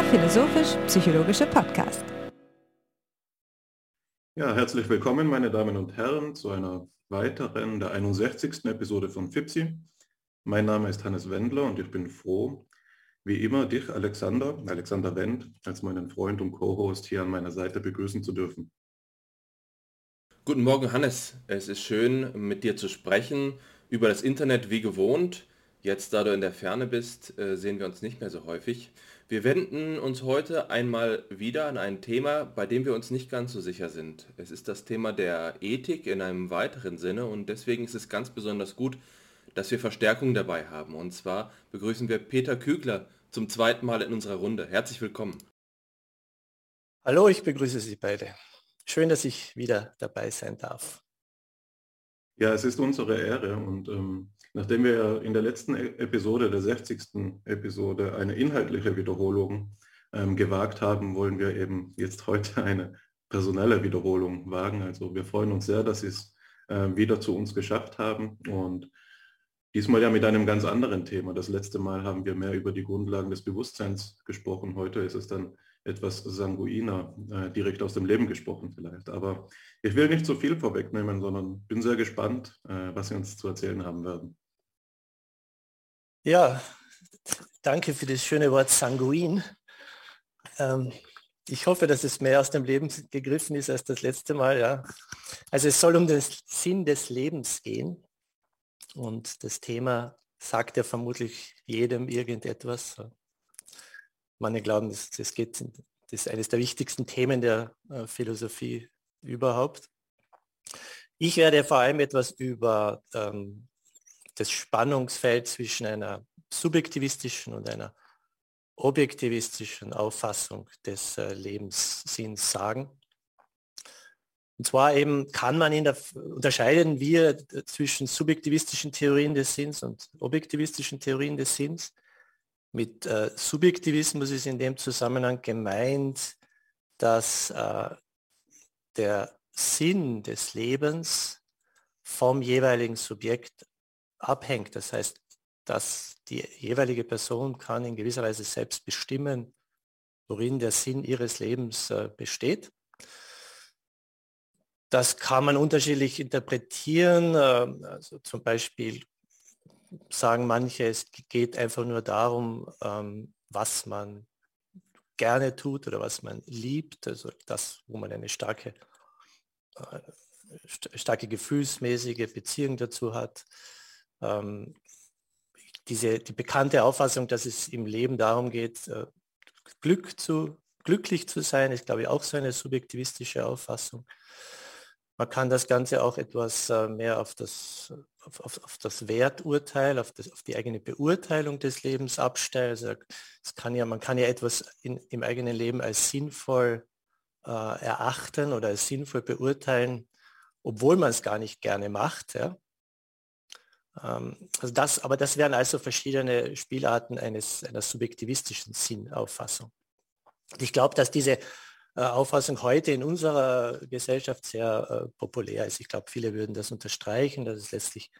der philosophisch-psychologische Podcast. Ja, herzlich willkommen, meine Damen und Herren, zu einer weiteren, der 61. Episode von FIPSI. Mein Name ist Hannes Wendler und ich bin froh, wie immer dich, Alexander, Alexander Wendt, als meinen Freund und Co-Host hier an meiner Seite begrüßen zu dürfen. Guten Morgen, Hannes. Es ist schön, mit dir zu sprechen über das Internet wie gewohnt. Jetzt, da du in der Ferne bist, äh, sehen wir uns nicht mehr so häufig. Wir wenden uns heute einmal wieder an ein Thema, bei dem wir uns nicht ganz so sicher sind. Es ist das Thema der Ethik in einem weiteren Sinne und deswegen ist es ganz besonders gut, dass wir Verstärkung dabei haben. Und zwar begrüßen wir Peter Kügler zum zweiten Mal in unserer Runde. Herzlich willkommen. Hallo, ich begrüße Sie beide. Schön, dass ich wieder dabei sein darf. Ja, es ist unsere Ehre und ähm, nachdem wir in der letzten e-, Episode, der 60. Episode, eine inhaltliche Wiederholung ähm, gewagt haben, wollen wir eben jetzt heute eine personelle Wiederholung wagen. Also wir freuen uns sehr, dass Sie es äh, wieder zu uns geschafft haben und Diesmal ja mit einem ganz anderen Thema. Das letzte Mal haben wir mehr über die Grundlagen des Bewusstseins gesprochen. Heute ist es dann etwas sanguiner, äh, direkt aus dem Leben gesprochen vielleicht. Aber ich will nicht zu viel vorwegnehmen, sondern bin sehr gespannt, äh, was Sie uns zu erzählen haben werden. Ja, danke für das schöne Wort sanguin. Ähm, ich hoffe, dass es mehr aus dem Leben gegriffen ist als das letzte Mal. Ja. Also es soll um den Sinn des Lebens gehen. Und das Thema sagt ja vermutlich jedem irgendetwas. Manche glauben, das, das, geht, das ist eines der wichtigsten Themen der äh, Philosophie überhaupt. Ich werde vor allem etwas über ähm, das Spannungsfeld zwischen einer subjektivistischen und einer objektivistischen Auffassung des äh, Lebenssinns sagen. Und zwar eben kann man in der, unterscheiden wir zwischen subjektivistischen Theorien des Sinns und objektivistischen Theorien des Sinns. Mit äh, Subjektivismus ist in dem Zusammenhang gemeint, dass äh, der Sinn des Lebens vom jeweiligen Subjekt abhängt. Das heißt, dass die jeweilige Person kann in gewisser Weise selbst bestimmen, worin der Sinn ihres Lebens äh, besteht. Das kann man unterschiedlich interpretieren. Ähm, also zum Beispiel sagen manche, es geht einfach nur darum, ähm, was man gerne tut oder was man liebt, also das, wo man eine starke, äh, starke gefühlsmäßige Beziehung dazu hat. Ähm, diese, die bekannte Auffassung, dass es im Leben darum geht, äh, Glück zu, glücklich zu sein, ist, glaube ich, auch so eine subjektivistische Auffassung. Man kann das Ganze auch etwas äh, mehr auf das, auf, auf, auf das Werturteil, auf, das, auf die eigene Beurteilung des Lebens abstellen. Also es kann ja, man kann ja etwas in, im eigenen Leben als sinnvoll äh, erachten oder als sinnvoll beurteilen, obwohl man es gar nicht gerne macht. Ja? Ähm, also das, aber das wären also verschiedene Spielarten eines, einer subjektivistischen Sinnauffassung. Ich glaube, dass diese äh, Auffassung heute in unserer Gesellschaft sehr äh, populär ist. Ich glaube, viele würden das unterstreichen, dass es letztlich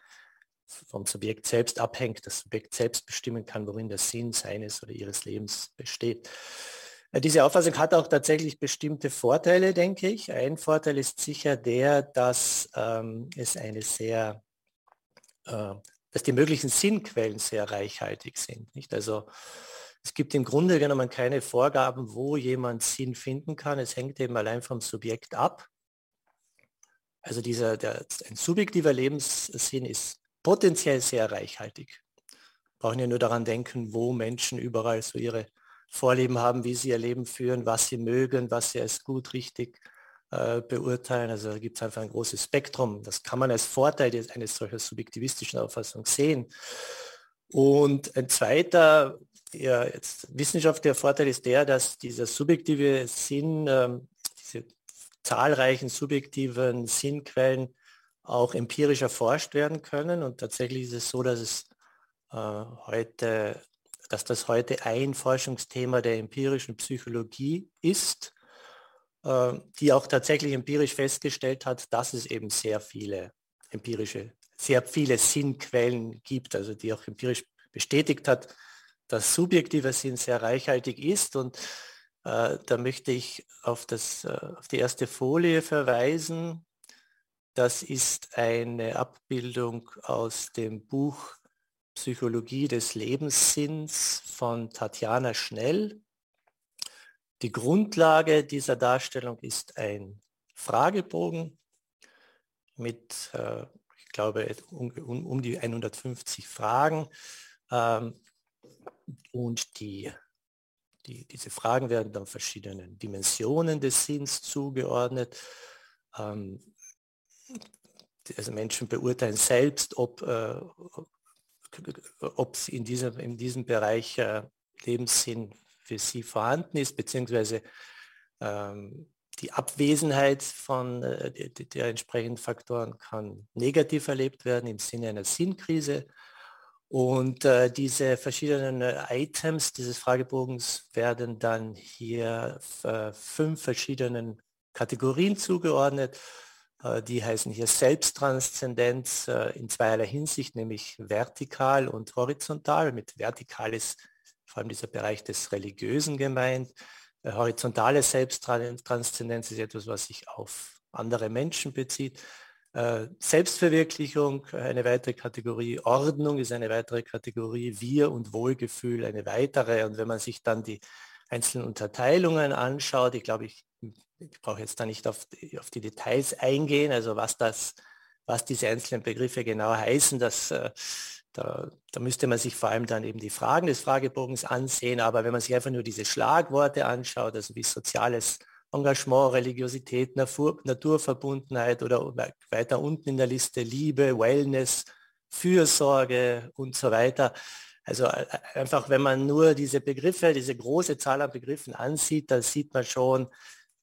vom Subjekt selbst abhängt, das Subjekt selbst bestimmen kann, worin der Sinn seines oder ihres Lebens besteht. Äh, diese Auffassung hat auch tatsächlich bestimmte Vorteile, denke ich. Ein Vorteil ist sicher der, dass ähm, es eine sehr, dass die möglichen Sinnquellen sehr reichhaltig sind. Nicht? Also es gibt im Grunde genommen keine Vorgaben, wo jemand Sinn finden kann. Es hängt eben allein vom Subjekt ab. Also dieser, der, ein subjektiver Lebenssinn ist potenziell sehr reichhaltig. Brauchen ja nur daran denken, wo Menschen überall so ihre Vorlieben haben, wie sie ihr Leben führen, was sie mögen, was sie als gut, richtig äh, beurteilen. Also da gibt es einfach ein großes Spektrum. Das kann man als Vorteil eines solcher subjektivistischen Auffassung sehen. Und ein zweiter ja, jetzt wissenschaftlicher Vorteil ist der, dass dieser subjektive Sinn, ähm, diese zahlreichen subjektiven Sinnquellen auch empirisch erforscht werden können. Und tatsächlich ist es so, dass es äh, heute, dass das heute ein Forschungsthema der empirischen Psychologie ist, die auch tatsächlich empirisch festgestellt hat, dass es eben sehr viele empirische, sehr viele Sinnquellen gibt, also die auch empirisch bestätigt hat, das subjektive Sinn sehr reichhaltig ist und äh, da möchte ich auf, das, äh, auf die erste Folie verweisen. Das ist eine Abbildung aus dem Buch Psychologie des Lebenssinns von Tatjana Schnell. Die Grundlage dieser Darstellung ist ein Fragebogen mit, äh, ich glaube, um, um, die 150 Fragen. Ähm, und die, die, diese Fragen werden dann verschiedenen Dimensionen des Sinns zugeordnet. Ähm, also Menschen beurteilen selbst, ob, äh, ob sie in diesem, in diesem Bereich äh, Lebenssinn für sie vorhanden ist, beziehungsweise ähm, die Abwesenheit von äh, der, der entsprechenden Faktoren kann negativ erlebt werden im Sinne einer Sinnkrise. Und äh, diese verschiedenen äh, Items dieses Fragebogens werden dann hier äh, fünf verschiedenen Kategorien zugeordnet. Äh, die heißen hier Selbsttranszendenz in zweierlei Hinsicht, nämlich vertikal und horizontal. Mit vertikal ist vor allem dieser Bereich des Religiösen gemeint. Äh, horizontale Selbsttranszendenz ist etwas, was sich auf andere Menschen bezieht. Äh, Selbstverwirklichung, eine weitere Kategorie, Ordnung ist eine weitere Kategorie, Wir und Wohlgefühl eine weitere. Und wenn man sich dann die einzelnen Unterteilungen anschaut, ich glaube, ich, ich brauche jetzt da nicht auf die, auf die Details eingehen, also was das, was diese einzelnen Begriffe genau heißen, das äh, da, da, müsste man sich vor allem dann eben die Fragen des Fragebogens ansehen, aber wenn man sich einfach nur diese Schlagworte anschaut, also wie soziales Engagement, Religiosität, Natur, Naturverbundenheit oder weiter unten in der Liste Liebe, Wellness, Fürsorge und so weiter. Also äh, einfach, wenn man nur diese Begriffe, diese große Zahl an Begriffen ansieht, dann sieht man schon,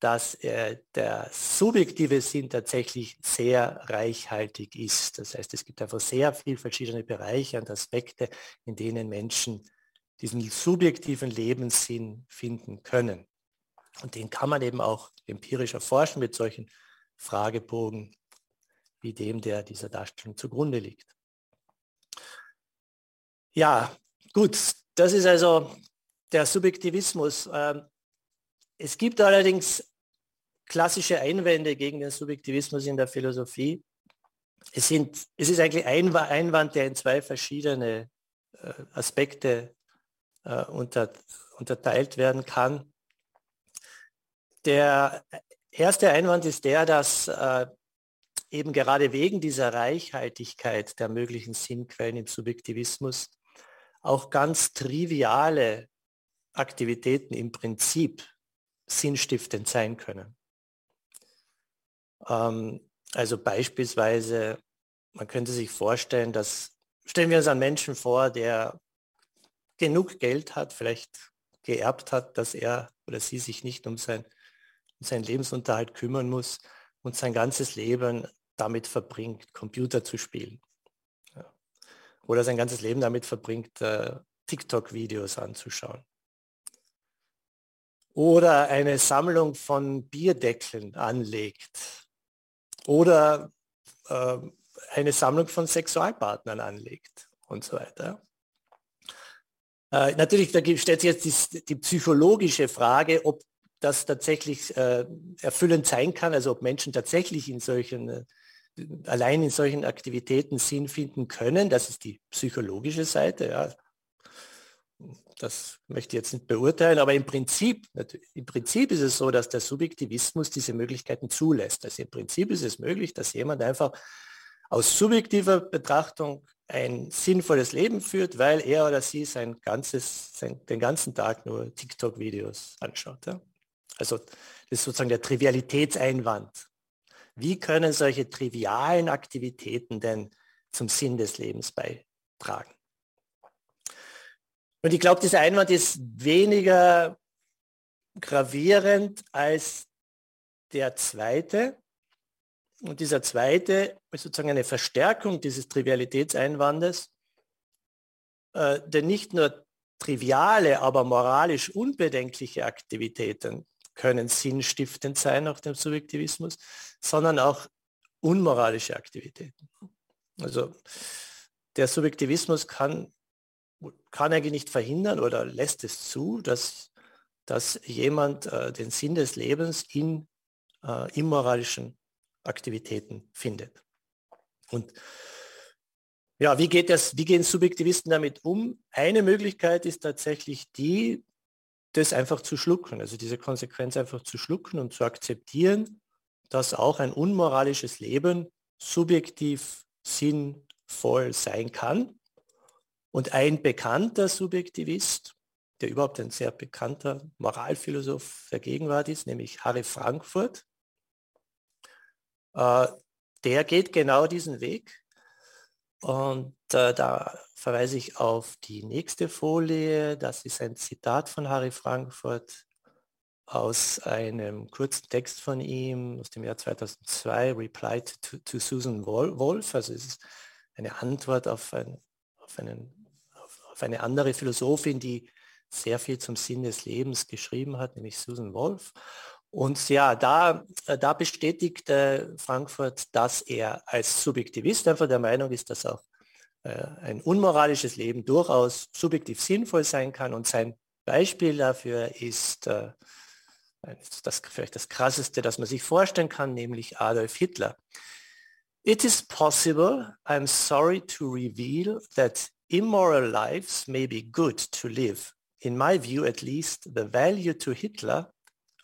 dass äh, der subjektive Sinn tatsächlich sehr reichhaltig ist. Das heißt, es gibt einfach sehr viele verschiedene Bereiche und Aspekte, in denen Menschen diesen subjektiven Lebenssinn finden können. Und den kann man eben auch empirisch erforschen mit solchen Fragebogen wie dem, der dieser Darstellung zugrunde liegt. Ja, gut, das ist also der Subjektivismus. Ähm, es gibt allerdings klassische Einwände gegen den Subjektivismus in der Philosophie. Es, sind, es ist eigentlich ein Einwand, der in zwei verschiedene äh, Aspekte äh, unter, unterteilt werden kann. Der erste Einwand ist der, dass äh, eben gerade wegen dieser Reichhaltigkeit der möglichen Sinnquellen im Subjektivismus auch ganz triviale Aktivitäten im Prinzip sinnstiftend sein können. Ähm, also beispielsweise, man könnte sich vorstellen, dass, stellen wir uns einen Menschen vor, der genug Geld hat, vielleicht geerbt hat, dass er oder sie sich nicht um, sein, um seinen Lebensunterhalt kümmern muss und sein ganzes Leben damit verbringt, Computer zu spielen. Ja. Oder sein ganzes Leben damit verbringt, äh, TikTok-Videos anzuschauen oder eine Sammlung von Bierdeckeln anlegt oder äh, eine Sammlung von Sexualpartnern anlegt und so weiter. Äh, natürlich, da stellt sich jetzt die, die, psychologische Frage, ob das tatsächlich äh, erfüllend sein kann, also ob Menschen tatsächlich in solchen, äh, allein in solchen Aktivitäten Sinn finden können. Das ist die psychologische Seite. Ja das möchte ich jetzt nicht beurteilen, aber im Prinzip, im Prinzip ist es so, dass der Subjektivismus diese Möglichkeiten zulässt. Also im Prinzip ist es möglich, dass jemand einfach aus subjektiver Betrachtung ein sinnvolles Leben führt, weil er oder sie sein ganzes, sein, den ganzen Tag nur TikTok-Videos anschaut. Ja? Also das ist sozusagen der Trivialitätseinwand. Wie können solche trivialen Aktivitäten denn zum Sinn des Lebens beitragen? Und ich glaube, dieser Einwand ist weniger gravierend als der zweite. Und dieser zweite ist sozusagen eine Verstärkung dieses Trivialitätseinwandes, äh, denn nicht nur triviale, aber moralisch unbedenkliche Aktivitäten können sinnstiftend sein nach dem Subjektivismus, sondern auch unmoralische Aktivitäten. Also der Subjektivismus kann kann eigentlich nicht verhindern oder lässt es zu, dass, dass jemand äh, den Sinn des Lebens in äh, immoralischen Aktivitäten findet. Und ja, wie geht das, wie gehen Subjektivisten damit um? Eine Möglichkeit ist tatsächlich die, das einfach zu schlucken, also diese Konsequenz einfach zu schlucken und zu akzeptieren, dass auch ein unmoralisches Leben subjektiv sinnvoll sein kann. Und ein bekannter Subjektivist, der überhaupt ein sehr bekannter Moralphilosoph der Gegenwart ist, nämlich Harry Frankfurt, äh, der geht genau diesen Weg. Und äh, da verweise ich auf die nächste Folie. Das ist ein Zitat von Harry Frankfurt aus einem kurzen Text von ihm aus dem Jahr 2002, Reply to, to Susan Wolf. Also es ist eine Antwort auf, ein, auf, einen, auf, eine andere Philosophin, die sehr viel zum Sinn des Lebens geschrieben hat, nämlich Susan Wolf. Und ja, da, äh, da bestätigt äh, Frankfurt, dass er als Subjektivist einfach der Meinung ist, dass auch äh, ein unmoralisches Leben durchaus subjektiv sinnvoll sein kann. Und sein Beispiel dafür ist äh, das vielleicht das krasseste, das man sich vorstellen kann, nämlich Adolf Hitler. It is possible, I'm sorry to reveal, that immoral lives may be good to live. In my view, at least, the value to Hitler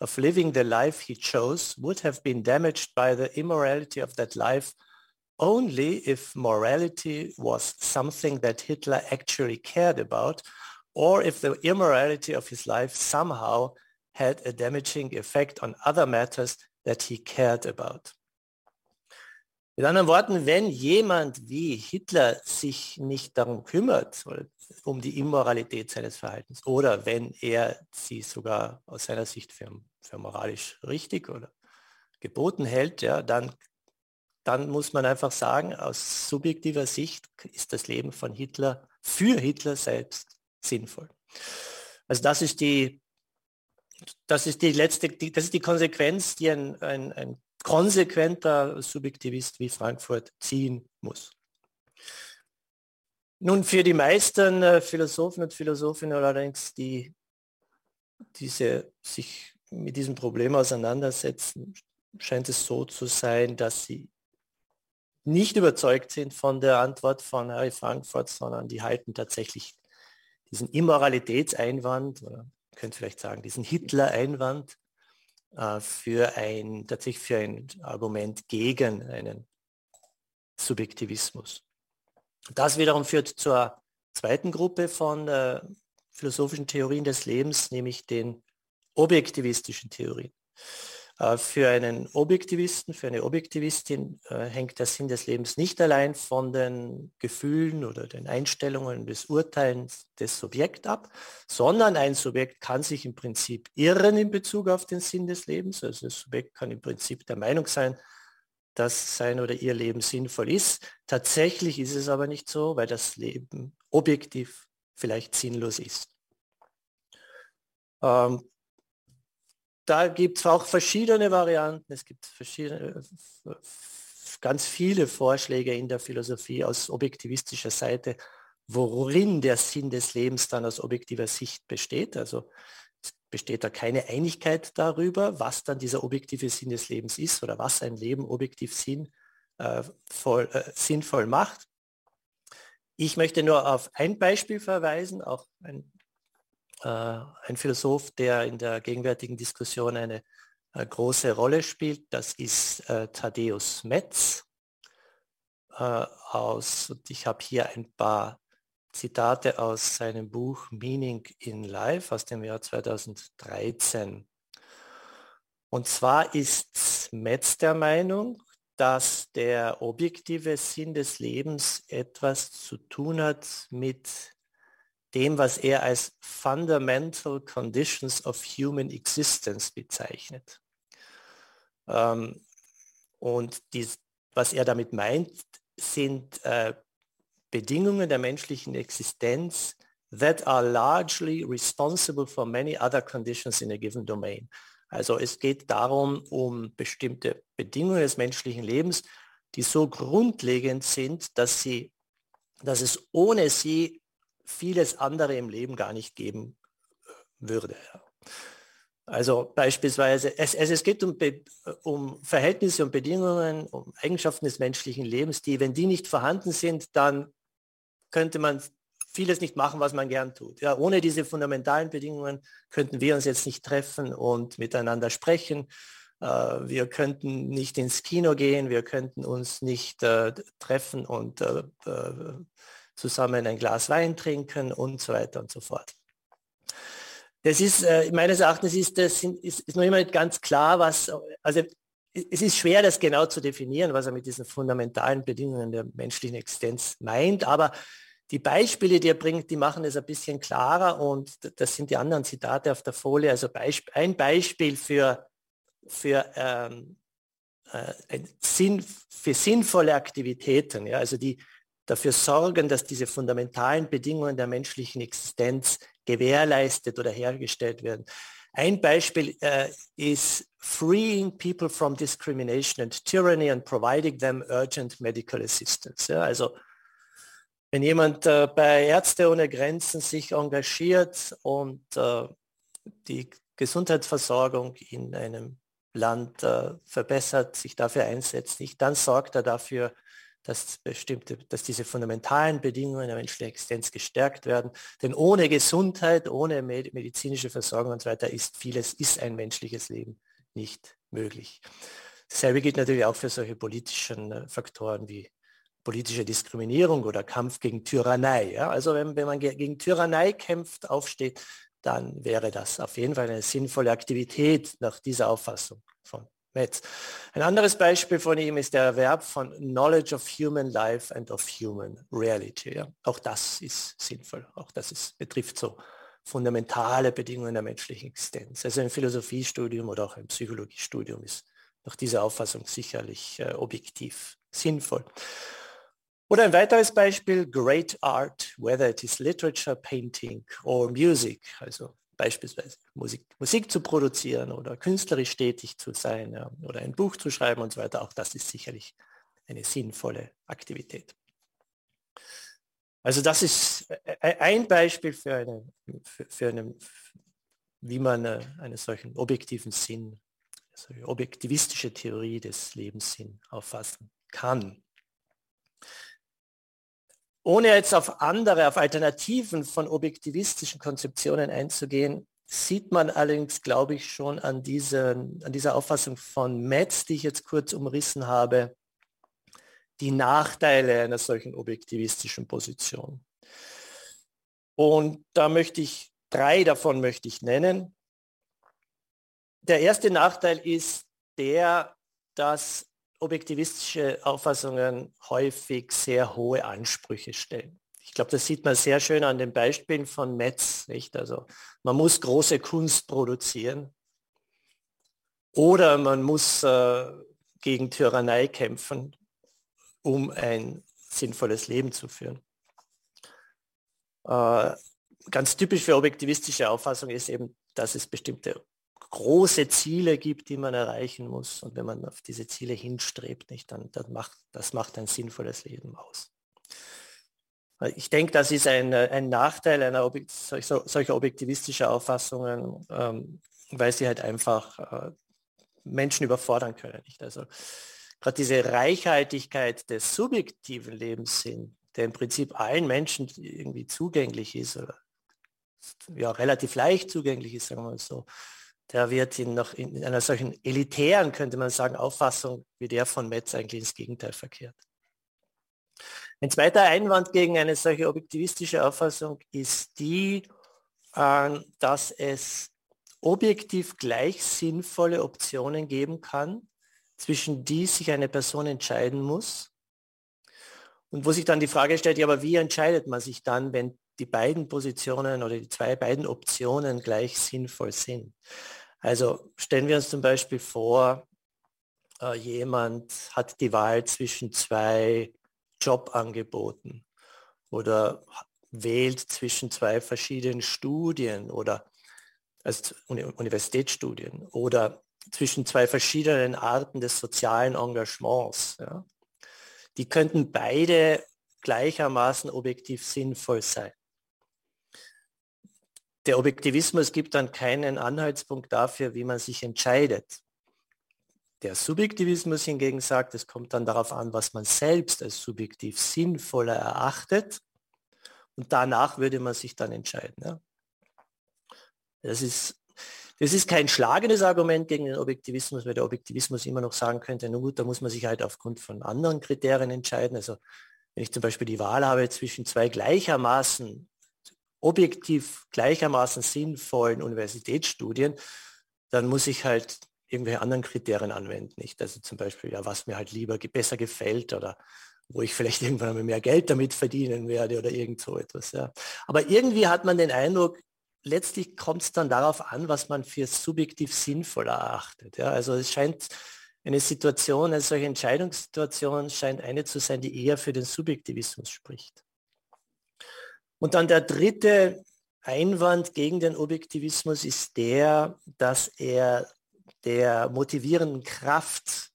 of living the life he chose would have been damaged by the immorality of that life only if morality was something that Hitler actually cared about or if the immorality of his life somehow had a damaging effect on other matters that he cared about. Mit anderen Worten, wenn jemand wie Hitler sich nicht darum kümmert, um die Immoralität seines Verhaltens, oder wenn er sie sogar aus seiner Sicht für, für moralisch richtig oder geboten hält, ja, dann, dann muss man einfach sagen, aus subjektiver Sicht ist das Leben von Hitler für Hitler selbst sinnvoll. Also das ist die, das ist die letzte, die, das ist die Konsequenz, die ein, ein, ein konsequenter Subjektivist wie Frankfurt ziehen muss. Nun, für die meisten äh, Philosophen und Philosophinnen allerdings, die diese, sich mit diesem Problem auseinandersetzen, scheint es so zu sein, dass sie nicht überzeugt sind von der Antwort von Harry Frankfurt, sondern die halten tatsächlich diesen Immoralitätseinwand oder könnte vielleicht sagen, diesen Hitler-Einwand für ein, tatsächlich für ein Argument gegen einen Subjektivismus. Das wiederum führt zur zweiten Gruppe von äh, philosophischen Theorien des Lebens, nämlich den objektivistischen Theorien. Äh, für einen Objektivisten, für eine Objektivistin äh, hängt der Sinn des Lebens nicht allein von den Gefühlen oder den Einstellungen des Urteils des Subjekts ab, sondern ein Subjekt kann sich im Prinzip irren in Bezug auf den Sinn des Lebens. Also das Subjekt kann im Prinzip der Meinung sein, dass sein oder ihr Leben sinnvoll ist. Tatsächlich ist es aber nicht so, weil das Leben objektiv vielleicht sinnlos ist. Ähm, da gibt es auch verschiedene Varianten. Es gibt verschiedene, ganz viele Vorschläge in der Philosophie aus objektivistischer Seite, worin der Sinn des Lebens dann aus objektiver Sicht besteht. Also es besteht da keine Einigkeit darüber, was dann dieser objektive Sinn des Lebens ist oder was ein Leben objektiv Sinn, äh, voll, äh, sinnvoll macht. Ich möchte nur auf ein Beispiel verweisen, auch ein äh, ein Philosoph, der in der gegenwärtigen Diskussion eine äh, große Rolle spielt. Das ist äh, Thaddeus Metz. aus, und ich habe hier ein paar Zitate aus seinem Buch Meaning in Life aus dem Jahr 2013. Und zwar ist Metz der Meinung, dass der objektive Sinn des Lebens etwas zu tun hat mit dem, was er als Fundamental Conditions of Human Existence bezeichnet. Ähm, und dies, was er damit meint, sind äh, Bedingungen der menschlichen Existenz that are largely responsible for many other conditions in a given domain. Also es geht darum, um bestimmte Bedingungen des menschlichen Lebens, die so grundlegend sind, dass sie, dass es ohne sie vieles andere im Leben gar nicht geben würde. Also beispielsweise, es, es, es geht um, um Verhältnisse und Bedingungen, um Eigenschaften des menschlichen Lebens, die, wenn die nicht vorhanden sind, dann könnte man vieles nicht machen, was man gern tut. Ja, ohne diese fundamentalen Bedingungen könnten wir uns jetzt nicht treffen und miteinander sprechen. Äh, wir könnten nicht ins Kino gehen, wir könnten uns nicht äh, treffen und äh, äh zusammen ein Glas Wein trinken und so weiter und so fort. Das ist, äh, meines Erachtens ist das ist, ist noch immer nicht ganz klar, was, also es ist schwer, das genau zu definieren, was er mit diesen fundamentalen Bedingungen der menschlichen Existenz meint, aber die Beispiele, die er bringt, die machen es ein bisschen klarer und das sind die anderen Zitate auf der Folie. Also Beisp ein Beispiel für, für, ähm, äh, Sinn, für sinnvolle Aktivitäten, ja, also die dafür sorgen, dass diese fundamentalen Bedingungen der menschlichen Existenz gewährleistet oder hergestellt werden. Ein Beispiel äh, ist freeing people from discrimination and tyranny and providing them urgent medical assistance. Ja, also wenn jemand äh, bei Ärzte ohne Grenzen sich engagiert und äh, die Gesundheitsversorgung in einem Land äh, verbessert, sich dafür einsetzt, nicht, dann sorgt er dafür, dass bestimmte, dass diese fundamentalen Bedingungen der menschlichen Existenz gestärkt werden. Denn ohne Gesundheit, ohne medizinische Versorgung und so weiter ist vieles, ist ein menschliches Leben nicht möglich. Dasselbe gilt natürlich auch für solche politischen äh, Faktoren wie politische Diskriminierung oder Kampf gegen Tyrannei. Ja? Also wenn, wenn man gegen Tyrannei kämpft, aufsteht, dann wäre das auf jeden Fall eine sinnvolle Aktivität nach dieser Auffassung von Metz. Ein anderes Beispiel von ihm ist der Erwerb von Knowledge of Human Life and of Human Reality. Ja. Auch das ist sinnvoll. Auch das ist, betrifft so fundamentale Bedingungen der menschlichen Existenz. Also ein Philosophiestudium oder auch ein Psychologiestudium ist nach dieser Auffassung sicherlich äh, objektiv sinnvoll. Oder ein weiteres Beispiel, Great Art, whether it is literature, painting or music. Also beispielsweise Musik, Musik zu produzieren oder künstlerisch tätig zu sein ja, oder ein Buch zu schreiben und so weiter, auch das ist sicherlich eine sinnvolle Aktivität. Also das ist e-, e-, ein Beispiel für eine, für, für eine wie man äh, einen solchen objektiven Sinn, also objektivistische Theorie des Lebenssinn auffassen kann. Ohne jetzt auf andere, auf Alternativen von objektivistischen Konzeptionen einzugehen, sieht man allerdings, glaube ich, schon an, diese, an dieser Auffassung von Metz, die ich jetzt kurz umrissen habe, die Nachteile einer solchen objektivistischen Position. Und da möchte ich, drei davon möchte ich nennen. Der erste Nachteil ist der, dass objektivistische Auffassungen häufig sehr hohe Ansprüche stellen. Ich glaube, das sieht man sehr schön an den Beispielen von Metz. Nicht? Also man muss große Kunst produzieren oder man muss äh, gegen Tyrannei kämpfen, um ein sinnvolles Leben zu führen. Äh, ganz typisch für objektivistische Auffassung ist eben, dass es bestimmte große Ziele gibt, die man erreichen muss. Und wenn man auf diese Ziele hinstrebt, nicht, dann, dann macht das macht ein sinnvolles Leben aus. Ich denke, das ist ein, ein Nachteil einer solcher, solcher objektivistischer Auffassungen, ähm, weil sie halt einfach äh, Menschen überfordern können. Nicht? Also gerade diese Reichhaltigkeit des subjektiven Lebenssinn, der im Prinzip allen Menschen irgendwie zugänglich ist oder ja, relativ leicht zugänglich ist, sagen wir mal so, der wird in, noch in einer solchen elitären, könnte man sagen, Auffassung wie der von Metz eigentlich ins Gegenteil verkehrt. Ein zweiter Einwand gegen eine solche objektivistische Auffassung ist die, äh, dass es objektiv gleich sinnvolle Optionen geben kann, zwischen die sich eine Person entscheiden muss. Und wo sich dann die Frage stellt, ja, aber wie entscheidet man sich dann, wenn die beiden Positionen oder die zwei beiden Optionen gleich sinnvoll sind. Also stellen wir uns zum Beispiel vor, äh, jemand hat die Wahl zwischen zwei Jobangeboten oder wählt zwischen zwei verschiedenen Studien oder also Universitätsstudien oder zwischen zwei verschiedenen Arten des sozialen Engagements. Ja. Die könnten beide gleichermaßen objektiv sinnvoll sein. Der Objektivismus gibt dann keinen Anhaltspunkt dafür, wie man sich entscheidet. Der Subjektivismus hingegen sagt, es kommt dann darauf an, was man selbst als subjektiv sinnvoller erachtet. Und danach würde man sich dann entscheiden. Ja. Das, ist, das ist kein schlagendes Argument gegen den Objektivismus, weil der Objektivismus immer noch sagen könnte, na gut, da muss man sich halt aufgrund von anderen Kriterien entscheiden. Also wenn ich zum Beispiel die Wahl habe zwischen zwei gleichermaßen objektiv gleichermaßen sinnvollen Universitätsstudien, dann muss ich halt irgendwelche anderen Kriterien anwenden. Nicht? Also zum Beispiel, ja, was mir halt lieber besser gefällt oder wo ich vielleicht irgendwann einmal mehr Geld damit verdienen werde oder irgend so etwas. Ja. Aber irgendwie hat man den Eindruck, letztlich kommt es dann darauf an, was man für subjektiv sinnvoll erachtet. Ja. Also es scheint eine Situation, eine solche Entscheidungssituation scheint eine zu sein, die eher für den Subjektivismus spricht. Und dann der dritte Einwand gegen den Objektivismus ist der, dass er der motivierenden Kraft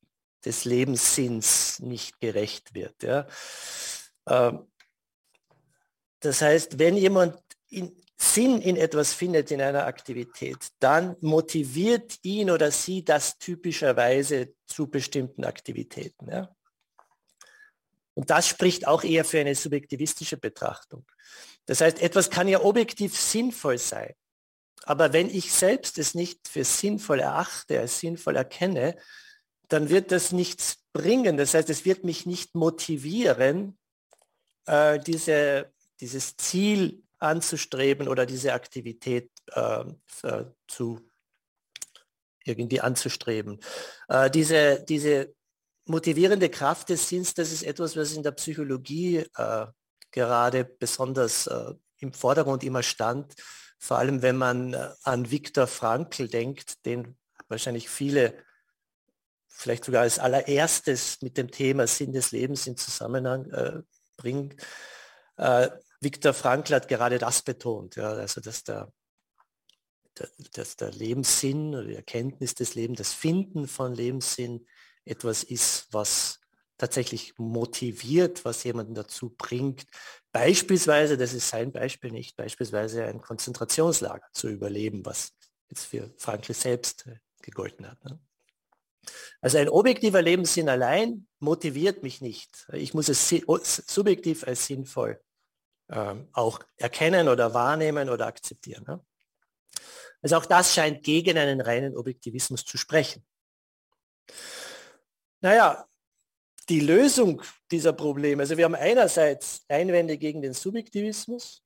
des Lebenssinns nicht gerecht wird. Ja. Ähm, das heißt, wenn jemand in Sinn in etwas findet, in einer Aktivität, dann motiviert ihn oder sie das typischerweise zu bestimmten Aktivitäten. Ja. Und das spricht auch eher für eine subjektivistische Betrachtung. Das heißt, etwas kann ja objektiv sinnvoll sein. Aber wenn ich selbst es nicht für sinnvoll erachte, als sinnvoll erkenne, dann wird das nichts bringen. Das heißt, es wird mich nicht motivieren, äh, diese, dieses Ziel anzustreben oder diese Aktivität äh, zu irgendwie anzustreben. Äh, diese, diese motivierende Kraft des Sinns, das ist etwas, was in der Psychologie äh, gerade besonders äh, im Vordergrund immer stand. Vor allem, wenn man äh, an Viktor Frankl denkt, den wahrscheinlich viele vielleicht sogar als allererstes mit dem Thema Sinn des Lebens in Zusammenhang äh, bringen. Äh, Viktor Frankl hat gerade das betont, ja, also dass der, der, dass der Lebenssinn oder die Erkenntnis des Lebens, das Finden von Lebenssinn etwas ist, was tatsächlich motiviert, was jemanden dazu bringt, beispielsweise, das ist sein Beispiel nicht, beispielsweise ein Konzentrationslager zu überleben, was jetzt für Frankl selbst äh, gegolten hat. Ne? Also ein objektiver Lebenssinn allein motiviert mich nicht. Ich muss es subjektiv als sinnvoll ähm, auch erkennen oder wahrnehmen oder akzeptieren. Ne? Also auch das scheint gegen einen reinen Objektivismus zu sprechen. Naja, die Lösung dieser Probleme, also wir haben einerseits Einwände gegen den Subjektivismus,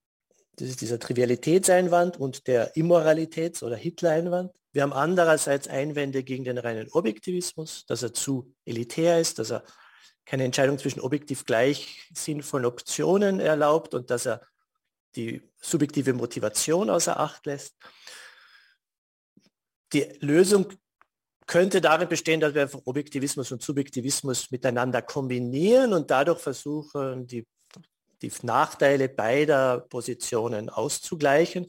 das ist dieser Trivialitätseinwand und der Immoralitäts- oder Hitler-Einwand. Wir haben andererseits Einwände gegen den reinen Objektivismus, dass er zu elitär ist, dass er keine Entscheidung zwischen objektiv gleich sinnvollen Optionen erlaubt und dass er die subjektive Motivation außer Acht lässt. Die Lösung könnte darin bestehen, dass wir Objektivismus und Subjektivismus miteinander kombinieren und dadurch versuchen, die, die Nachteile beider Positionen auszugleichen.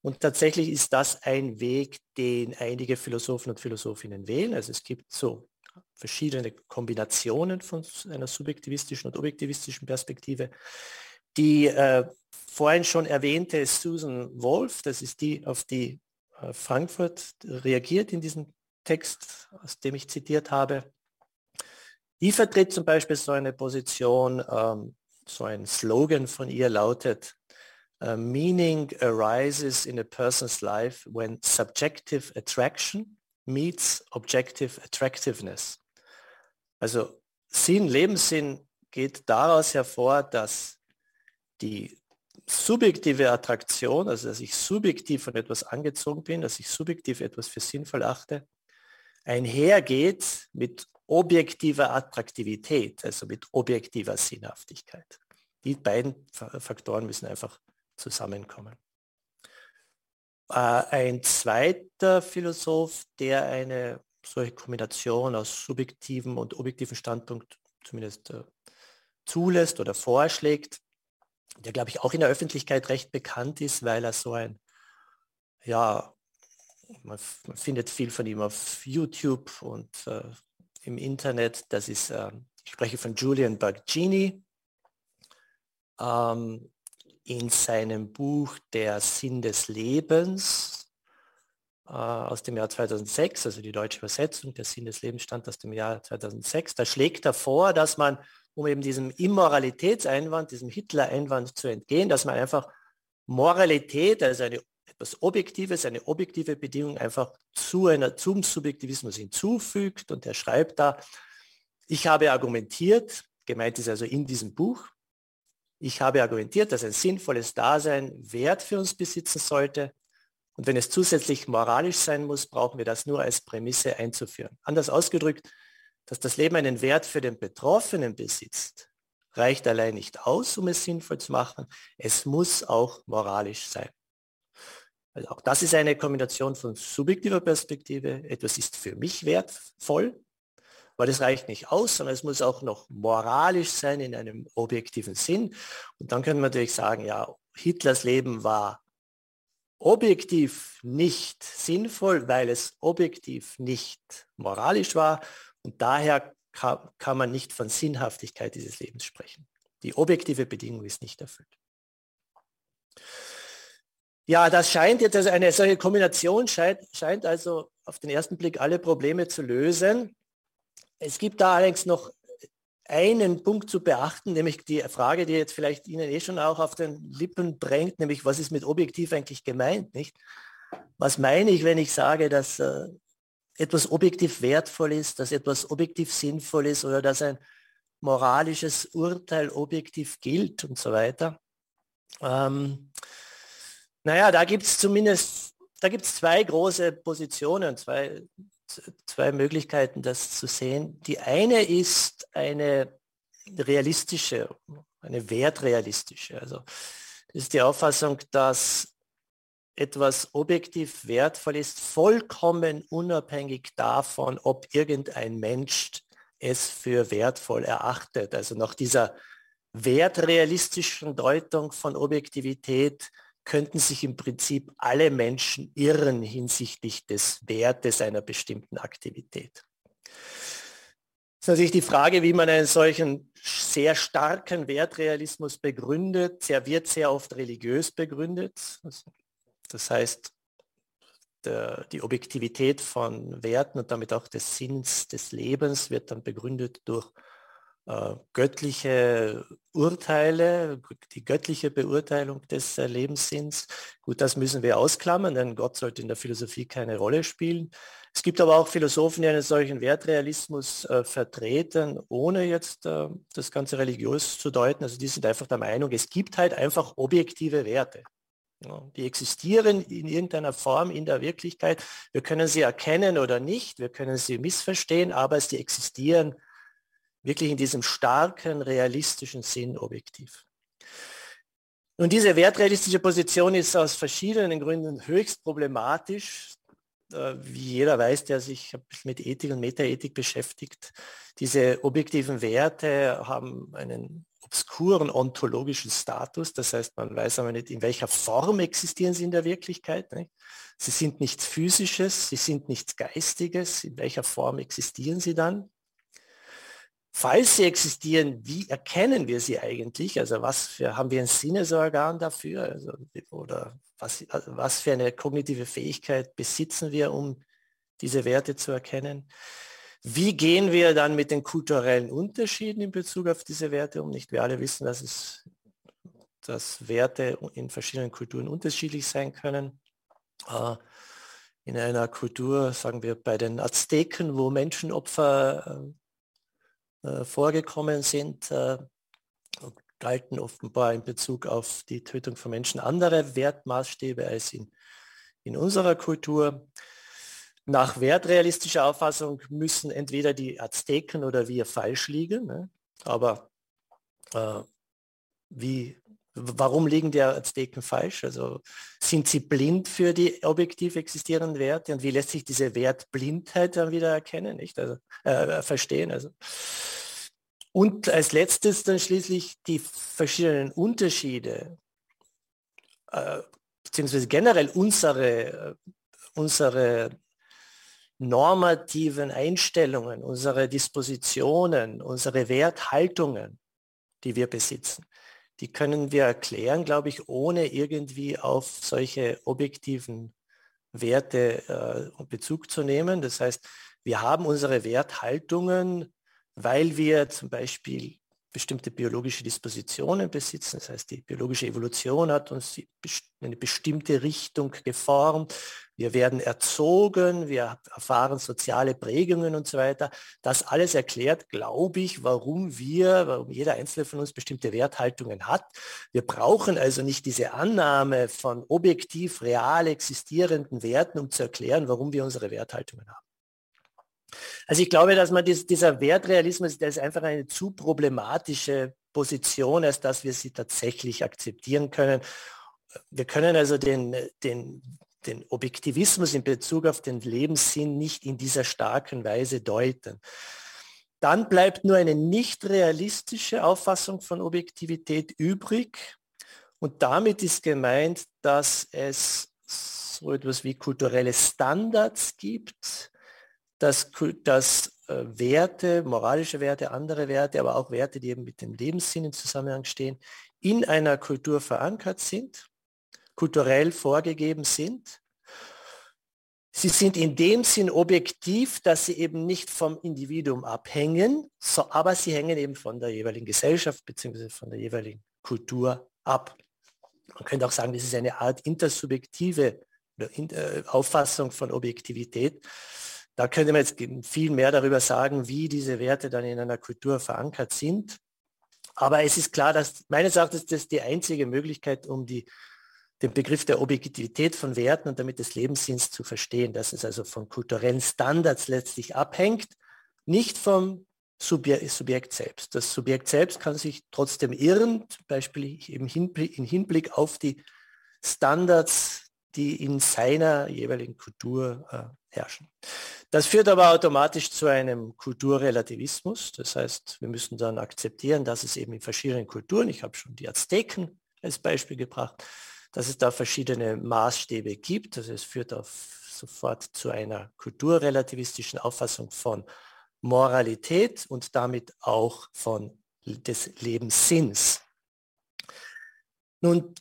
Und tatsächlich ist das ein Weg, den einige Philosophen und Philosophinnen wählen. Also es gibt so verschiedene Kombinationen von einer subjektivistischen und objektivistischen Perspektive. Die äh, vorhin schon erwähnte Susan Wolf, das ist die, auf die äh, Frankfurt reagiert in diesem Text, aus dem ich zitiert habe, die vertritt zum Beispiel so eine Position, ähm, so ein Slogan von ihr lautet, uh, Meaning arises in a person's life when subjective attraction meets objective attractiveness. Also Sinn, Lebenssinn geht daraus hervor, dass die subjektive Attraktion, also dass ich subjektiv von etwas angezogen bin, dass ich subjektiv etwas für sinnvoll achte, einhergeht mit objektiver Attraktivität, also mit objektiver Sinnhaftigkeit. Die beiden Faktoren müssen einfach zusammenkommen. Äh, ein zweiter Philosoph, der eine solche Kombination aus subjektivem und objektivem Standpunkt zumindest äh, zulässt oder vorschlägt, der glaube ich auch in der Öffentlichkeit recht bekannt ist, weil er so ein ja, man, man, findet viel von ihm auf YouTube und äh, im Internet. Das ist, äh, ich spreche von Julian Bergini. Ähm, in seinem Buch Der Sinn des Lebens äh, aus dem Jahr 2006, also die deutsche Übersetzung, Der Sinn des Lebens stand aus dem Jahr 2006, da schlägt er vor, dass man, um eben diesem Immoralitätseinwand, diesem Hitler-Einwand zu entgehen, dass man einfach Moralität, also eine, etwas Objektives, eine objektive Bedingung einfach zu einer, zum Subjektivismus hinzufügt und er schreibt da, ich habe argumentiert, gemeint ist also in diesem Buch, ich habe argumentiert, dass ein sinnvolles Dasein Wert für uns besitzen sollte. Und wenn es zusätzlich moralisch sein muss, brauchen wir das nur als Prämisse einzuführen. Anders ausgedrückt, dass das Leben einen Wert für den Betroffenen besitzt, reicht allein nicht aus, um es sinnvoll zu machen. Es muss auch moralisch sein. Also auch das ist eine Kombination von subjektiver Perspektive. Etwas ist für mich wertvoll, weil das reicht nicht aus, sondern es muss auch noch moralisch sein in einem objektiven Sinn. Und dann können wir natürlich sagen, ja, Hitlers Leben war objektiv nicht sinnvoll, weil es objektiv nicht moralisch war. Und daher kann man nicht von Sinnhaftigkeit dieses Lebens sprechen. Die objektive Bedingung ist nicht erfüllt. Ja, das scheint jetzt, also eine solche Kombination scheint, scheint also auf den ersten Blick alle Probleme zu lösen. Es gibt da allerdings noch einen Punkt zu beachten, nämlich die Frage, die jetzt vielleicht Ihnen eh schon auch auf den Lippen drängt, nämlich was ist mit objektiv eigentlich gemeint, nicht? Was meine ich, wenn ich sage, dass äh, etwas objektiv wertvoll ist, dass etwas objektiv sinnvoll ist oder dass ein moralisches Urteil objektiv gilt und so weiter? Ähm, naja, da gibt es zumindest, da gibt es zwei große Positionen, zwei zwei Möglichkeiten, das zu sehen. Die eine ist eine realistische, eine wertrealistische. Also das ist die Auffassung, dass etwas objektiv wertvoll ist, vollkommen unabhängig davon, ob irgendein Mensch es für wertvoll erachtet. Also nach dieser wertrealistischen Deutung von Objektivität könnten sich im Prinzip alle Menschen irren hinsichtlich des Wertes einer bestimmten Aktivität. Das ist natürlich die Frage, wie man einen solchen sehr starken Wertrealismus begründet. Er wird sehr oft religiös begründet. Das heißt, der, die Objektivität von Werten und damit auch des Sinns des Lebens wird dann begründet durch äh, göttliche Urteile, die göttliche Beurteilung des äh, Lebenssinns. Gut, das müssen wir ausklammern, denn Gott sollte in der Philosophie keine Rolle spielen. Es gibt aber auch Philosophen, die einen solchen Wertrealismus äh, vertreten, ohne jetzt äh, das Ganze religiös zu deuten. Also die sind einfach der Meinung, es gibt halt einfach objektive Werte. Ja, die existieren in irgendeiner Form in der Wirklichkeit. Wir können sie erkennen oder nicht, wir können sie missverstehen, aber sie existieren wirklich in diesem starken, realistischen Sinn objektiv. Und diese wertrealistische Position ist aus verschiedenen Gründen höchst problematisch. Äh, wie jeder weiß, der sich mit Ethik und Metaethik beschäftigt, diese objektiven Werte haben einen obskuren ontologischen Status. Das heißt, man weiß aber nicht, in welcher Form existieren sie in der Wirklichkeit. Nicht? Sie sind nichts Physisches, sie sind nichts Geistiges. In welcher Form existieren sie dann? Falls sie existieren, wie erkennen wir sie eigentlich? Also was für, haben wir ein Sinnesorgan dafür? Also, oder was, also was für eine kognitive Fähigkeit besitzen wir, um diese Werte zu erkennen? Wie gehen wir dann mit den kulturellen Unterschieden in Bezug auf diese Werte um? Nicht wir alle wissen, dass es dass Werte in verschiedenen Kulturen unterschiedlich sein können. Äh, in einer Kultur, sagen wir bei den Azteken, wo Menschenopfer äh, vorgekommen sind, äh, galten offenbar in Bezug auf die Tötung von Menschen andere Wertmaßstäbe als in, in unserer Kultur. Nach wertrealistischer Auffassung müssen entweder die Azteken oder wir falsch liegen. Ne? Aber äh, wie Warum liegen die Azteken falsch? Also sind sie blind für die objektiv existierenden Werte und wie lässt sich diese Wertblindheit dann wieder erkennen, nicht? Also, äh, verstehen? Also. Und als letztes dann schließlich die verschiedenen Unterschiede, äh, beziehungsweise generell unsere, äh, unsere normativen Einstellungen, unsere Dispositionen, unsere Werthaltungen, die wir besitzen die können wir erklären, glaube ich, ohne irgendwie auf solche objektiven Werte äh, Bezug zu nehmen. Das heißt, wir haben unsere Werthaltungen, weil wir zum Beispiel bestimmte biologische Dispositionen besitzen. Das heißt, die biologische Evolution hat uns eine bestimmte Richtung geformt. Wir werden erzogen, wir erfahren soziale Prägungen und so weiter. Das alles erklärt, glaube ich, warum wir, warum jeder Einzelne von uns bestimmte Werthaltungen hat. Wir brauchen also nicht diese Annahme von objektiv real existierenden Werten, um zu erklären, warum wir unsere Werthaltungen haben. Also ich glaube, dass man dies, dieser Wertrealismus, der ist einfach eine zu problematische Position, als dass wir sie tatsächlich akzeptieren können. Wir können also den, den, den Objektivismus in Bezug auf den Lebenssinn nicht in dieser starken Weise deuten. Dann bleibt nur eine nicht realistische Auffassung von Objektivität übrig. Und damit ist gemeint, dass es so etwas wie kulturelle Standards gibt, dass, dass äh, Werte, moralische Werte, andere Werte, aber auch Werte, die eben mit dem Lebenssinn im Zusammenhang stehen, in einer Kultur verankert sind, kulturell vorgegeben sind. Sie sind in dem Sinn objektiv, dass sie eben nicht vom Individuum abhängen, so, aber sie hängen eben von der jeweiligen Gesellschaft bzw. von der jeweiligen Kultur ab. Man könnte auch sagen, das ist eine Art intersubjektive äh, Auffassung von Objektivität, da könnte man jetzt viel mehr darüber sagen, wie diese Werte dann in einer Kultur verankert sind. Aber es ist klar, dass meines Erachtens das die einzige Möglichkeit, um die, den Begriff der Objektivität von Werten und damit des Lebenssinns zu verstehen, dass es also von kulturellen Standards letztlich abhängt, nicht vom Subjekt, selbst. Das Subjekt selbst kann sich trotzdem irren, zum Beispiel im Hinblick, im Hinblick auf die Standards, die in seiner jeweiligen Kultur äh, herrschen. Das führt aber automatisch zu einem Kulturrelativismus. Das heißt, wir müssen dann akzeptieren, dass es eben in verschiedenen Kulturen, ich habe schon die Azteken als Beispiel gebracht, dass es da verschiedene Maßstäbe gibt. Also es führt auf sofort zu einer kulturrelativistischen Auffassung von Moralität und damit auch von des Lebenssinns. Nun,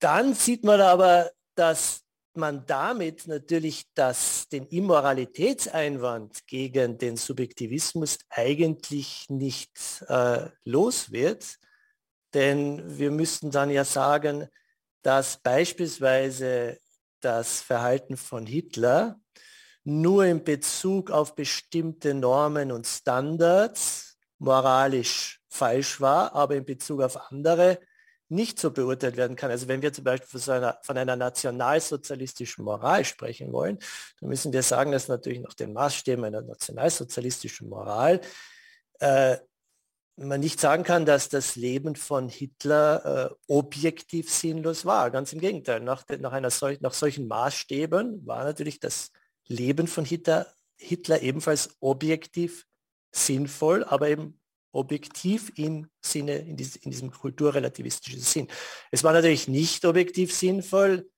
dann sieht man aber, dass man damit natürlich das, den Immoralitätseinwand gegen den Subjektivismus eigentlich nicht äh, los wird. Denn wir müssten dann ja sagen, dass beispielsweise das Verhalten von Hitler nur in Bezug auf bestimmte Normen und Standards moralisch falsch war, aber in Bezug auf andere nicht so beurteilt werden kann. Also wenn wir zum Beispiel von einer, von einer nationalsozialistischen Moral sprechen wollen, dann müssen wir sagen, dass natürlich nach den Maßstäben einer nationalsozialistischen Moral äh, man nicht sagen kann, dass das Leben von Hitler äh, objektiv sinnlos war. Ganz im Gegenteil. Nach, nach, einer sol nach solchen Maßstäben war natürlich das Leben von Hitler, Hitler ebenfalls objektiv sinnvoll, aber eben objektiv im Sinne, in, dies, in diesem kulturrelativistischen Sinn. Es war natürlich nicht objektiv sinnvoll,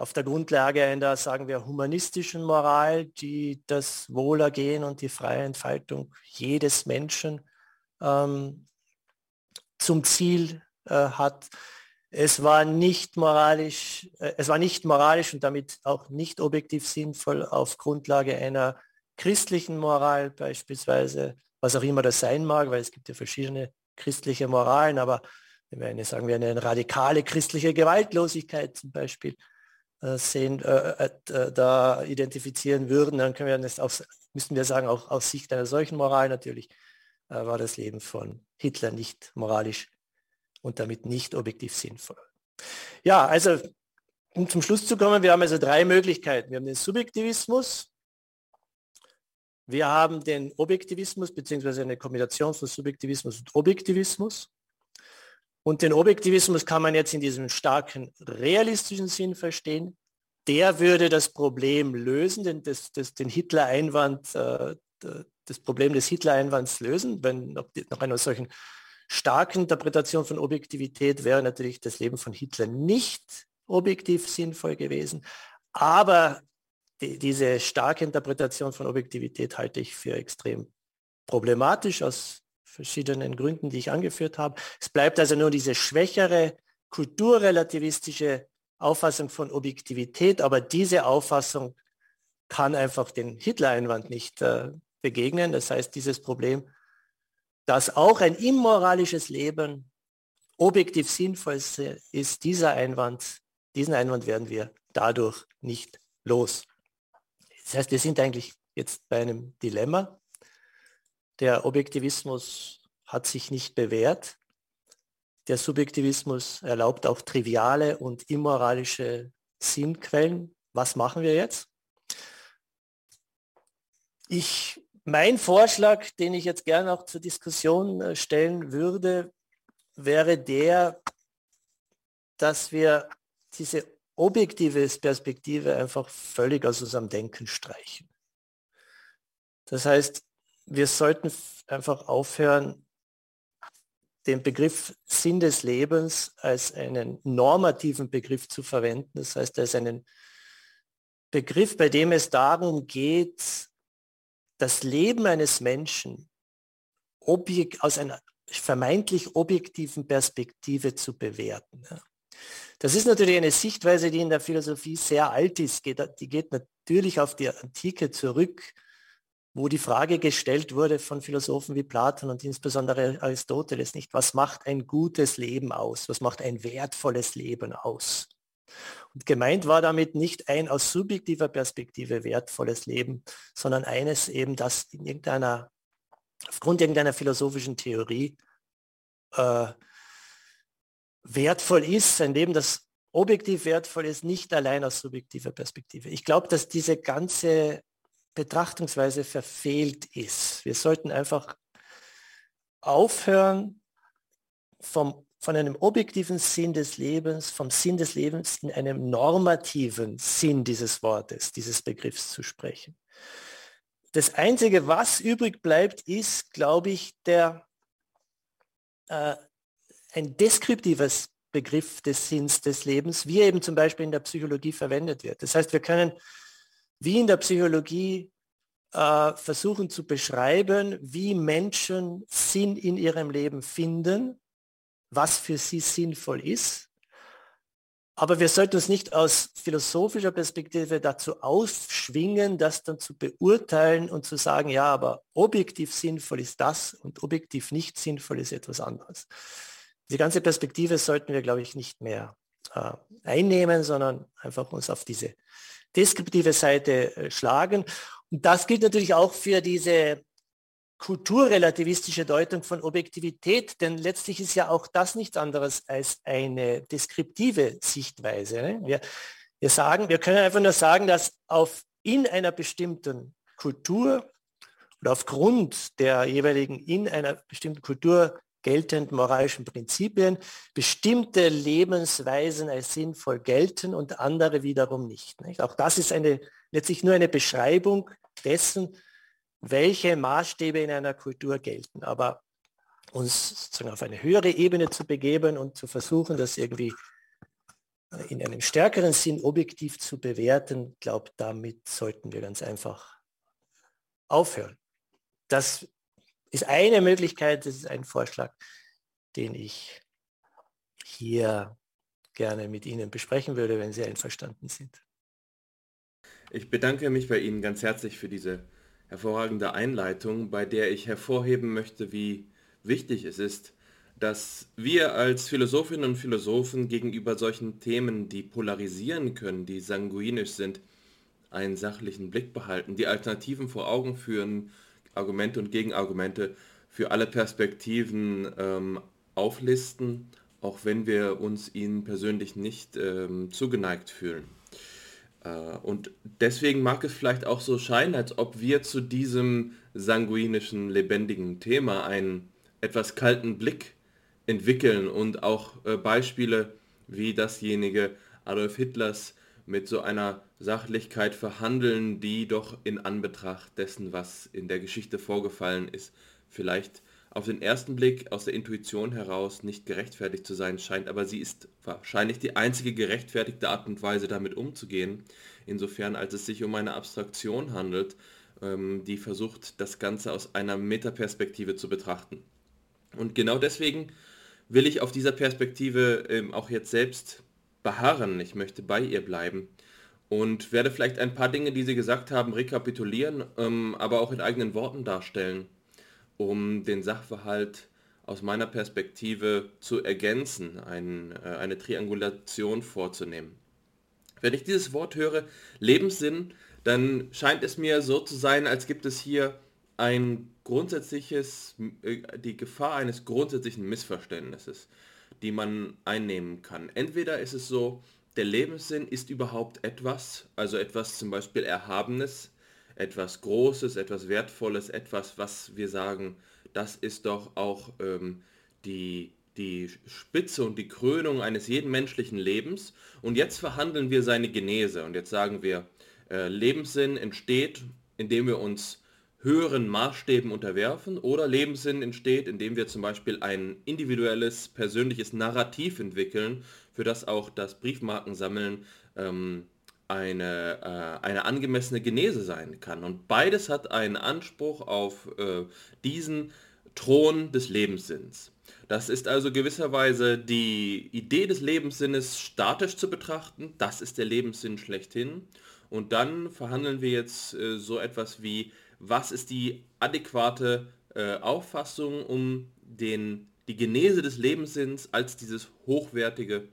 auf der Grundlage einer, sagen wir, humanistischen Moral, die das Wohlergehen und die freie Entfaltung jedes Menschen ähm, zum Ziel äh, hat. Es war nicht moralisch, äh, es war nicht moralisch und damit auch nicht objektiv sinnvoll auf Grundlage einer christlichen Moral beispielsweise was auch immer das sein mag, weil es gibt ja verschiedene christliche Moralen, aber wenn wir eine, sagen wir, eine radikale christliche Gewaltlosigkeit zum Beispiel äh, sehen, äh, äh, äh da identifizieren würden, dann können wir das aus, müssten wir sagen, auch aus Sicht einer solchen Moral natürlich äh, war das Leben von Hitler nicht moralisch und damit nicht objektiv sinnvoll. Ja, also um zum Schluss zu kommen, wir haben also drei Möglichkeiten. Wir haben den Subjektivismus, wir haben den Objektivismus beziehungsweise eine Kombination von Subjektivismus und Objektivismus. Und den Objektivismus kann man jetzt in diesem starken realistischen Sinn verstehen. Der würde das Problem lösen, den, das, das, den Hitler-Einwand, äh, das Problem des Hitler-Einwands lösen. Wenn nach einer solchen starken Interpretation von Objektivität wäre natürlich das Leben von Hitler nicht objektiv sinnvoll gewesen. Aber die, diese starke Interpretation von Objektivität halte ich für extrem problematisch aus verschiedenen Gründen, die ich angeführt habe. Es bleibt also nur diese schwächere kulturrelativistische Auffassung von Objektivität, aber diese Auffassung kann einfach den Hitler-Einwand nicht äh, begegnen. Das heißt, dieses Problem, dass auch ein immoralisches Leben objektiv sinnvoll ist, dieser Einwand, diesen Einwand werden wir dadurch nicht los. Das heißt, wir sind eigentlich jetzt bei einem Dilemma. Der Objektivismus hat sich nicht bewährt. Der Subjektivismus erlaubt auch triviale und immoralische Sinnquellen. Was machen wir jetzt? Ich, mein Vorschlag, den ich jetzt gerne auch zur Diskussion äh, stellen würde, wäre der, dass wir diese objektive Perspektive einfach völlig aus unserem Denken streichen. Das heißt, wir sollten einfach aufhören, den Begriff Sinn des Lebens als einen normativen Begriff zu verwenden. Das heißt, als einen Begriff, bei dem es darum geht, das Leben eines Menschen aus einer vermeintlich objektiven Perspektive zu bewerten. Das ist natürlich eine Sichtweise, die in der Philosophie sehr alt ist. Die geht natürlich auf die Antike zurück wo die Frage gestellt wurde von Philosophen wie Platon und insbesondere Aristoteles nicht, was macht ein gutes Leben aus? Was macht ein wertvolles Leben aus? Und gemeint war damit nicht ein aus subjektiver Perspektive wertvolles Leben, sondern eines eben, das in irgendeiner, aufgrund irgendeiner philosophischen Theorie äh, wertvoll ist, ein Leben, das objektiv wertvoll ist, nicht allein aus subjektiver Perspektive. Ich glaube, dass diese ganze Betrachtungsweise verfehlt ist. Wir sollten einfach aufhören, vom, von einem objektiven Sinn des Lebens, vom Sinn des Lebens in einem normativen Sinn dieses Wortes, dieses Begriffs zu sprechen. Das Einzige, was übrig bleibt, ist, glaube ich, der, äh, ein deskriptives Begriff des Sinns des Lebens, wie eben zum Beispiel in der Psychologie verwendet wird. Das heißt, wir können wie in der Psychologie äh, versuchen zu beschreiben, wie Menschen Sinn in ihrem Leben finden, was für sie sinnvoll ist. Aber wir sollten uns nicht aus philosophischer Perspektive dazu ausschwingen, das dann zu beurteilen und zu sagen, ja, aber objektiv sinnvoll ist das und objektiv nicht sinnvoll ist etwas anderes. Die ganze Perspektive sollten wir, glaube ich, nicht mehr äh, einnehmen, sondern einfach uns auf diese deskriptive Seite äh, schlagen. Und das gilt natürlich auch für diese kulturrelativistische Deutung von Objektivität, denn letztlich ist ja auch das nichts anderes als eine deskriptive Sichtweise. Ne? Wir, wir sagen, wir können einfach nur sagen, dass auf in einer bestimmten Kultur oder aufgrund der jeweiligen in einer bestimmten Kultur geltenden moralischen Prinzipien bestimmte Lebensweisen als sinnvoll gelten und andere wiederum nicht, nicht. Auch das ist eine, letztlich nur eine Beschreibung dessen, welche Maßstäbe in einer Kultur gelten. Aber uns sozusagen auf eine höhere Ebene zu begeben und zu versuchen, das irgendwie in einem stärkeren Sinn objektiv zu bewerten, glaube damit sollten wir ganz einfach aufhören. Das ist eine Möglichkeit, das ist ein Vorschlag, den ich hier gerne mit Ihnen besprechen würde, wenn Sie einverstanden sind. Ich bedanke mich bei Ihnen ganz herzlich für diese hervorragende Einleitung, bei der ich hervorheben möchte, wie wichtig es ist, dass wir als Philosophinnen und Philosophen gegenüber solchen Themen, die polarisieren können, die sanguinisch sind, einen sachlichen Blick behalten, die Alternativen vor Augen führen, Argumente und Gegenargumente für alle Perspektiven ähm, auflisten, auch wenn wir uns ihnen persönlich nicht ähm, zugeneigt fühlen. Äh, und deswegen mag es vielleicht auch so scheinen, als ob wir zu diesem sanguinischen, lebendigen Thema einen etwas kalten Blick entwickeln und auch äh, Beispiele wie dasjenige Adolf Hitlers mit so einer Sachlichkeit verhandeln, die doch in Anbetracht dessen, was in der Geschichte vorgefallen ist, vielleicht auf den ersten Blick aus der Intuition heraus nicht gerechtfertigt zu sein scheint, aber sie ist wahrscheinlich die einzige gerechtfertigte Art und Weise, damit umzugehen, insofern als es sich um eine Abstraktion handelt, ähm, die versucht, das Ganze aus einer Metaperspektive zu betrachten. Und genau deswegen will ich auf dieser Perspektive ähm, auch jetzt selbst beharren. Ich möchte bei ihr bleiben und werde vielleicht ein paar Dinge, die Sie gesagt haben, rekapitulieren, ähm, aber auch in eigenen Worten darstellen, um den Sachverhalt aus meiner Perspektive zu ergänzen, ein, äh, eine Triangulation vorzunehmen. Wenn ich dieses Wort höre, Lebenssinn, dann scheint es mir so zu sein, als gibt es hier ein grundsätzliches, äh, die Gefahr eines grundsätzlichen Missverständnisses, die man einnehmen kann. Entweder ist es so, der Lebenssinn ist überhaupt etwas, also etwas zum Beispiel Erhabenes, etwas Großes, etwas Wertvolles, etwas, was wir sagen, das ist doch auch ähm, die, die Spitze und die Krönung eines jeden menschlichen Lebens. Und jetzt verhandeln wir seine Genese und jetzt sagen wir, äh, Lebenssinn entsteht, indem wir uns höheren Maßstäben unterwerfen oder Lebenssinn entsteht, indem wir zum Beispiel ein individuelles, persönliches Narrativ entwickeln, für das auch das Briefmarkensammeln ähm, eine, äh, eine angemessene Genese sein kann. Und beides hat einen Anspruch auf äh, diesen Thron des Lebenssinns. Das ist also gewisserweise die Idee des Lebenssinnes statisch zu betrachten. Das ist der Lebenssinn schlechthin. Und dann verhandeln wir jetzt äh, so etwas wie, was ist die adäquate äh, Auffassung, um den, die Genese des Lebenssinns als dieses hochwertige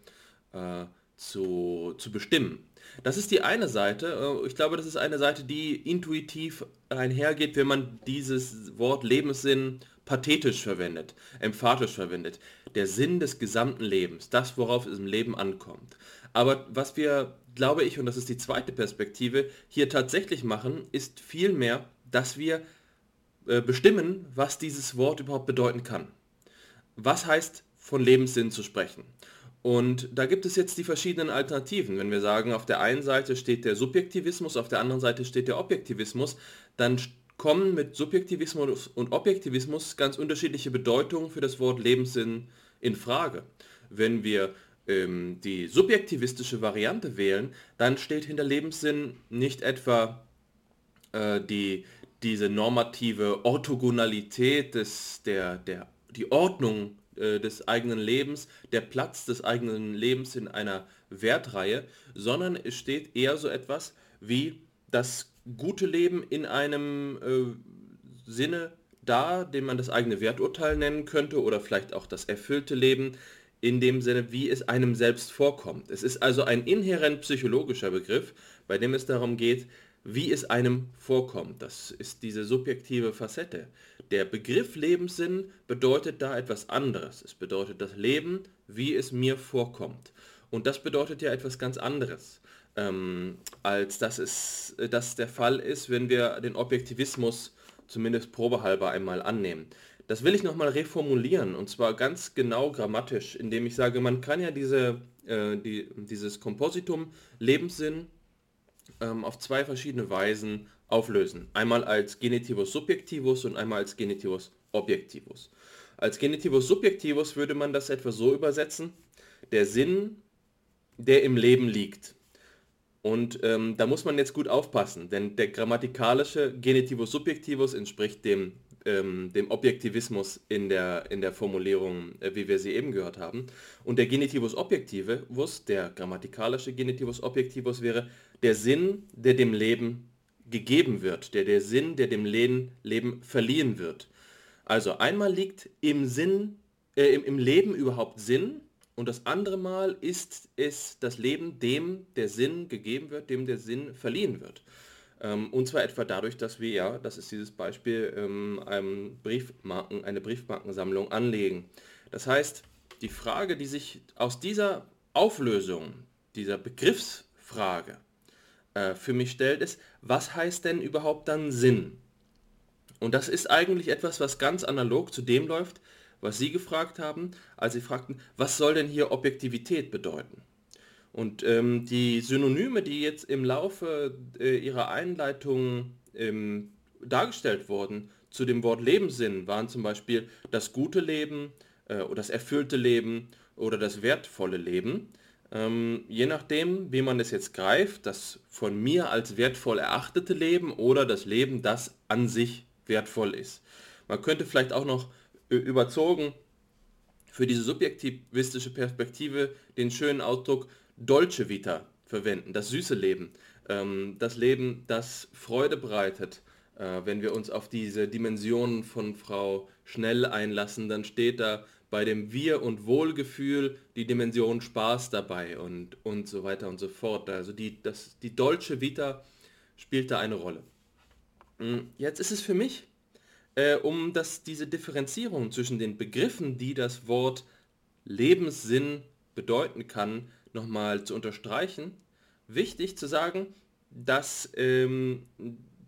äh, zu, zu bestimmen. Das ist die eine Seite. Äh, ich glaube, das ist eine Seite, die intuitiv einhergeht, wenn man dieses Wort Lebenssinn pathetisch verwendet, emphatisch verwendet. Der Sinn des gesamten Lebens, das, worauf es im Leben ankommt. Aber was wir, glaube ich, und das ist die zweite Perspektive, hier tatsächlich machen, ist vielmehr, dass wir äh, bestimmen, was dieses Wort überhaupt bedeuten kann. Was heißt von Lebenssinn zu sprechen? Und da gibt es jetzt die verschiedenen Alternativen. Wenn wir sagen, auf der einen Seite steht der Subjektivismus, auf der anderen Seite steht der Objektivismus, dann kommen mit Subjektivismus und Objektivismus ganz unterschiedliche Bedeutungen für das Wort Lebenssinn in Frage. Wenn wir ähm, die subjektivistische Variante wählen, dann steht hinter Lebenssinn nicht etwa äh, die, diese normative Orthogonalität des, der, der, die Ordnung äh, des eigenen Lebens, der Platz des eigenen Lebens in einer Wertreihe, sondern es steht eher so etwas wie das gute Leben in einem äh, Sinne da, den man das eigene Werturteil nennen könnte oder vielleicht auch das erfüllte Leben in dem Sinne, wie es einem selbst vorkommt. Es ist also ein inhärent psychologischer Begriff, bei dem es darum geht, wie es einem vorkommt. Das ist diese subjektive Facette. Der Begriff Lebenssinn bedeutet da etwas anderes. Es bedeutet das Leben, wie es mir vorkommt. Und das bedeutet ja etwas ganz anderes, ähm, als dass es äh, das der Fall ist, wenn wir den Objektivismus zumindest probehalber einmal annehmen. Das will ich nochmal reformulieren und zwar ganz genau grammatisch, indem ich sage, man kann ja diese, äh, die, dieses Kompositum Lebenssinn ähm, auf zwei verschiedene Weisen auflösen. Einmal als Genitivus Subjektivus und einmal als Genitivus Objektivus. Als Genitivus Subjektivus würde man das etwa so übersetzen, der Sinn, der im Leben liegt. Und ähm, da muss man jetzt gut aufpassen, denn der grammatikalische Genitivus Subjektivus entspricht dem ähm, dem Objektivismus in der, in der Formulierung, äh, wie wir sie eben gehört haben. Und der Genitivus Objektivus, der grammatikalische Genitivus Objektivus wäre der Sinn, der dem Leben gegeben wird, der der Sinn, der dem Leben, verliehen wird. Also einmal liegt im Sinn, äh, im, im Leben überhaupt Sinn und das andere Mal ist es das Leben, dem der Sinn gegeben wird, dem der Sinn verliehen wird. Ähm, und zwar etwa dadurch, dass wir, ja, das ist dieses Beispiel, ähm, Briefmarken, eine Briefmarkensammlung anlegen. Das heißt, die Frage, die sich aus dieser Auflösung, dieser Begriffsfrage äh, für mich stellt, ist, was heißt denn überhaupt dann Sinn? Und das ist eigentlich etwas, was ganz analog zu dem läuft, was Sie gefragt haben, als Sie fragten, was soll denn hier Objektivität bedeuten? Und ähm, die Synonyme, die jetzt im Laufe äh, ihrer Einleitung ähm, dargestellt wurden zu dem Wort Lebenssinn, waren zum Beispiel das gute Leben äh, oder das erfüllte Leben oder das wertvolle Leben. Ähm, je nachdem, wie man es jetzt greift, das von mir als wertvoll erachtete Leben oder das Leben, das an sich wertvoll ist. Man könnte vielleicht auch noch überzogen für diese subjektivistische Perspektive den schönen Ausdruck Dolce Vita verwenden, das süße Leben, ähm, das Leben, das Freude bereitet. Äh, wenn wir uns auf diese Dimensionen von Frau Schnell einlassen, dann steht da bei dem Wir- und Wohlgefühl die Dimension Spaß dabei und, und so weiter und so fort. Also die, das, die Dolce Vita spielt da eine Rolle. Hm, jetzt ist es für mich, äh, um das, diese Differenzierung zwischen den Begriffen, die das Wort Lebenssinn bedeuten kann, nochmal zu unterstreichen, wichtig zu sagen, dass ähm,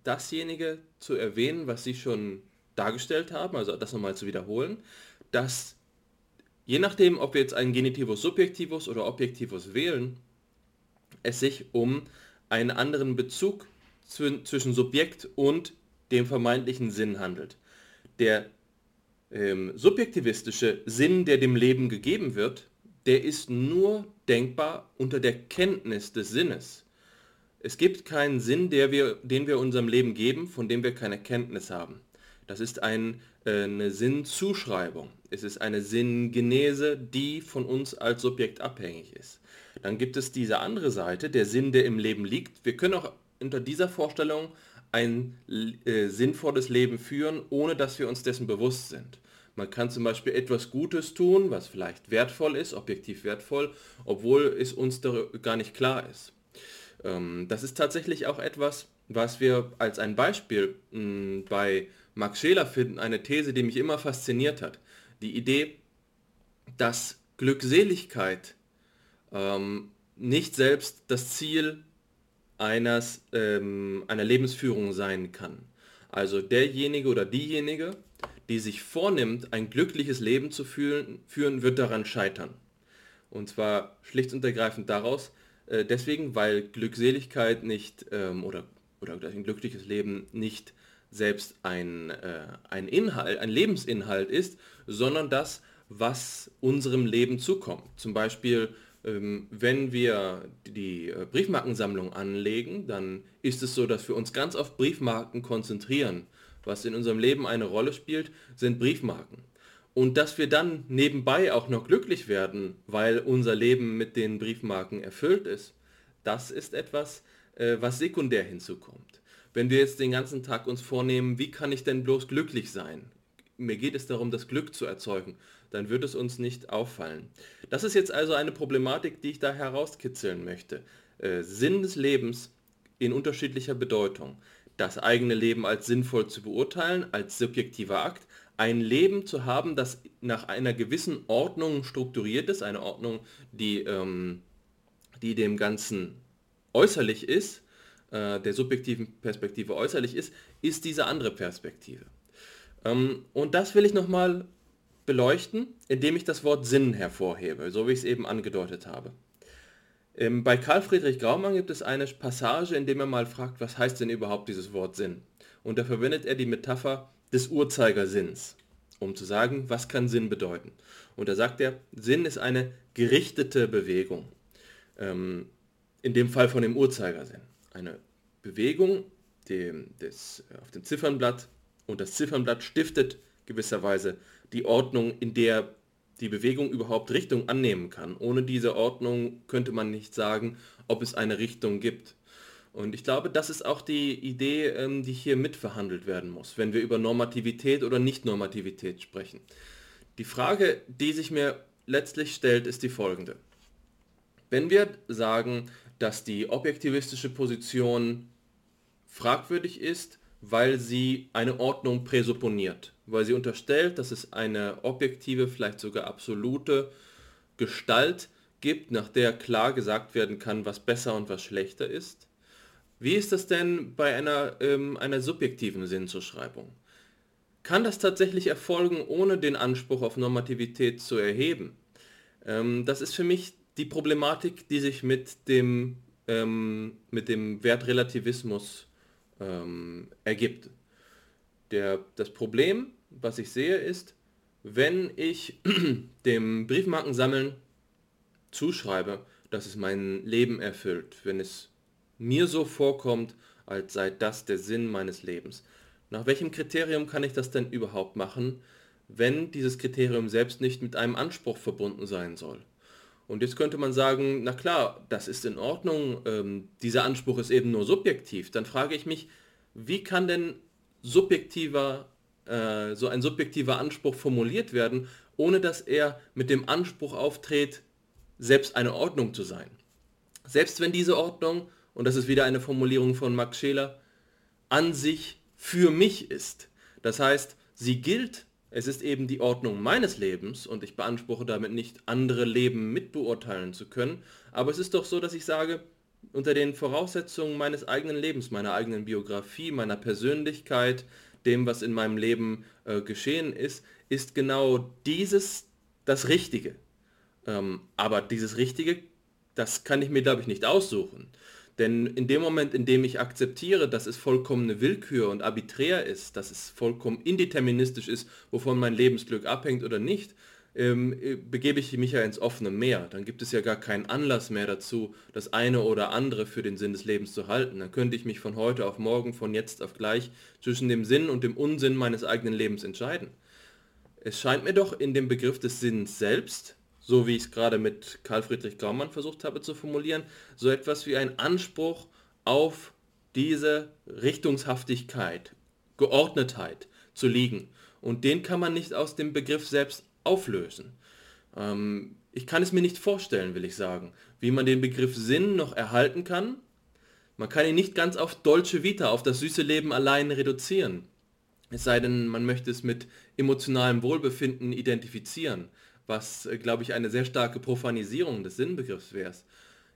dasjenige zu erwähnen, was Sie schon dargestellt haben, also das nochmal zu wiederholen, dass je nachdem, ob wir jetzt einen Genitivus Subjektivus oder Objektivus wählen, es sich um einen anderen Bezug zwischen Subjekt und dem vermeintlichen Sinn handelt. Der ähm, subjektivistische Sinn, der dem Leben gegeben wird, der ist nur denkbar unter der Kenntnis des Sinnes. Es gibt keinen Sinn, wir, den wir unserem Leben geben, von dem wir keine Kenntnis haben. Das ist ein, äh, eine Sinnzuschreibung. Es ist eine Sinngenese, die von uns als Subjekt abhängig ist. Dann gibt es diese andere Seite, der Sinn, der im Leben liegt. Wir können auch unter dieser Vorstellung ein äh, sinnvolles Leben führen, ohne dass wir uns dessen bewusst sind. Man kann zum Beispiel etwas Gutes tun, was vielleicht wertvoll ist, objektiv wertvoll, obwohl es uns gar nicht klar ist. Ähm, das ist tatsächlich auch etwas, was wir als ein Beispiel mh, hm, bei Max Scheler finden, eine These, die mich immer fasziniert hat. Die Idee, dass Glückseligkeit ähm, nicht selbst das Ziel eines, ähm, einer Lebensführung sein kann. Also derjenige oder diejenige, die sich vornimmt, ein glückliches Leben zu führen, führen wird daran scheitern. Und zwar schlicht und ergreifend daraus, äh, deswegen, weil Glückseligkeit nicht ähm, oder, oder ein glückliches Leben nicht selbst ein, äh, ein Inhalt, ein Lebensinhalt ist, sondern das, was unserem Leben zukommt. Zum Beispiel ähm, wenn wir die äh, Briefmarkensammlung anlegen, dann ist es so, dass wir uns ganz auf Briefmarken konzentrieren. Was in unserem Leben eine Rolle spielt, sind Briefmarken. Und dass wir dann nebenbei auch noch glücklich werden, weil unser Leben mit den Briefmarken erfüllt ist, das ist etwas, äh, was sekundär hinzukommt. Wenn wir jetzt den ganzen Tag uns vornehmen, wie kann ich denn bloß glücklich sein? Mir geht es darum, das Glück zu erzeugen dann wird es uns nicht auffallen. Das ist jetzt also eine Problematik, die ich da herauskitzeln möchte. Äh, Sinn des Lebens in unterschiedlicher Bedeutung. Das eigene Leben als sinnvoll zu beurteilen, als subjektiver Akt. Ein Leben zu haben, das nach einer gewissen Ordnung strukturiert ist, eine Ordnung, die, ähm, die dem Ganzen äußerlich ist, äh, der subjektiven Perspektive äußerlich ist, ist diese andere Perspektive. Ähm, und das will ich nochmal beleuchten, indem ich das Wort Sinn hervorhebe, so wie ich es eben angedeutet habe. Ähm, bei Karl Friedrich Graumann gibt es eine Passage, in dem er mal fragt, was heißt denn überhaupt dieses Wort Sinn? Und da verwendet er die Metapher des Uhrzeigersinns, um zu sagen, was kann Sinn bedeuten. Und da sagt er, Sinn ist eine gerichtete Bewegung. Ähm, in dem Fall von dem Uhrzeigersinn. Eine Bewegung dem, des, auf dem Ziffernblatt und das Ziffernblatt stiftet gewisserweise die Ordnung, in der die Bewegung überhaupt Richtung annehmen kann. Ohne diese Ordnung könnte man nicht sagen, ob es eine Richtung gibt. Und ich glaube, das ist auch die Idee, ähm, die hier mitverhandelt werden muss, wenn wir über Normativität oder Nicht-Normativität sprechen. Die Frage, die sich mir letztlich stellt, ist die folgende. Wenn wir sagen, dass die objektivistische Position fragwürdig ist, weil sie eine Ordnung präsupponiert, weil sie unterstellt, dass es eine objektive, vielleicht sogar absolute Gestalt gibt, nach der klar gesagt werden kann, was besser und was schlechter ist. Wie ist das denn bei einer, ähm, einer subjektiven Sinnzuschreibung? Kann das tatsächlich erfolgen, ohne den Anspruch auf Normativität zu erheben? Ähm, das ist für mich die Problematik, die sich mit dem, ähm, mit dem Wertrelativismus ähm, ergibt. Der, das Problem was ich sehe, ist, wenn ich dem Briefmarkensammeln zuschreibe, dass es mein Leben erfüllt, wenn es mir so vorkommt, als sei das der Sinn meines Lebens. Nach welchem Kriterium kann ich das denn überhaupt machen? wenn dieses Kriterium selbst nicht mit einem Anspruch verbunden sein soll. Und jetzt könnte man sagen, na klar, das ist in Ordnung, ähm, dieser Anspruch ist eben nur subjektiv. Dann frage ich mich, wie kann denn subjektiver, äh, so ein subjektiver Anspruch formuliert werden, ohne dass er mit dem Anspruch auftritt, selbst eine Ordnung zu sein? Selbst wenn diese Ordnung, und das ist wieder eine Formulierung von Max Scheler, an sich für mich ist. Das heißt, sie gilt es ist eben die Ordnung meines Lebens und ich beanspruche damit nicht, andere Leben mitbeurteilen zu können. Aber es ist doch so, dass ich sage, unter den Voraussetzungen meines eigenen Lebens, meiner eigenen Biografie, meiner Persönlichkeit, dem, was in meinem Leben äh, geschehen ist, ist genau dieses das Richtige. Ähm, aber dieses Richtige, das kann ich mir, glaube ich, nicht aussuchen. Denn in dem Moment, in dem ich akzeptiere, dass es vollkommene Willkür und arbiträr ist, dass es vollkommen indeterministisch ist, wovon mein Lebensglück abhängt oder nicht, ähm, äh, begebe ich mich ja ins offene Meer. Dann gibt es ja gar keinen Anlass mehr dazu, das eine oder andere für den Sinn des Lebens zu halten. Dann könnte ich mich von heute auf morgen, von jetzt auf gleich zwischen dem Sinn und dem Unsinn meines eigenen Lebens entscheiden. Es scheint mir doch in dem Begriff des Sinns selbst so wie ich es gerade mit Karl Friedrich Gaumann versucht habe zu formulieren, so etwas wie ein Anspruch auf diese Richtungshaftigkeit, Geordnetheit zu liegen. Und den kann man nicht aus dem Begriff selbst auflösen. Ähm, ich kann es mir nicht vorstellen, will ich sagen, wie man den Begriff Sinn noch erhalten kann. Man kann ihn nicht ganz auf Dolce Vita, auf das süße Leben allein reduzieren. Es sei denn, man möchte es mit emotionalem Wohlbefinden identifizieren was, äh, glaube ich, eine sehr starke Profanisierung des Sinnbegriffs wäre.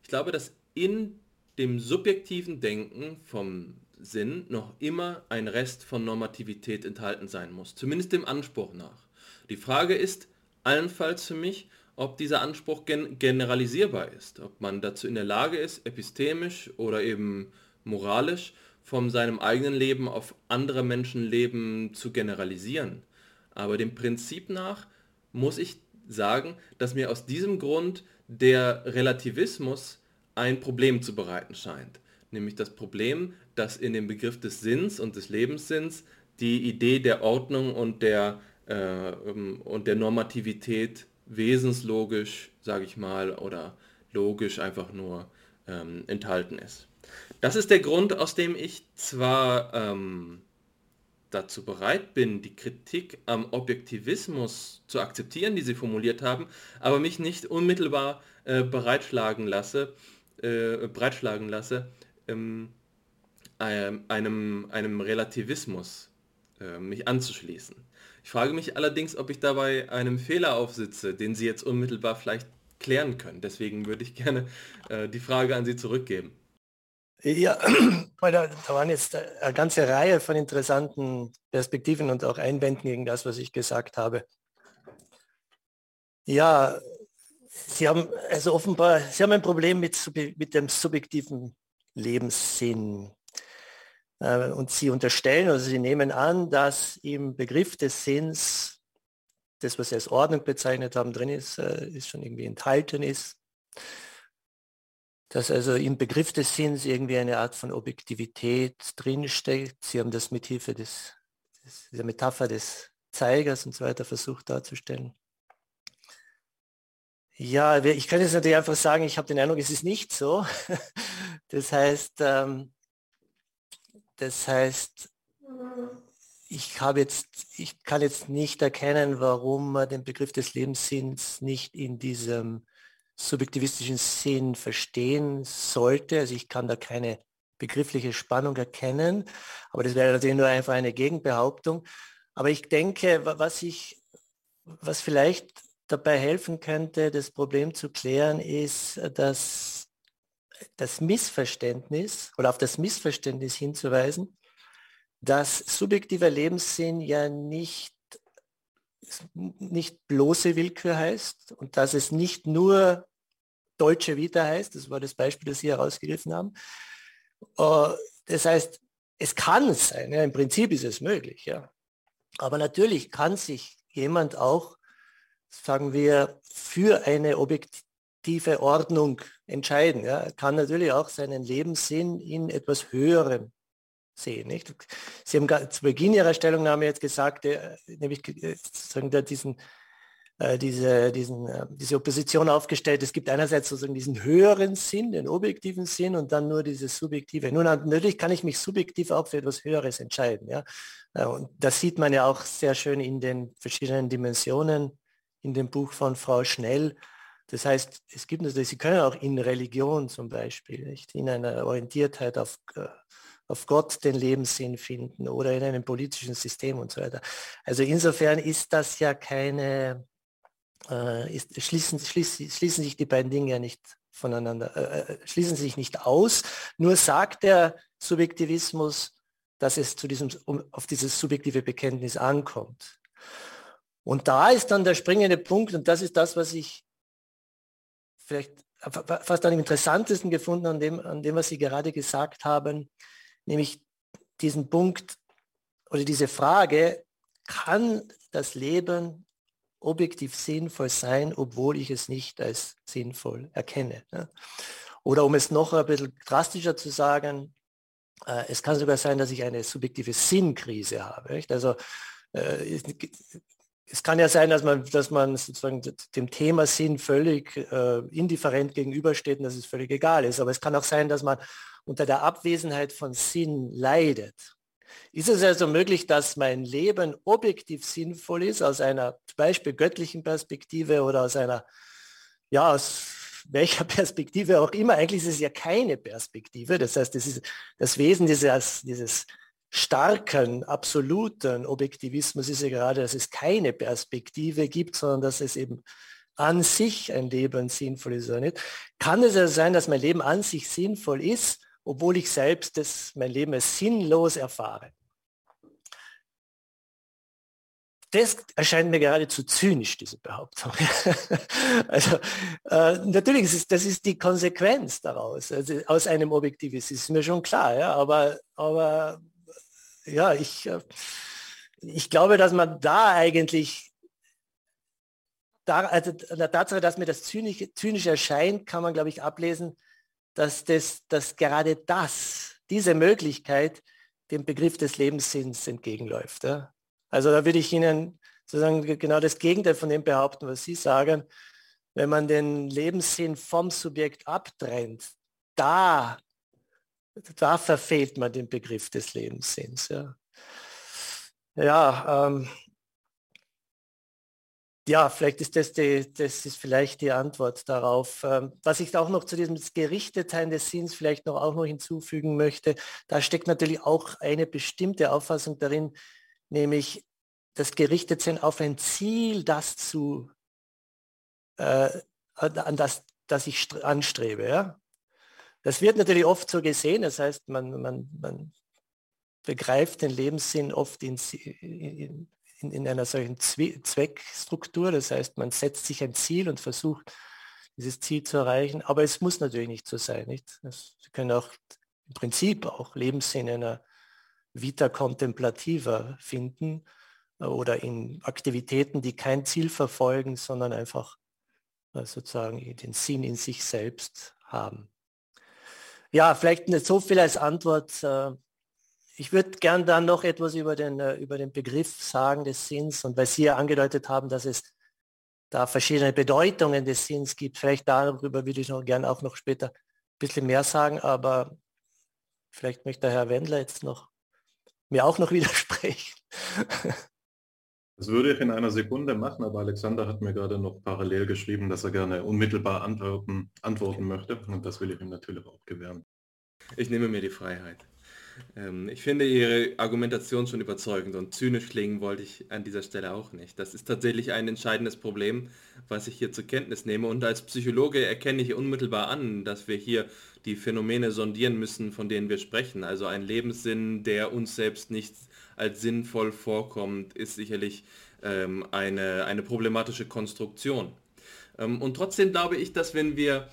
Ich glaube, dass in dem subjektiven Denken vom Sinn noch immer ein Rest von Normativität enthalten sein muss, zumindest dem Anspruch nach. Die Frage ist allenfalls für mich, ob dieser Anspruch gen generalisierbar ist, ob man dazu in der Lage ist, epistemisch oder eben moralisch von seinem eigenen Leben auf andere Menschenleben zu generalisieren. Aber dem Prinzip nach muss ich sagen, dass mir aus diesem Grund der Relativismus ein Problem zu bereiten scheint. Nämlich das Problem, dass in dem Begriff des Sinns und des Lebenssinns die Idee der Ordnung und der, äh, ähm, und der Normativität wesenslogisch, sage ich mal, oder logisch einfach nur ähm, enthalten ist. Das ist der Grund, aus dem ich zwar ähm, dazu bereit bin, die Kritik am Objektivismus zu akzeptieren, die Sie formuliert haben, aber mich nicht unmittelbar äh, bereitschlagen lasse, äh, bereitschlagen lasse, ähm, einem, einem Relativismus äh, mich anzuschließen. Ich frage mich allerdings, ob ich dabei einem Fehler aufsitze, den Sie jetzt unmittelbar vielleicht klären können. Deswegen würde ich gerne äh, die Frage an Sie zurückgeben. Ja, da, waren jetzt eine ganze Reihe von interessanten Perspektiven und auch Einwänden gegen das, was ich gesagt habe. Ja, Sie haben also offenbar, Sie haben ein Problem mit, mit dem subjektiven Lebenssinn. Äh, und Sie unterstellen, also Sie nehmen an, dass im Begriff des Sinns das, was Sie als Ordnung bezeichnet haben, drin ist, äh, ist schon irgendwie enthalten ist dass also im Begriff des Sinns irgendwie eine Art von Objektivität drinsteckt. Sie haben das mit Hilfe des, des, dieser Metapher des Zeigers und so weiter versucht darzustellen. Ja, ich kann jetzt natürlich einfach sagen, ich habe den Eindruck, es ist nicht so. Das heißt, ähm, das heißt, ich habe jetzt, ich kann jetzt nicht erkennen, warum man den Begriff des Lebenssinns nicht in diesem subjektivistischen Sinn verstehen sollte. Also ich kann da keine begriffliche Spannung erkennen, aber das wäre natürlich nur einfach eine Gegenbehauptung. Aber ich denke, was ich, was vielleicht dabei helfen könnte, das Problem zu klären, ist, dass das Missverständnis oder auf das Missverständnis hinzuweisen, dass subjektiver Lebenssinn ja nicht nicht bloße Willkür heißt und dass es nicht nur deutsche Vita heißt, das war das Beispiel, das Sie herausgegriffen haben. Äh, das heißt, es kann sein, ja, im Prinzip ist es möglich, ja. Aber natürlich kann sich jemand auch, sagen wir, für eine objektive Ordnung entscheiden. Ja. Kann natürlich auch seinen Lebenssinn in etwas Höherem sehen. Nicht? Sie haben zu Beginn Ihrer Stellungnahme jetzt gesagt, äh, nämlich äh, sozusagen diesen, äh, diese, diesen, diese Opposition aufgestellt. Es gibt einerseits sozusagen diesen höheren Sinn, den objektiven Sinn und dann nur dieses subjektive. Nun, natürlich kann ich mich subjektiv auch für etwas Höheres entscheiden. Ja? Und das sieht man ja auch sehr schön in den verschiedenen Dimensionen in dem Buch von Frau Schnell. Das heißt, es gibt natürlich, Sie können auch in Religion zum Beispiel, nicht, in einer Orientiertheit auf, auf Gott den Lebenssinn finden oder in einem politischen System und so weiter. Also insofern ist das ja keine, äh, ist, schließen, schließen, schließen sich die beiden Dinge ja nicht voneinander, äh, äh, schließen sich nicht aus. Nur sagt der Subjektivismus, dass es zu diesem, um, auf dieses subjektive Bekenntnis ankommt. Und da ist dann der springende Punkt, und das ist das, was ich vielleicht fast am interessantesten gefunden an dem, an dem, was Sie gerade gesagt haben, nämlich diesen Punkt oder diese Frage, kann das Leben objektiv sinnvoll sein, obwohl ich es nicht als sinnvoll erkenne. Ne? Oder um es noch ein bisschen drastischer zu sagen, äh, es kann sogar sein, dass ich eine subjektive Sinnkrise habe. Nicht? Also äh, es kann ja sein, dass man, dass man sozusagen dem Thema Sinn völlig äh, indifferent gegenübersteht und dass es völlig egal ist. Aber es kann auch sein, dass man unter der Abwesenheit von Sinn leidet. Ist es also möglich, dass mein Leben objektiv sinnvoll ist, aus einer zum Beispiel göttlichen Perspektive oder aus einer, ja, aus welcher Perspektive auch immer. Eigentlich ist es ja keine Perspektive. Das heißt, das, ist, das Wesen dieses, dieses starken, absoluten Objektivismus ist ja gerade, dass es keine Perspektive gibt, sondern dass es eben an sich ein Leben sinnvoll ist oder nicht. Kann es ja sein, dass mein Leben an sich sinnvoll ist, obwohl ich selbst das, mein Leben als sinnlos erfahre. Das erscheint mir geradezu zynisch, diese Behauptung. also äh, natürlich ist das ist die Konsequenz daraus, also aus einem Objektivismus, ist mir schon klar, ja, aber, aber ja, ich, äh, ich glaube, dass man da eigentlich da, also der Tatsache, dass mir das zynisch, zynisch erscheint, kann man, glaube ich, ablesen, dass, das, dass gerade das, diese Möglichkeit dem Begriff des Lebenssinns entgegenläuft. Ja? Also da würde ich Ihnen sozusagen genau das Gegenteil von dem behaupten, was Sie sagen. Wenn man den Lebenssinn vom Subjekt abtrennt, da, da verfehlt man den Begriff des Lebenssinns. Ja, ja ähm, ja, vielleicht ist das, die, das ist vielleicht die Antwort darauf. Ähm, was ich auch noch zu diesem Gerichtetsein des Sinns vielleicht noch auch noch hinzufügen möchte, da steckt natürlich auch eine bestimmte Auffassung darin, nämlich das Gerichtetsein auf ein Ziel, das zu, äh, an das, das ich anstrebe. Ja? Das wird natürlich oft so gesehen, das heißt, man, man, man begreift den Lebenssinn oft in, in, in, in einer solchen Zweckstruktur. Das heißt, man setzt sich ein Ziel und versucht, dieses Ziel zu erreichen. Aber es muss natürlich nicht so sein. Nicht? Sie können auch im Prinzip auch Lebenssinn in einer Vita contemplativa finden oder in Aktivitäten, die kein Ziel verfolgen, sondern einfach äh, sozusagen den Sinn in sich selbst haben. Ja, vielleicht nicht so viel als Antwort äh, ich würde gern dann noch etwas über den, äh, über den Begriff sagen des Sinns und weil Sie ja angedeutet haben, dass es da verschiedene Bedeutungen des Sinns gibt. Vielleicht darüber würde ich noch gern auch noch später ein bisschen mehr sagen, aber vielleicht möchte Herr Wendler jetzt noch mir auch noch widersprechen. Das würde ich in einer Sekunde machen, aber Alexander hat mir gerade noch parallel geschrieben, dass er gerne unmittelbar antworten, antworten möchte und das will ich ihm natürlich auch gewähren. Ich nehme mir die Freiheit. Ähm, ich finde Ihre Argumentation schon überzeugend und zynisch klingen wollte ich an dieser Stelle auch nicht. Das ist tatsächlich ein entscheidendes Problem, was ich hier zur Kenntnis nehme. Und als Psychologe erkenne ich unmittelbar an, dass wir hier die Phänomene sondieren müssen, von denen wir sprechen. Also ein Lebenssinn, der uns selbst nicht als sinnvoll vorkommt, ist sicherlich ähm, eine, eine problematische Konstruktion. Ähm, und trotzdem glaube ich, dass wenn wir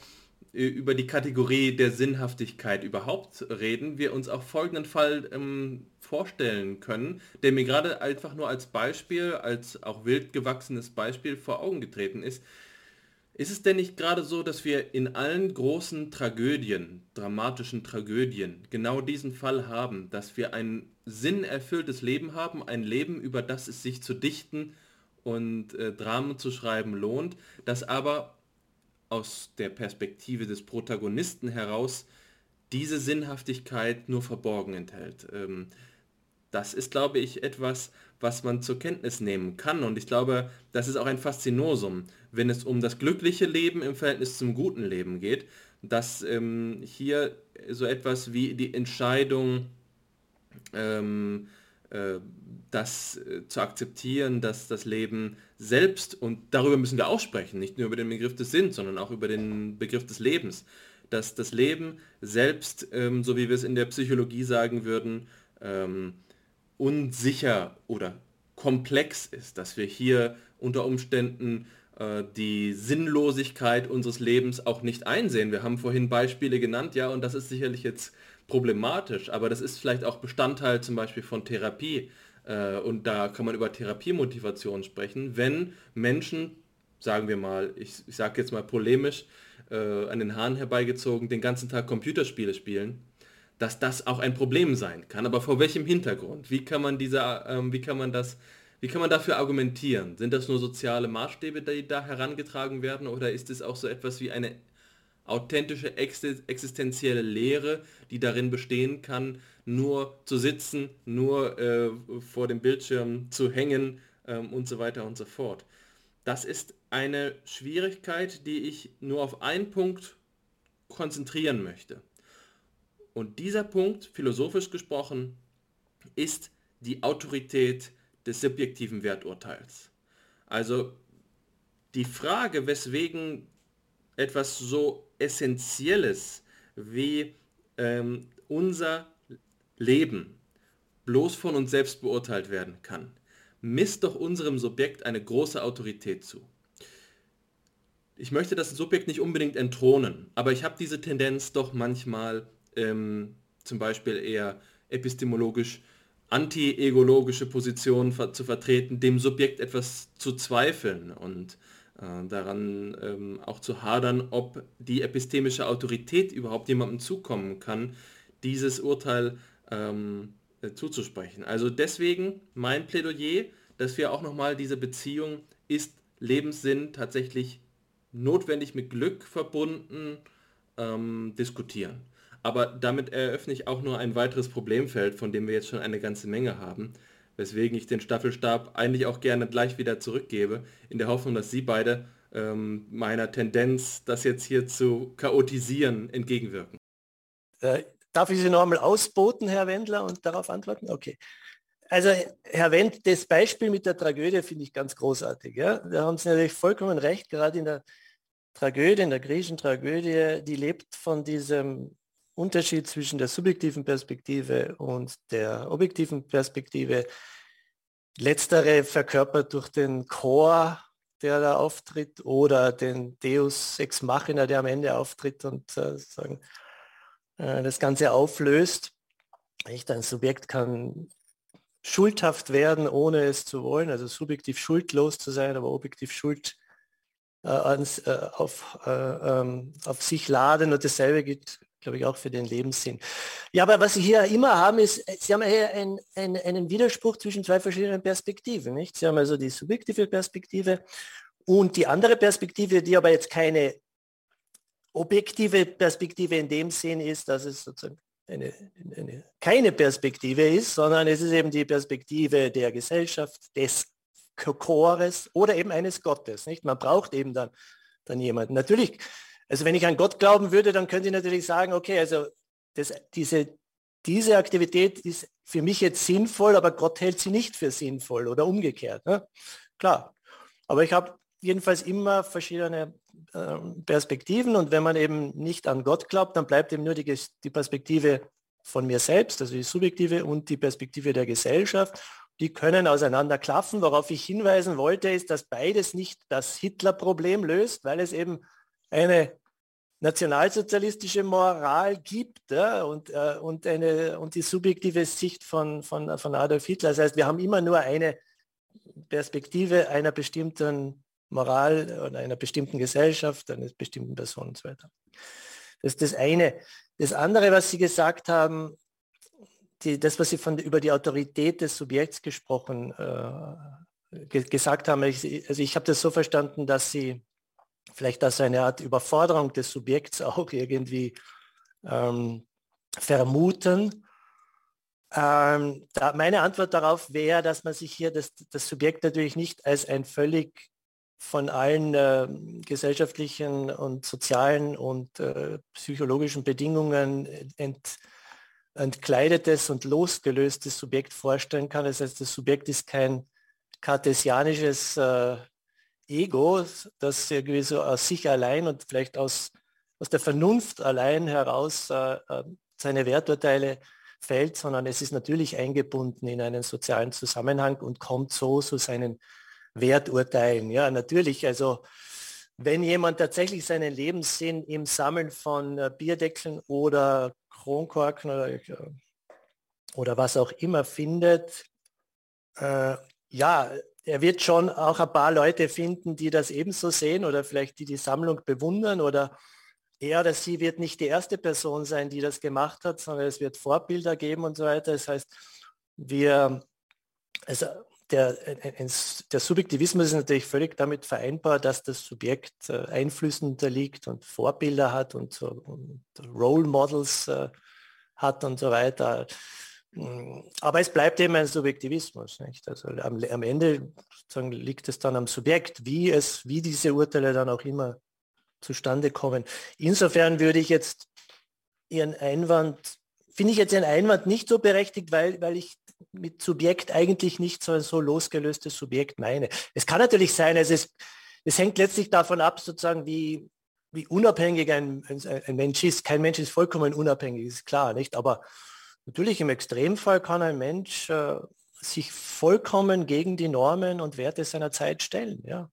äh, über die Kategorie der Sinnhaftigkeit überhaupt reden, wir uns auch folgenden Fall ähm, vorstellen können, der mir gerade einfach nur als Beispiel, als auch wild gewachsenes Beispiel vor Augen getreten ist. Ist es denn nicht gerade so, dass wir in allen großen Tragödien, dramatischen Tragödien, genau diesen Fall haben, dass wir ein sinnerfülltes Leben haben, ein Leben, über das es sich zu dichten und äh, Dramen zu schreiben lohnt, das aber aus der Perspektive des Protagonisten heraus diese Sinnhaftigkeit nur verborgen enthält. Ähm, das ist, glaube ich, etwas, was man zur Kenntnis nehmen kann. Und ich glaube, das ist auch ein Faszinosum, wenn es um das glückliche Leben im Verhältnis zum guten Leben geht, dass ähm, hier so etwas wie die Entscheidung, ähm, äh, das äh, zu akzeptieren, dass das Leben selbst, und darüber müssen wir auch sprechen, nicht nur über den Begriff des Sinns, sondern auch über den Begriff des Lebens, dass das Leben selbst, ähm, so wie wir es in der Psychologie sagen würden, ähm, unsicher oder komplex ist, dass wir hier unter Umständen äh, die Sinnlosigkeit unseres Lebens auch nicht einsehen. Wir haben vorhin Beispiele genannt, ja, und das ist sicherlich jetzt problematisch, aber das ist vielleicht auch Bestandteil zum Beispiel von Therapie. Äh, und da kann man über Therapiemotivation sprechen, wenn Menschen, sagen wir mal, ich, ich sage jetzt mal polemisch, äh, an den Haaren herbeigezogen, den ganzen Tag Computerspiele spielen dass das auch ein Problem sein kann. Aber vor welchem Hintergrund? Wie kann man diese, ähm, wie kann man das, wie kann man dafür argumentieren? Sind das nur soziale Maßstäbe, die da herangetragen werden, oder ist es auch so etwas wie eine authentische existenzielle Lehre, die darin bestehen kann, nur zu sitzen, nur äh, vor dem Bildschirm zu hängen ähm, und so weiter und so fort. Das ist eine Schwierigkeit, die ich nur auf einen Punkt konzentrieren möchte. Und dieser Punkt, philosophisch gesprochen, ist die Autorität des subjektiven Werturteils. Also die Frage, weswegen etwas so Essentielles wie ähm, unser Leben bloß von uns selbst beurteilt werden kann, misst doch unserem Subjekt eine große Autorität zu. Ich möchte das Subjekt nicht unbedingt entthronen, aber ich habe diese Tendenz doch manchmal ähm, zum Beispiel eher epistemologisch anti-egologische Positionen ver zu vertreten, dem Subjekt etwas zu zweifeln und äh, daran ähm, auch zu hadern, ob die epistemische Autorität überhaupt jemandem zukommen kann, dieses Urteil ähm, äh, zuzusprechen. Also deswegen mein Plädoyer, dass wir auch nochmal diese Beziehung ist Lebenssinn tatsächlich notwendig mit Glück verbunden ähm, diskutieren. Aber damit eröffne ich auch nur ein weiteres Problemfeld, von dem wir jetzt schon eine ganze Menge haben, weswegen ich den Staffelstab eigentlich auch gerne gleich wieder zurückgebe, in der Hoffnung, dass Sie beide ähm, meiner Tendenz, das jetzt hier zu chaotisieren, entgegenwirken. Äh, darf ich Sie noch einmal ausboten, Herr Wendler, und darauf antworten? Okay. Also Herr Wendt, das Beispiel mit der Tragödie finde ich ganz großartig. Ja? Da haben Sie natürlich vollkommen recht, gerade in der Tragödie, in der griechischen Tragödie, die lebt von diesem Unterschied zwischen der subjektiven Perspektive und der objektiven Perspektive. Letztere verkörpert durch den Chor, der da auftritt, oder den Deus ex machina, der am Ende auftritt und äh, sagen, äh, das Ganze auflöst. Echt, ein Subjekt kann schuldhaft werden, ohne es zu wollen, also subjektiv schuldlos zu sein, aber objektiv schuld äh, ans, äh, auf, äh, ähm, auf sich laden und dasselbe gilt glaube ich, auch für den Lebenssinn. Ja, aber was Sie hier immer haben, ist, Sie haben hier ein, ein, einen Widerspruch zwischen zwei verschiedenen Perspektiven. Nicht? Sie haben also die subjektive Perspektive und die andere Perspektive, die aber jetzt keine objektive Perspektive in dem Sinn ist, dass es sozusagen eine, eine, keine Perspektive ist, sondern es ist eben die Perspektive der Gesellschaft, des Chores oder eben eines Gottes. Nicht? Man braucht eben dann, dann jemanden. Natürlich also wenn ich an Gott glauben würde, dann könnte ich natürlich sagen, okay, also das, diese, diese Aktivität ist für mich jetzt sinnvoll, aber Gott hält sie nicht für sinnvoll oder umgekehrt. Ne? Klar. Aber ich habe jedenfalls immer verschiedene äh, Perspektiven und wenn man eben nicht an Gott glaubt, dann bleibt eben nur die, die Perspektive von mir selbst, also die subjektive und die Perspektive der Gesellschaft. Die können auseinander klaffen. Worauf ich hinweisen wollte, ist, dass beides nicht das Hitler-Problem löst, weil es eben eine nationalsozialistische Moral gibt ja, und, äh, und, eine, und die subjektive Sicht von, von, von Adolf Hitler. Das heißt, wir haben immer nur eine Perspektive einer bestimmten Moral oder einer bestimmten Gesellschaft, einer bestimmten Person und so weiter. Das ist das eine. Das andere, was Sie gesagt haben, die, das, was Sie von, über die Autorität des Subjekts gesprochen äh, ge gesagt haben, ich, also ich habe das so verstanden, dass Sie vielleicht als eine Art Überforderung des Subjekts auch irgendwie ähm, vermuten. Ähm, da meine Antwort darauf wäre, dass man sich hier das, das Subjekt natürlich nicht als ein völlig von allen äh, gesellschaftlichen und sozialen und äh, psychologischen Bedingungen ent, entkleidetes und losgelöstes Subjekt vorstellen kann. Das heißt, das Subjekt ist kein kartesianisches äh, Ego, das irgendwie so aus sich allein und vielleicht aus, aus der Vernunft allein heraus äh, äh seine Werturteile fällt, sondern es ist natürlich eingebunden in einen sozialen Zusammenhang und kommt so zu seinen Werturteilen. Ja, natürlich, also wenn jemand tatsächlich seinen Lebenssinn im Sammeln von äh, Bierdeckeln oder Kronkorken oder, äh, oder was auch immer findet, äh, ja, er wird schon auch ein paar Leute finden, die das ebenso sehen oder vielleicht die die Sammlung bewundern oder er oder sie wird nicht die erste Person sein, die das gemacht hat, sondern es wird Vorbilder geben und so weiter. Das heißt, wir, also der, der Subjektivismus ist natürlich völlig damit vereinbar, dass das Subjekt äh, Einflüssen unterliegt und Vorbilder hat und, und Role Models äh, hat und so weiter. Aber es bleibt eben ein Subjektivismus. Nicht? Also am, am Ende liegt es dann am Subjekt, wie es, wie diese Urteile dann auch immer zustande kommen. Insofern würde ich jetzt Ihren Einwand, finde ich jetzt Ihren Einwand nicht so berechtigt, weil, weil ich mit Subjekt eigentlich nicht so ein so losgelöstes Subjekt meine. Es kann natürlich sein, es, ist, es hängt letztlich davon ab, sozusagen, wie, wie unabhängig ein, ein, ein Mensch ist. Kein Mensch ist vollkommen unabhängig, ist klar, nicht? Aber natürlich im Extremfall kann ein Mensch äh, sich vollkommen gegen die Normen und Werte seiner Zeit stellen. Ja.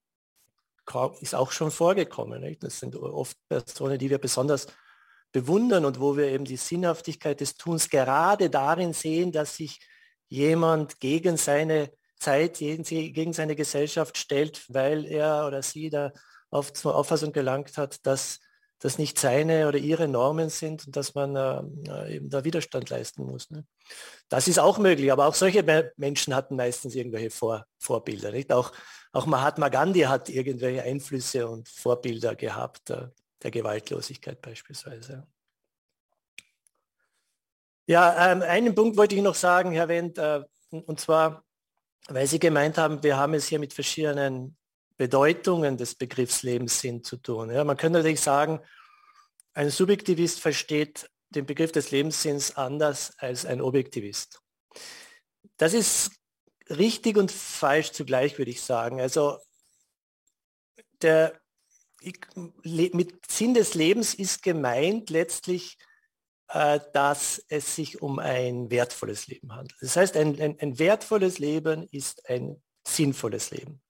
Ist auch schon vorgekommen. Nicht? Das sind oft Personen, die wir besonders bewundern und wo wir eben die Sinnhaftigkeit des Tuns gerade darin sehen, dass sich jemand gegen seine Zeit, gegen seine Gesellschaft stellt, weil er oder sie da auf zur Auffassung gelangt hat, dass das nicht seine oder ihre Normen sind und dass man äh, eben da Widerstand leisten muss. Ne? Das ist auch möglich, aber auch solche Menschen hatten meistens irgendwelche Vor Vorbilder. Nicht? Auch, auch Mahatma Gandhi hat irgendwelche Einflüsse und Vorbilder gehabt, äh, der Gewaltlosigkeit beispielsweise. Ja, ähm, einen Punkt wollte ich noch sagen, Herr Wendt, äh, und zwar, weil Sie gemeint haben, wir haben es hier mit verschiedenen Bedeutungen des Begriffs Lebenssinn zu tun. Ja, man könnte natürlich sagen, ein Subjektivist versteht den Begriff des Lebenssinns anders als ein Objektivist. Das ist richtig und falsch zugleich, würde ich sagen. Also der, mit Sinn des Lebens ist gemeint letztlich äh, dass es sich um ein wertvolles Leben handelt. Das heißt, ein, ein, ein, wertvolles Leben ist ein sinnvolles Leben.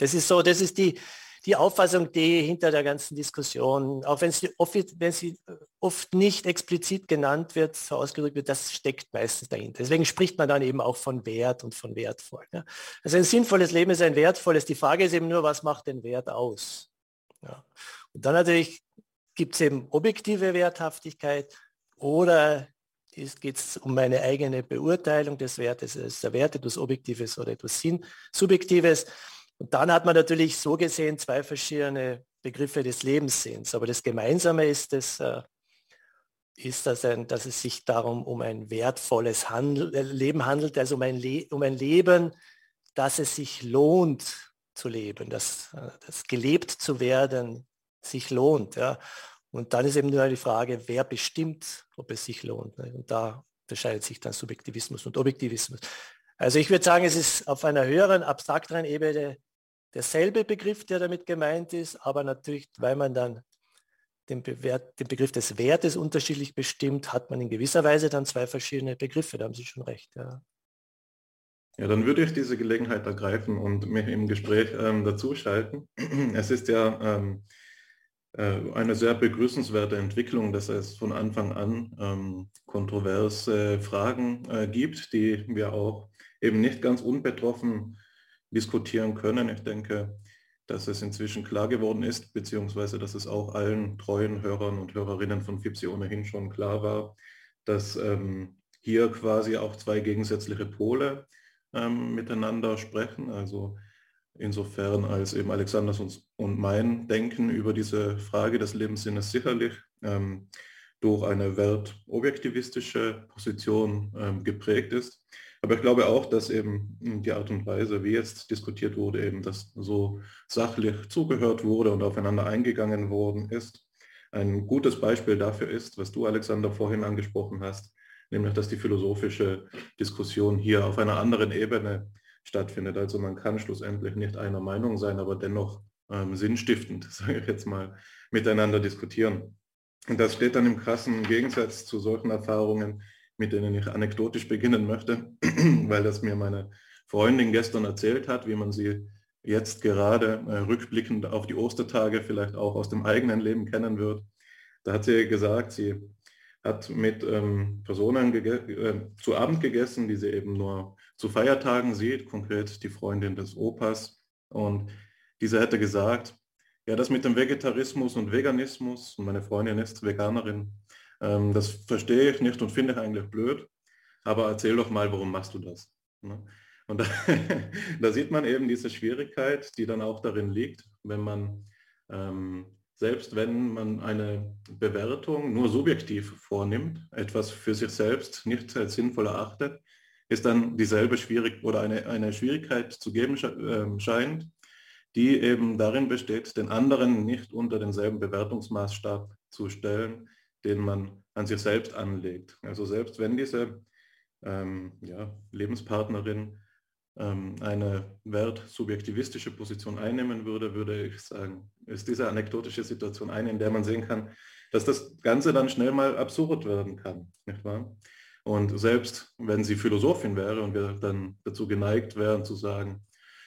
Das ist so, das ist die, die Auffassung, die hinter der ganzen Diskussion, auch wenn sie, oft, wenn sie oft nicht explizit genannt wird, so ausgedrückt wird, das steckt meistens dahinter. Deswegen spricht man dann eben auch von Wert und von wertvoll. Ja. Also ein sinnvolles Leben ist ein wertvolles. Die Frage ist eben nur, was macht den Wert aus? Ja. Und dann natürlich gibt es eben objektive Werthaftigkeit oder geht es um meine eigene Beurteilung des Wertes, ist der Wert etwas Objektives oder etwas Sinn, Subjektives. Und dann hat man natürlich so gesehen zwei verschiedene Begriffe des Lebenssinns. Aber das Gemeinsame ist, das, äh, ist dass, ein, dass es sich darum um ein wertvolles Handel, äh, Leben handelt, also um ein, Le um ein Leben, dass es sich lohnt zu leben, dass, äh, dass gelebt zu werden sich lohnt. Ja. Und dann ist eben nur die Frage, wer bestimmt, ob es sich lohnt. Ne? Und da unterscheidet sich dann Subjektivismus und Objektivismus. Also ich würde sagen, es ist auf einer höheren, abstrakteren Ebene derselbe Begriff, der damit gemeint ist, aber natürlich, weil man dann den, Bewert, den Begriff des Wertes unterschiedlich bestimmt, hat man in gewisser Weise dann zwei verschiedene Begriffe, da haben Sie schon recht. Ja. Ja, dann würde ich diese Gelegenheit ergreifen und mich im Gespräch ähm, dazuschalten. Es ist ja ähm, äh, eine sehr begrüßenswerte Entwicklung, dass es von Anfang an ähm, kontroverse Fragen äh, gibt, die wir auch eben nicht ganz unbetroffen diskutieren können. Ich denke, dass es inzwischen klar geworden ist, beziehungsweise dass es auch allen treuen Hörern und Hörerinnen von FIPSI ohnehin schon klar war, dass ähm, hier quasi auch zwei gegensätzliche Pole ähm, miteinander sprechen. Also insofern als eben Alexanders und, und mein Denken über diese Frage des Lebenssinnes sicherlich ähm, durch eine wertobjektivistische Position ähm, geprägt ist. Aber ich glaube auch, dass eben die Art und Weise, wie jetzt diskutiert wurde, eben, dass so sachlich zugehört wurde und aufeinander eingegangen worden ist, ein gutes Beispiel dafür ist, was du, Alexander, vorhin angesprochen hast, nämlich dass die philosophische Diskussion hier auf einer anderen Ebene stattfindet. Also man kann schlussendlich nicht einer Meinung sein, aber dennoch ähm, sinnstiftend, sage ich jetzt mal, miteinander diskutieren. Und das steht dann im krassen Gegensatz zu solchen Erfahrungen, mit denen ich anekdotisch beginnen möchte, weil das mir meine Freundin gestern erzählt hat, wie man sie jetzt gerade äh, rückblickend auf die Ostertage vielleicht auch aus dem eigenen Leben kennen wird. Da hat sie gesagt, sie hat mit ähm, Personen äh, zu Abend gegessen, die sie eben nur zu Feiertagen sieht, konkret die Freundin des Opas. Und diese hätte gesagt, ja, das mit dem Vegetarismus und Veganismus, und meine Freundin ist Veganerin, ähm, das verstehe ich nicht und finde ich eigentlich blöd, aber erzähl doch mal, warum machst du das? Ne? Und da, da, sieht man eben diese Schwierigkeit, die dann auch darin liegt, wenn man ähm, selbst wenn man eine Bewertung nur subjektiv vornimmt, etwas für sich selbst nicht als sinnvoll erachtet, ist dann dieselbe schwierig oder eine, eine Schwierigkeit zu geben ähm, scheint, die eben darin besteht, den anderen nicht unter denselben Bewertungsmaßstab zu stellen, den man an sich selbst anlegt. Also selbst wenn diese ähm, ja, Lebenspartnerin ähm, eine wertsubjektivistische Position einnehmen würde, würde ich sagen, ist diese anekdotische Situation eine, in der man sehen kann, dass das Ganze dann schnell mal absurd werden kann. Nicht wahr? Und selbst wenn sie Philosophin wäre und wir dann dazu geneigt wären zu sagen,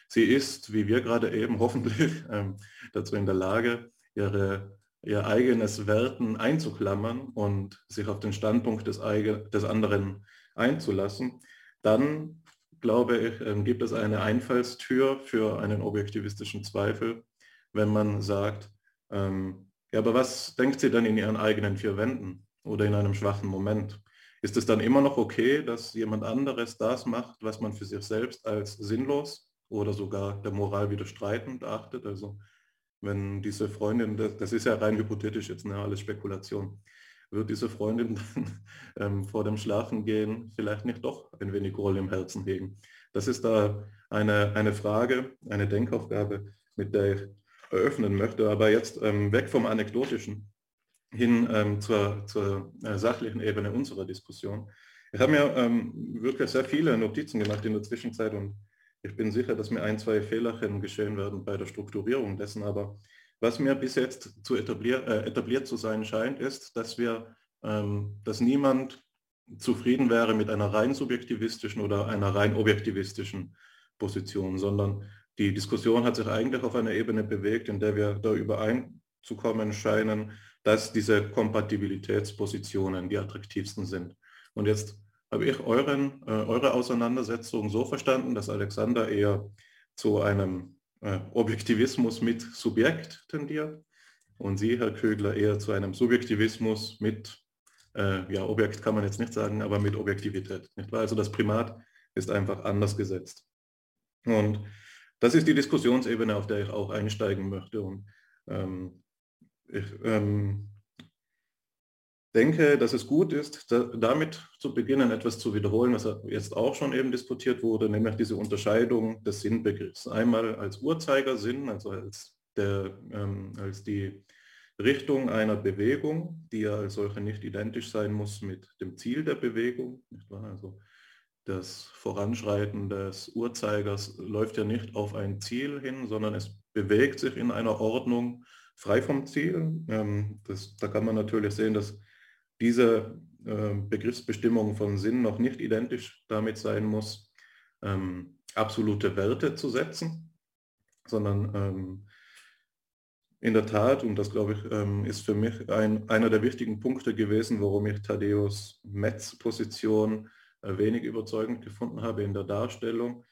sie ist, wie wir gerade eben hoffentlich, ähm, dazu in der Lage, ihre, ihr eigenes Werten einzuklammern und sich auf den Standpunkt des, des anderen einzulassen, dann glaube ich, ähm, gibt es eine Einfallstür für einen objektivistischen Zweifel, wenn man sagt, ähm, ja, aber was denkt sie dann in ihren eigenen vier Wänden oder in einem schwachen Moment? Ist es dann immer noch okay, dass jemand anderes das macht, was man für sich selbst als sinnlos oder sogar der Moral widerstreitend achtet? Also wenn diese Freundin, das, das ist ja rein hypothetisch jetzt, ne, alles Spekulation, wird diese Freundin dann ähm, vor dem Schlafengehen vielleicht nicht doch ein wenig Groll im Herzen hegen. Das ist da eine, eine Frage, eine Denkaufgabe, mit der ich eröffnen möchte. Aber jetzt ähm, weg vom Anekdotischen hin ähm, zur, zur äh, sachlichen Ebene unserer Diskussion. Ich habe mir ähm, wirklich sehr viele Notizen gemacht in der Zwischenzeit und ich bin sicher, dass mir ein, zwei Fehlerchen geschehen werden bei der Strukturierung dessen. Aber was mir bis jetzt zu etablier, äh, etabliert zu sein scheint, ist, dass wir, ähm, dass niemand zufrieden wäre mit einer rein subjektivistischen oder einer rein objektivistischen Position, sondern die Diskussion hat sich eigentlich auf einer Ebene bewegt, in der wir da übereinzukommen scheinen, dass diese Kompatibilitätspositionen die attraktivsten sind. Und jetzt habe ich euren, äh, eure Auseinandersetzung so verstanden, dass Alexander eher zu einem äh, Objektivismus mit Subjekt tendiert und Sie, Herr Kögler, eher zu einem Subjektivismus mit, äh, ja, Objekt kann man jetzt nicht sagen, aber mit Objektivität. Also das Primat ist einfach anders gesetzt. Und das ist die Diskussionsebene, auf der ich auch einsteigen möchte. Und ähm, ich ähm, denke, dass es gut ist, da, damit zu beginnen, etwas zu wiederholen, was jetzt auch schon eben diskutiert wurde, nämlich diese Unterscheidung des Sinnbegriffs. Einmal als Uhrzeigersinn, also als, der, ähm, als die Richtung einer Bewegung, die ja als solche nicht identisch sein muss mit dem Ziel der Bewegung. Also das Voranschreiten des Uhrzeigers läuft ja nicht auf ein Ziel hin, sondern es bewegt sich in einer Ordnung frei vom Ziel. Ähm, das, da kann man natürlich sehen, dass diese äh, Begriffsbestimmung von Sinn noch nicht identisch damit sein muss, ähm, absolute Werte zu setzen, sondern ähm, in der Tat, und das glaube ich, ähm, ist für mich ein, einer der wichtigen Punkte gewesen, warum ich Thaddeus Metz Position äh, wenig überzeugend gefunden habe in der Darstellung,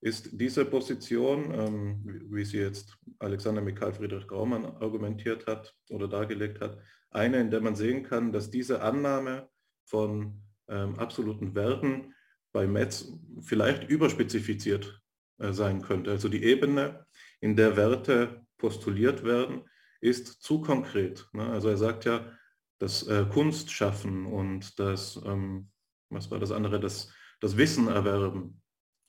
ist diese Position, ähm, wie sie jetzt Alexander Mikhail Friedrich Graumann argumentiert hat oder dargelegt hat, eine, in der man sehen kann, dass diese Annahme von ähm, absoluten Werten bei Metz vielleicht überspezifiziert äh, sein könnte. Also die Ebene, in der Werte postuliert werden, ist zu konkret. Ne? Also er sagt ja, das äh, Kunst schaffen und das, ähm, was war das andere, das, das Wissen erwerben.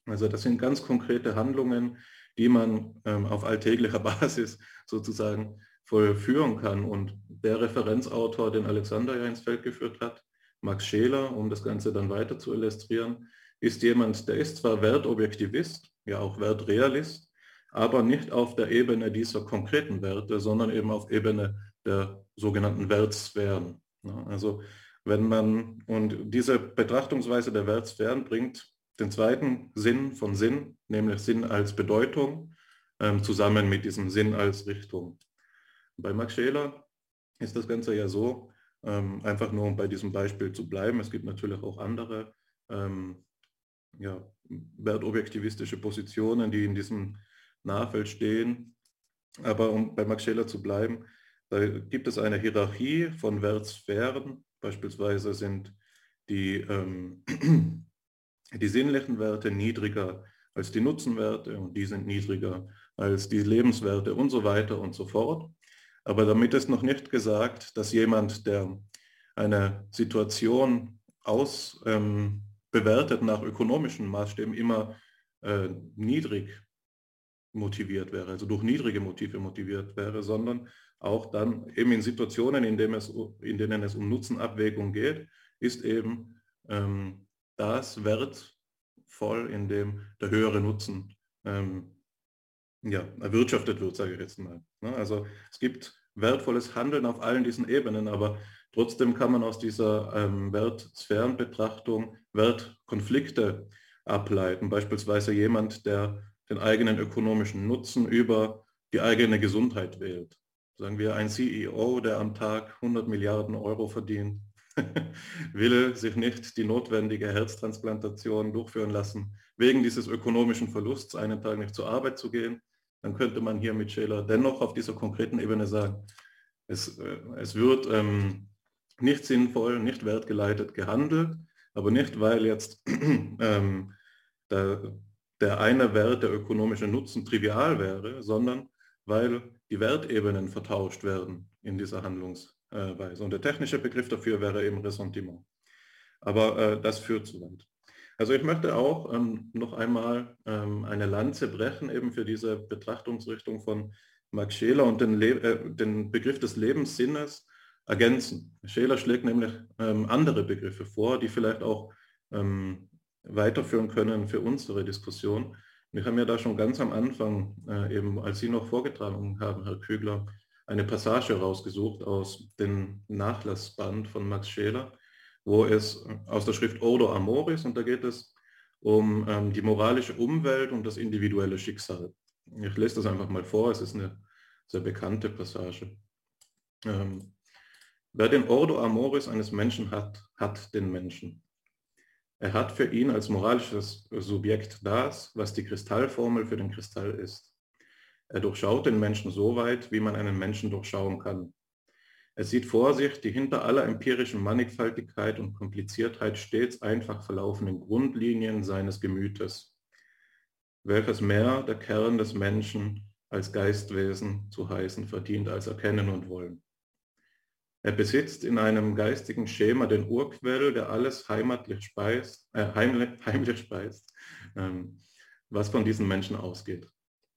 Also das sind ganz konkrete Handlungen, die man ähm, auf alltäglicher Basis sozusagen vollführen kann. Und der Referenzautor, den Alexander ja ins Feld geführt hat, Max Scheler, um das Ganze dann weiter zu illustrieren, ist jemand, der ist zwar Wertobjektivist, ja auch Wertrealist, aber nicht auf der Ebene dieser konkreten Werte, sondern eben auf Ebene der sogenannten Wertsphären. Also wenn man, und diese Betrachtungsweise der Wertsphären bringt den zweiten Sinn von Sinn, nämlich Sinn als Bedeutung, ähm, zusammen mit diesem Sinn als Richtung. Bei Max Scheler ist das Ganze ja so, ähm, einfach nur um bei diesem Beispiel zu bleiben. Es gibt natürlich auch andere ähm, ja, wertobjektivistische Positionen, die in diesem Nahfeld stehen. Aber um bei Max Scheler zu bleiben, da gibt es eine Hierarchie von Wertsphären. Beispielsweise sind die, ähm, die sinnlichen Werte niedriger als die Nutzenwerte und die sind niedriger als die Lebenswerte und so weiter und so fort. Aber damit ist noch nicht gesagt, dass jemand, der eine Situation aus ähm, nach ökonomischen Maßstäben, immer äh, niedrig motiviert wäre, also durch niedrige Motive motiviert wäre, sondern auch dann eben in Situationen, in denen es, in denen es um Nutzenabwägung geht, ist eben ähm, das wertvoll, in dem der höhere Nutzen ähm, ja, erwirtschaftet wird, sage ich jetzt mal. Ne? Also es gibt wertvolles Handeln auf allen diesen Ebenen, aber trotzdem kann man aus dieser ähm, Wertsphärenbetrachtung Wertkonflikte ableiten. Beispielsweise jemand, der den eigenen ökonomischen Nutzen über die eigene Gesundheit wählt. Sagen wir, ein CEO, der am Tag 100 Milliarden Euro verdient, will sich nicht die notwendige Herztransplantation durchführen lassen, wegen dieses ökonomischen Verlusts einen Tag nicht zur Arbeit zu gehen, dann könnte man hier mit Scheler dennoch auf dieser konkreten Ebene sagen, es, äh, es wird ähm, nicht sinnvoll, nicht wertgeleitet gehandelt, aber nicht, weil jetzt ähm, der, der eine Wert, der ökonomische Nutzen, trivial wäre, sondern weil die Wertebenen vertauscht werden in dieser Handlungsweise. Und der technische Begriff dafür wäre eben Ressentiment. Aber äh, das führt zu weit. Also ich möchte auch ähm, noch einmal ähm, eine Lanze brechen eben für diese Betrachtungsrichtung von Max Scheler und den, Le äh, den Begriff des Lebenssinnes ergänzen. Scheler schlägt nämlich ähm, andere Begriffe vor, die vielleicht auch ähm, weiterführen können für unsere Diskussion. Und ich habe mir da schon ganz am Anfang, äh, eben als Sie noch vorgetragen haben, Herr Kügler, eine Passage rausgesucht aus dem Nachlassband von Max Scheler, wo es aus der Schrift Ordo Amoris und da geht es um ähm, die moralische Umwelt und das individuelle Schicksal. Ich lese das einfach mal vor, es ist eine sehr bekannte Passage. Ähm, wer den Ordo Amoris eines Menschen hat, hat den Menschen. Er hat für ihn als moralisches Subjekt das, was die Kristallformel für den Kristall ist. Er durchschaut den Menschen so weit, wie man einen Menschen durchschauen kann. Er sieht vor sich die hinter aller empirischen Mannigfaltigkeit und Kompliziertheit stets einfach verlaufenden Grundlinien seines Gemütes, welches mehr der Kern des Menschen als Geistwesen zu heißen verdient als erkennen und wollen. Er besitzt in einem geistigen Schema den Urquell, der alles heimatlich speist, äh, heimlich, heimlich speist, ähm, was von diesen Menschen ausgeht.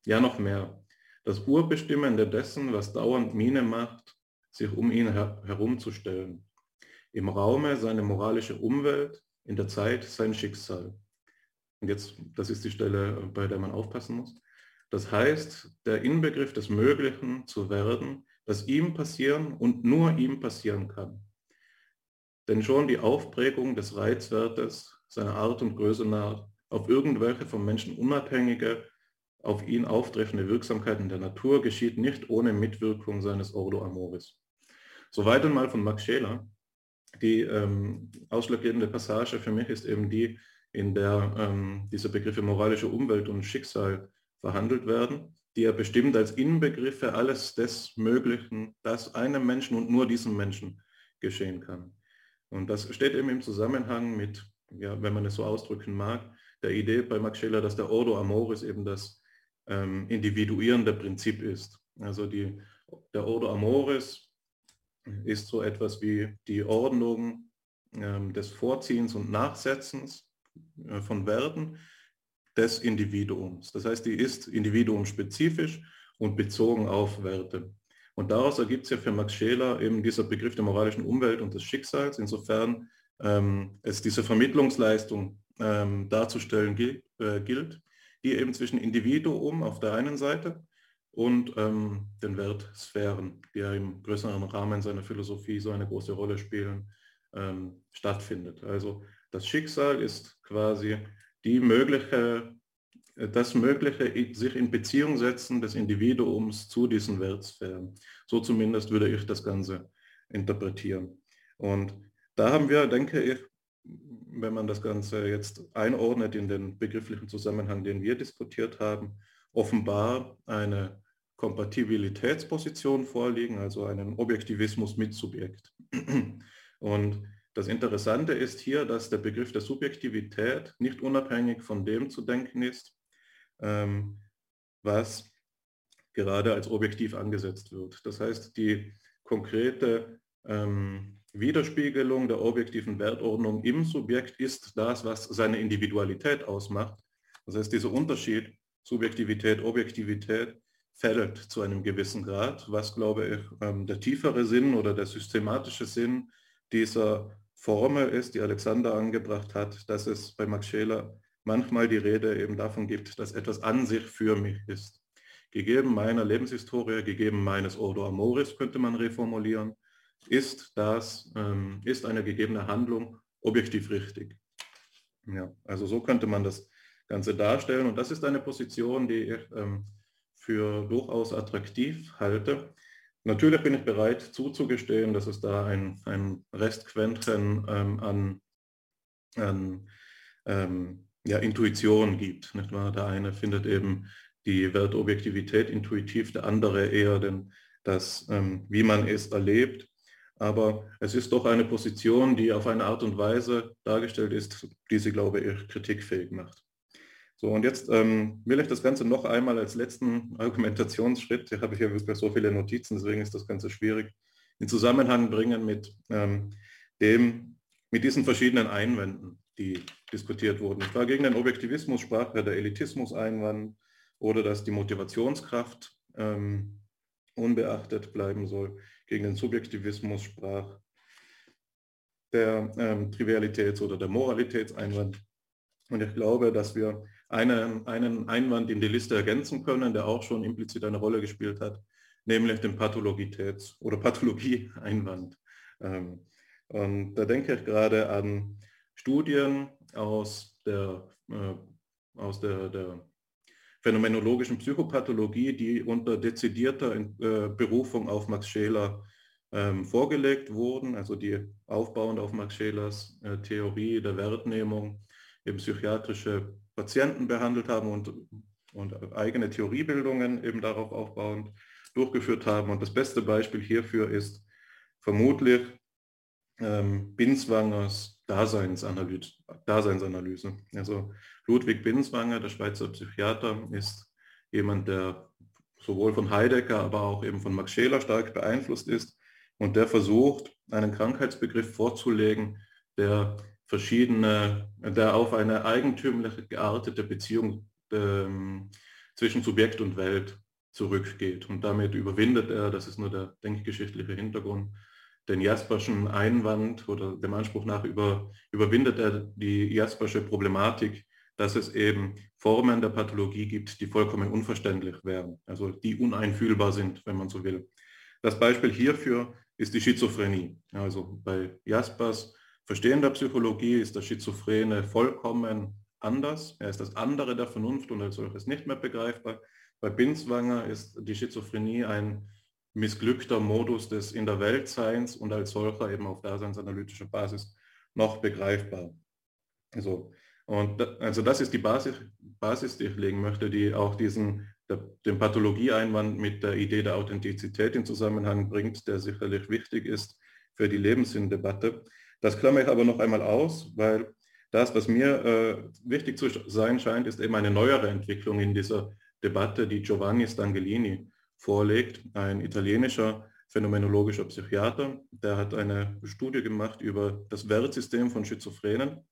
Ja, noch mehr. Das Urbestimmende dessen, was dauernd Miene macht, sich um ihn her herumzustellen. Im Raume seine moralische Umwelt, in der Zeit sein Schicksal. Und jetzt, das ist die Stelle, bei der man aufpassen muss. Das heißt, der Inbegriff des Möglichen zu werden, das ihm passieren und nur ihm passieren kann. Denn schon die Aufprägung des Reizwertes, seiner Art und Größe nach, auf irgendwelche vom Menschen unabhängige, auf ihn auftreffende Wirksamkeiten der Natur geschieht nicht ohne Mitwirkung seines Ordo Amoris. Soweit einmal von Max Scheler. Die ähm, ausschlaggebende Passage für mich ist eben die, in der ähm, diese Begriffe moralische Umwelt und Schicksal verhandelt werden, die er bestimmt als Inbegriffe alles des Möglichen, das einem Menschen und nur diesem Menschen geschehen kann. Und das steht eben im Zusammenhang mit, ja, wenn man es so ausdrücken mag, der Idee bei Max Scheler, dass der Ordo Amoris eben das ähm, individuierende Prinzip ist. Also die, der Ordo Amoris ist so etwas wie die Ordnung ähm, des Vorziehens und Nachsetzens äh, von Werten des Individuums. Das heißt, die ist individuumspezifisch und bezogen auf Werte. Und daraus ergibt sich ja für Max Scheler eben dieser Begriff der moralischen Umwelt und des Schicksals, insofern ähm, es diese Vermittlungsleistung ähm, darzustellen gilt, äh, gilt, die eben zwischen Individuum auf der einen Seite und ähm, den Wertsphären, die ja im größeren Rahmen seiner Philosophie so eine große Rolle spielen, ähm, stattfindet. Also das Schicksal ist quasi die mögliche, äh, das mögliche sich in Beziehung setzen des Individuums zu diesen Wertsphären. So zumindest würde ich das Ganze interpretieren. Und da haben wir, denke ich, wenn man das Ganze jetzt einordnet in den begrifflichen Zusammenhang, den wir diskutiert haben, offenbar eine Kompatibilitätsposition vorliegen, also einen Objektivismus mit Subjekt. Und das Interessante ist hier, dass der Begriff der Subjektivität nicht unabhängig von dem zu denken ist, ähm, was gerade als objektiv angesetzt wird. Das heißt, die konkrete ähm, Widerspiegelung der objektiven Wertordnung im Subjekt ist das, was seine Individualität ausmacht. Das heißt, dieser Unterschied Subjektivität, Objektivität fällt zu einem gewissen Grad, was, glaube ich, ähm, der tiefere Sinn oder der systematische Sinn dieser Formel ist, die Alexander angebracht hat, dass es bei Max Scheler manchmal die Rede eben davon gibt, dass etwas an sich für mich ist. Gegeben meiner Lebenshistorie, gegeben meines Ordo Amoris, könnte man reformulieren, ist das, ähm, ist eine gegebene Handlung objektiv richtig. Ja, also so könnte man das Ganze darstellen und das ist eine Position, die ich ähm, für durchaus attraktiv halte, Natürlich bin ich bereit zuzugestehen, dass es da ein, ein Restquäntchen ähm, an, an ähm, ja, Intuition gibt. Nicht wahr? Der eine findet eben die Wertobjektivität intuitiv, der andere eher den, das, ähm, wie man es erlebt. Aber es ist doch eine Position, die auf eine Art und Weise dargestellt ist, die sie, glaube ich, kritikfähig macht. So, und jetzt ähm, will ich das Ganze noch einmal als letzten Argumentationsschritt, hier habe ich ja wirklich so viele Notizen, deswegen ist das Ganze schwierig, in Zusammenhang bringen mit ähm, dem, mit diesen verschiedenen Einwänden, die diskutiert wurden. Ich war gegen den Objektivismus, sprach ja der Elitismus-Einwand oder dass die Motivationskraft ähm, unbeachtet bleiben soll. Gegen den Subjektivismus sprach der ähm, Trivialitäts- oder der Moralitätseinwand. Und ich glaube, dass wir einen, einen Einwand in die Liste ergänzen können, der auch schon implizit eine Rolle gespielt hat, nämlich den Pathologitäts- oder Pathologie-Einwand. Ähm, und da denke ich gerade an Studien aus der, äh, aus der, der phänomenologischen Psychopathologie, die unter dezidierter äh, Berufung auf Max Scheler ähm, vorgelegt wurden, also die aufbauend auf Max Schelers äh, Theorie der Wertnehmung eben psychiatrische Patienten behandelt haben und, und eigene Theoriebildungen eben darauf aufbauend durchgeführt haben. Und das beste Beispiel hierfür ist vermutlich ähm, Binswangers Daseinsanalyse, Daseinsanalyse. Also Ludwig Binswanger, der Schweizer Psychiater, ist jemand, der sowohl von Heidegger, aber auch eben von Max Scheler stark beeinflusst ist und der versucht, einen Krankheitsbegriff vorzulegen, der verschiedene, der auf eine eigentümliche geartete Beziehung ähm, zwischen Subjekt und Welt zurückgeht. Und damit überwindet er, das ist nur der denkgeschichtliche Hintergrund, den Jasperschen Einwand oder dem Anspruch nach über, überwindet er die Jaspersche Problematik, dass es eben Formen der Pathologie gibt, die vollkommen unverständlich wären, also die uneinfühlbar sind, wenn man so will. Das Beispiel hierfür ist die Schizophrenie. Also bei Jaspers Verstehen der Psychologie ist der Schizophrene vollkommen anders. Er ist das andere der Vernunft und als solches nicht mehr begreifbar. Bei Binswanger ist die Schizophrenie ein missglückter Modus des In der Weltseins und als solcher eben auf daseinsanalytischer Basis noch begreifbar. Also, Und also das ist die Basis, Basis, die ich legen möchte, die auch diesen den Pathologieeinwand mit der Idee der Authentizität in Zusammenhang bringt, der sicherlich wichtig ist für die Lebenssinndebatte. Das klammere ich aber noch einmal aus, weil das, was mir äh, wichtig zu sein scheint, ist eben eine neuere Entwicklung in dieser Debatte, die Giovanni Stangelini vorlegt, ein italienischer phänomenologischer Psychiater. Der hat eine Studie gemacht über das Wertsystem von Schizophrenen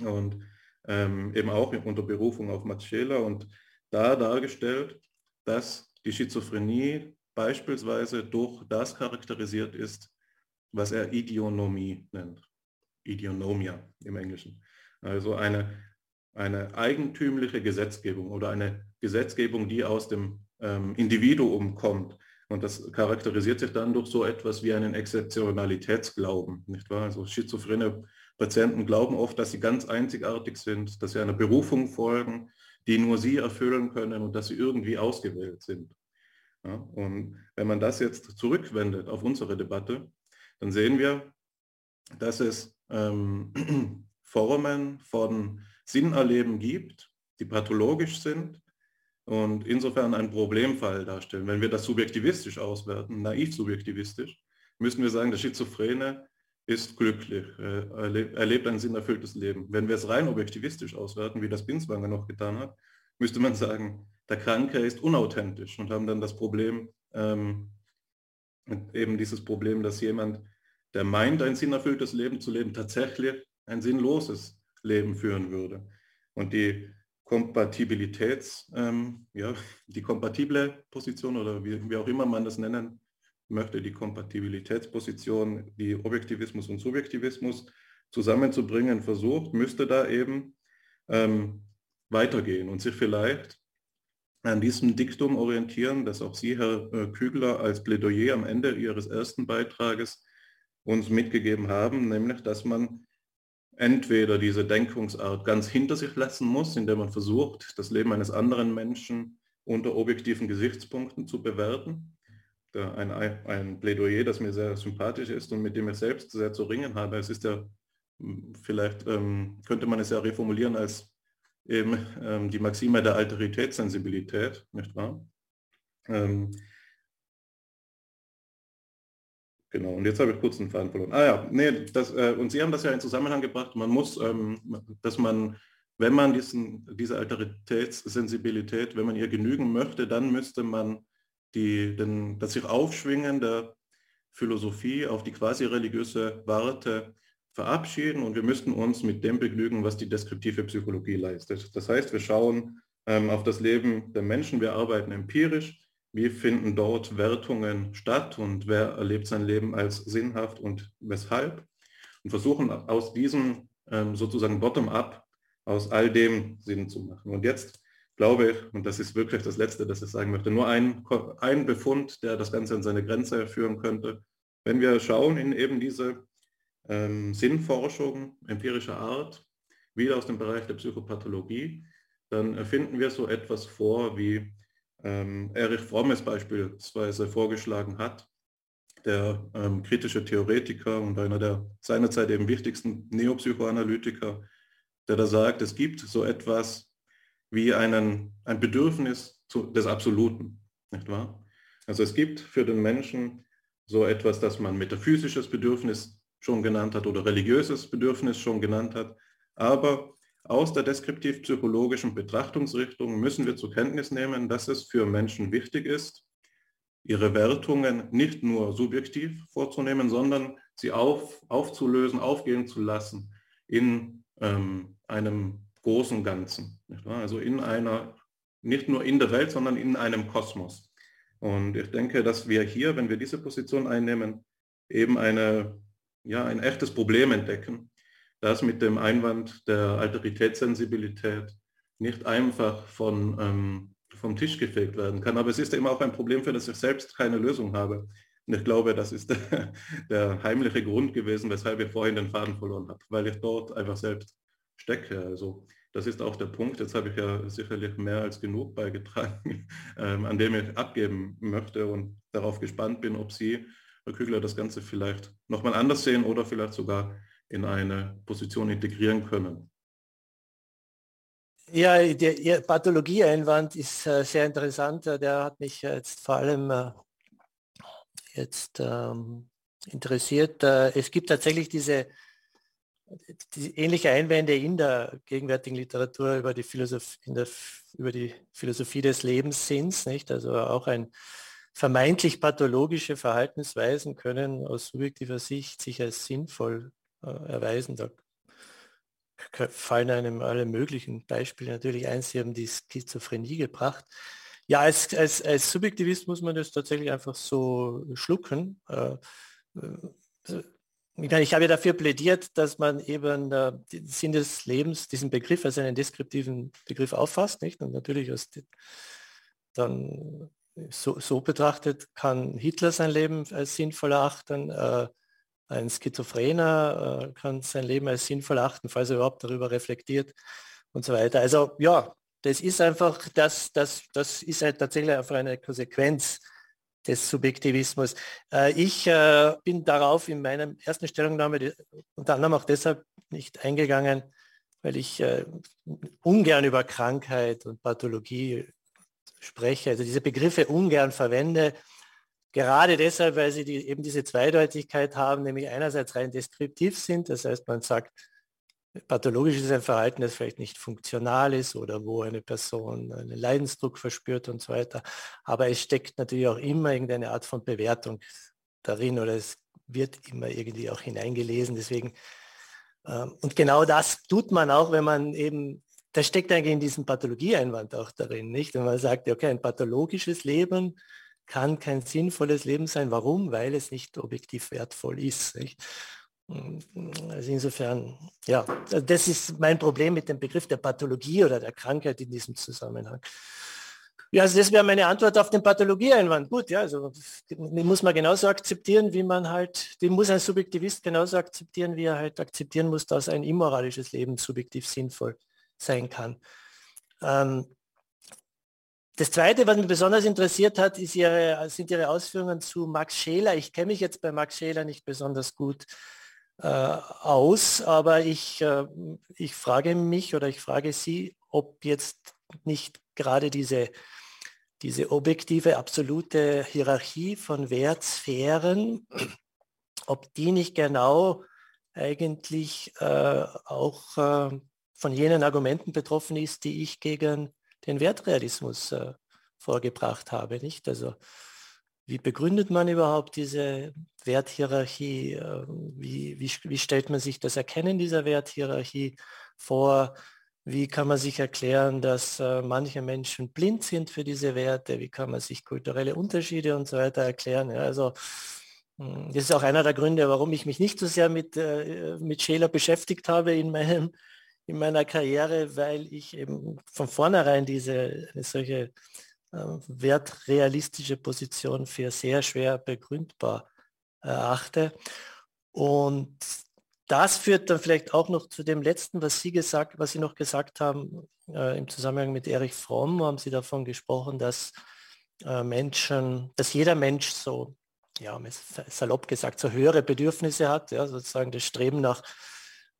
und ähm, eben auch unter Berufung auf Max und da dargestellt, dass die Schizophrenie beispielsweise durch das charakterisiert ist, was er Idionomie nennt. Idionomia im Englischen. Also eine, eine eigentümliche Gesetzgebung oder eine Gesetzgebung, die aus dem ähm, Individuum kommt. Und das charakterisiert sich dann durch so etwas wie einen Exzeptionalitätsglauben, nicht wahr? Also schizophrene Patienten glauben oft, dass sie ganz einzigartig sind, dass sie einer Berufung folgen, die nur sie erfüllen können und dass sie irgendwie ausgewählt sind. Ja, und wenn man das jetzt zurückwendet auf unsere Debatte, dann sehen wir, dass es ähm, Formen von Sinnerleben gibt, die pathologisch sind und insofern einen Problemfall darstellen. Wenn wir das subjektivistisch auswerten, naiv subjektivistisch, müssen wir sagen, der Schizophrene ist glücklich, er lebt ein sinnerfülltes Leben. Wenn wir es rein objektivistisch auswerten, wie das Binswanger noch getan hat, müsste man sagen, der Kranke ist unauthentisch und haben dann das Problem, ähm, eben dieses Problem, dass jemand, der meint, ein sinnerfülltes Leben zu leben, tatsächlich ein sinnloses Leben führen würde. Und die Kompatibilitäts, ähm, ja, die kompatible Position oder wie, wie auch immer man das nennen möchte, die Kompatibilitätsposition, die Objektivismus und Subjektivismus zusammenzubringen versucht, müsste da eben ähm, weitergehen und sich vielleicht an diesem Diktum orientieren, das auch Sie, Herr äh, Kügler, als Plädoyer am Ende Ihres ersten Beitrages uns mitgegeben haben, nämlich dass man entweder diese Denkungsart ganz hinter sich lassen muss, indem man versucht, das Leben eines anderen Menschen unter objektiven Gesichtspunkten zu bewerten, ein, ein Plädoyer, das mir sehr sympathisch ist und mit dem ich selbst sehr zu ringen habe. Es ist ja, hm, vielleicht ähm, könnte man es ja reformulieren als eben ähm, die Maxime der Alteritätssensibilität, nicht wahr? Ähm, genau, und jetzt habe ich kurz einen Faden verloren. Ah ja, nee, das, äh, und Sie haben das ja in Zusammenhang gebracht, man muss, ähm, dass man, wenn man diesen, diese Alteritätssensibilität, wenn man ihr genügen möchte, dann müsste man die, den, das sich Aufschwingen der Philosophie auf die quasi religiöse Warte verabschieden und wir müssten uns mit dem begnügen, was die deskriptive Psychologie leistet. Das heißt, wir schauen ähm, auf das Leben der Menschen, wir arbeiten empirisch, wie finden dort Wertungen statt und wer erlebt sein Leben als sinnhaft und weshalb und versuchen aus diesem ähm, sozusagen bottom-up, aus all dem Sinn zu machen. Und jetzt glaube ich, und das ist wirklich das Letzte, das ich sagen möchte, nur ein, ein Befund, der das Ganze an seine Grenze führen könnte. Wenn wir schauen in eben diese ähm, Sinnforschung empirischer Art, wieder aus dem Bereich der Psychopathologie, dann finden wir so etwas vor, wie ähm, Erich Fromm es beispielsweise vorgeschlagen hat, der ähm, kritische Theoretiker und einer der seinerzeit eben wichtigsten Neopsychoanalytiker, der da sagt, es gibt so etwas wie einen, ein Bedürfnis zu, des Absoluten, nicht wahr? Also es gibt für den Menschen so etwas, das man metaphysisches Bedürfnis schon genannt hat oder religiöses Bedürfnis schon genannt hat. Aber aus der deskriptiv-psychologischen Betrachtungsrichtung müssen wir zur Kenntnis nehmen, dass es für Menschen wichtig ist, ihre Wertungen nicht nur subjektiv vorzunehmen, sondern sie auf, aufzulösen, aufgehen zu lassen in ähm, einem großen Ganzen. Also in einer, nicht nur in der Welt, sondern in einem Kosmos. Und ich denke, dass wir hier, wenn wir diese Position einnehmen, eben eine ja, ein echtes Problem entdecken, das mit dem Einwand der Alteritätssensibilität nicht einfach von, ähm, vom Tisch gefegt werden kann. Aber es ist eben auch ein Problem, für das ich selbst keine Lösung habe. Und ich glaube, das ist der, der heimliche Grund gewesen, weshalb ich vorhin den Faden verloren habe, weil ich dort einfach selbst stecke. Also das ist auch der Punkt, jetzt habe ich ja sicherlich mehr als genug beigetragen, ähm, an dem ich abgeben möchte und darauf gespannt bin, ob Sie Herr Kügler das Ganze vielleicht nochmal anders sehen oder vielleicht sogar in eine Position integrieren können. Ja, der Ihr Pathologieeinwand ist äh, sehr interessant. Der hat mich jetzt vor allem äh, jetzt ähm, interessiert. Äh, es gibt tatsächlich diese die ähnliche Einwände in der gegenwärtigen Literatur über die Philosophie, der, über die Philosophie des Lebenssinns, nicht? Also auch ein vermeintlich pathologische Verhaltensweisen können aus subjektiver Sicht sich als sinnvoll äh, erweisen. Da fallen einem alle möglichen Beispiele natürlich ein. Sie haben die Schizophrenie gebracht. Ja, als, als, als Subjektivist muss man das tatsächlich einfach so schlucken. Äh, äh, ich habe ja dafür plädiert, dass man eben äh, den Sinn des Lebens, diesen Begriff als einen deskriptiven Begriff auffasst, nicht? Und natürlich aus dann so, so, betrachtet kann Hitler sein Leben als sinnvoll erachten, äh, ein Schizophrener äh, kann sein Leben als sinnvoll erachten, falls er überhaupt darüber reflektiert und so weiter. Also ja, das ist einfach, das, das, das ist halt tatsächlich einfach eine Konsequenz des Subjektivismus. Äh, ich äh, bin darauf in meiner ersten Stellungnahme unter anderem auch deshalb nicht eingegangen, weil ich äh, ungern über Krankheit und Pathologie spreche, also diese Begriffe ungern verwende, gerade deshalb, weil sie die, eben diese Zweideutigkeit haben, nämlich einerseits rein deskriptiv sind, das heißt man sagt, Pathologisch ist ein Verhalten, das vielleicht nicht funktional ist oder wo eine Person einen Leidensdruck verspürt und so weiter. Aber es steckt natürlich auch immer irgendeine Art von Bewertung darin oder es wird immer irgendwie auch hineingelesen. Deswegen, ähm, und genau das tut man auch, wenn man eben, das steckt eigentlich in diesem Pathologieeinwand auch darin, nicht? Wenn man sagt, okay, ein pathologisches Leben kann kein sinnvolles Leben sein. Warum? Weil es nicht objektiv wertvoll ist. Nicht? Also insofern, ja, das ist mein Problem mit dem Begriff der Pathologie oder der Krankheit in diesem Zusammenhang. Ja, also das wäre meine Antwort auf den Pathologieeinwand. Gut, ja, also den muss man genauso akzeptieren, wie man halt, den muss ein Subjektivist genauso akzeptieren, wie er halt akzeptieren muss, dass ein immoralisches Leben subjektiv sinnvoll sein kann. Ähm, das Zweite, was mich besonders interessiert hat, ihre, sind Ihre Ausführungen zu Max Scheler. Ich kenne mich jetzt bei Max Scheler nicht besonders gut äh, aus, aber ich, äh, ich frage mich oder ich frage Sie, ob jetzt nicht gerade diese, diese objektive, absolute Hierarchie von Wertsphären, ob die nicht genau eigentlich äh, auch äh, von jenen Argumenten betroffen ist, die ich gegen den Wertrealismus äh, vorgebracht habe. Nicht? Also wie begründet man überhaupt diese Werthierarchie? Ähm, wie, wie, wie stellt man sich das Erkennen dieser Werthierarchie vor? Wie kann man sich erklären, dass äh, manche Menschen blind sind für diese Werte? Wie kann man sich kulturelle Unterschiede und so weiter erklären? Ja, also hm, das ist auch einer der Gründe, warum ich mich nicht so sehr mit, äh, mit Scheler beschäftigt habe in, meinem, in meiner Karriere, weil ich eben von vornherein diese solche äh, wertrealistische Position für sehr schwer begründbar erachte. Und das führt dann vielleicht auch noch zu dem letzten, was Sie gesagt, was Sie noch gesagt haben äh, im Zusammenhang mit Erich Fromm, haben Sie davon gesprochen, dass äh, Menschen, dass jeder Mensch so, ja, salopp gesagt, so höhere Bedürfnisse hat, ja, sozusagen das Streben nach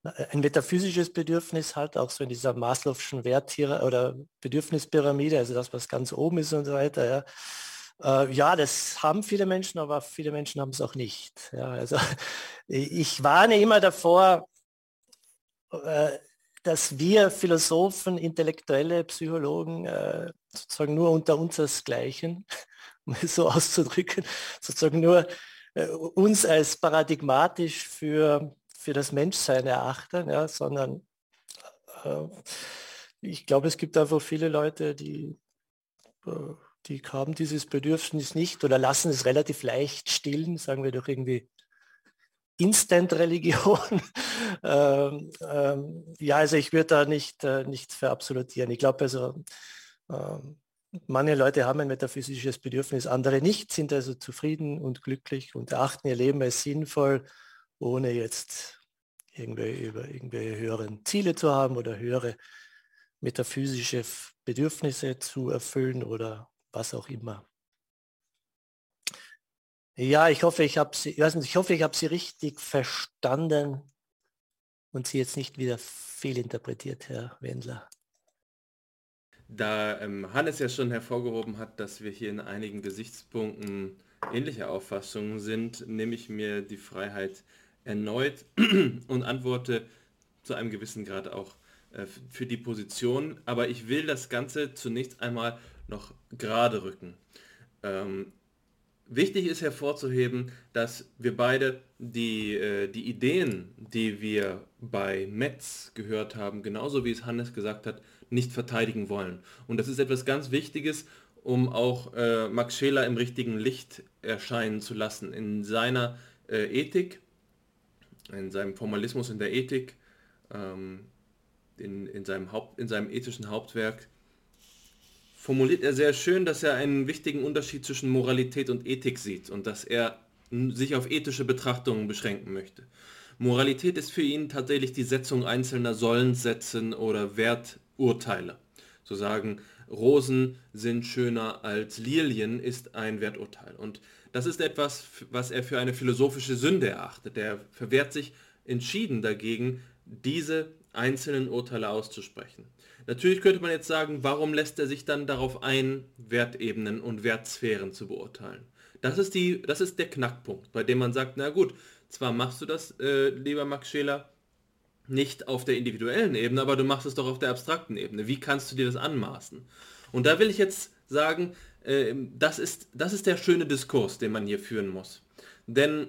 ein metaphysisches Bedürfnis hat, auch so in dieser Maslow'schen Werttiere oder Bedürfnispyramide, also das, was ganz oben ist und so weiter. Ja. Äh, ja, das haben viele Menschen, aber viele Menschen haben es auch nicht. Ja, also ich warne immer davor, äh, dass wir Philosophen, Intellektuelle, Psychologen äh, sozusagen nur unter unsersgleichen, um es so auszudrücken, sozusagen nur äh, uns als paradigmatisch für für das Menschsein erachten, ja, sondern äh, ich glaube, es gibt einfach viele Leute, die, äh, die haben dieses Bedürfnis nicht oder lassen es relativ leicht stillen, sagen wir doch irgendwie Instant-Religion. ähm, ähm, ja, also ich würde da nicht, äh, nichts verabsolutieren. Ich glaube also, ähm, manche Leute haben ein metaphysisches Bedürfnis, andere nicht, sind also zufrieden und glücklich und erachten ihr Leben als sinnvoll ohne jetzt irgendwie über irgendwelche höheren Ziele zu haben oder höhere metaphysische Bedürfnisse zu erfüllen oder was auch immer. Ja, ich hoffe, ich habe Sie, ich hoffe, ich habe Sie richtig verstanden und Sie jetzt nicht wieder fehlinterpretiert, Herr Wendler. Da ähm, Hannes ja schon hervorgehoben hat, dass wir hier in einigen Gesichtspunkten ähnlicher Auffassungen sind, nehme ich mir die Freiheit erneut und antworte zu einem gewissen Grad auch äh, für die Position. Aber ich will das Ganze zunächst einmal noch gerade rücken. Ähm, wichtig ist hervorzuheben, dass wir beide die, äh, die Ideen, die wir bei Metz gehört haben, genauso wie es Hannes gesagt hat, nicht verteidigen wollen. Und das ist etwas ganz Wichtiges, um auch äh, Max Scheler im richtigen Licht erscheinen zu lassen. In seiner äh, Ethik, in seinem Formalismus in der Ethik, ähm, in, in, seinem Haupt, in seinem ethischen Hauptwerk, formuliert er sehr schön, dass er einen wichtigen Unterschied zwischen Moralität und Ethik sieht und dass er sich auf ethische Betrachtungen beschränken möchte. Moralität ist für ihn tatsächlich die Setzung einzelner Sollenssätzen oder Wert, Urteile. So sagen, Rosen sind schöner als Lilien ist ein Werturteil. Und das ist etwas, was er für eine philosophische Sünde erachtet. Er verwehrt sich entschieden dagegen, diese einzelnen Urteile auszusprechen. Natürlich könnte man jetzt sagen, warum lässt er sich dann darauf ein, Wertebenen und Wertsphären zu beurteilen? Das ist, die, das ist der Knackpunkt, bei dem man sagt, na gut, zwar machst du das, äh, lieber Max Scheler, nicht auf der individuellen Ebene, aber du machst es doch auf der abstrakten Ebene. Wie kannst du dir das anmaßen? Und da will ich jetzt sagen, das, ist, das ist der schöne Diskurs, den man hier führen muss. Denn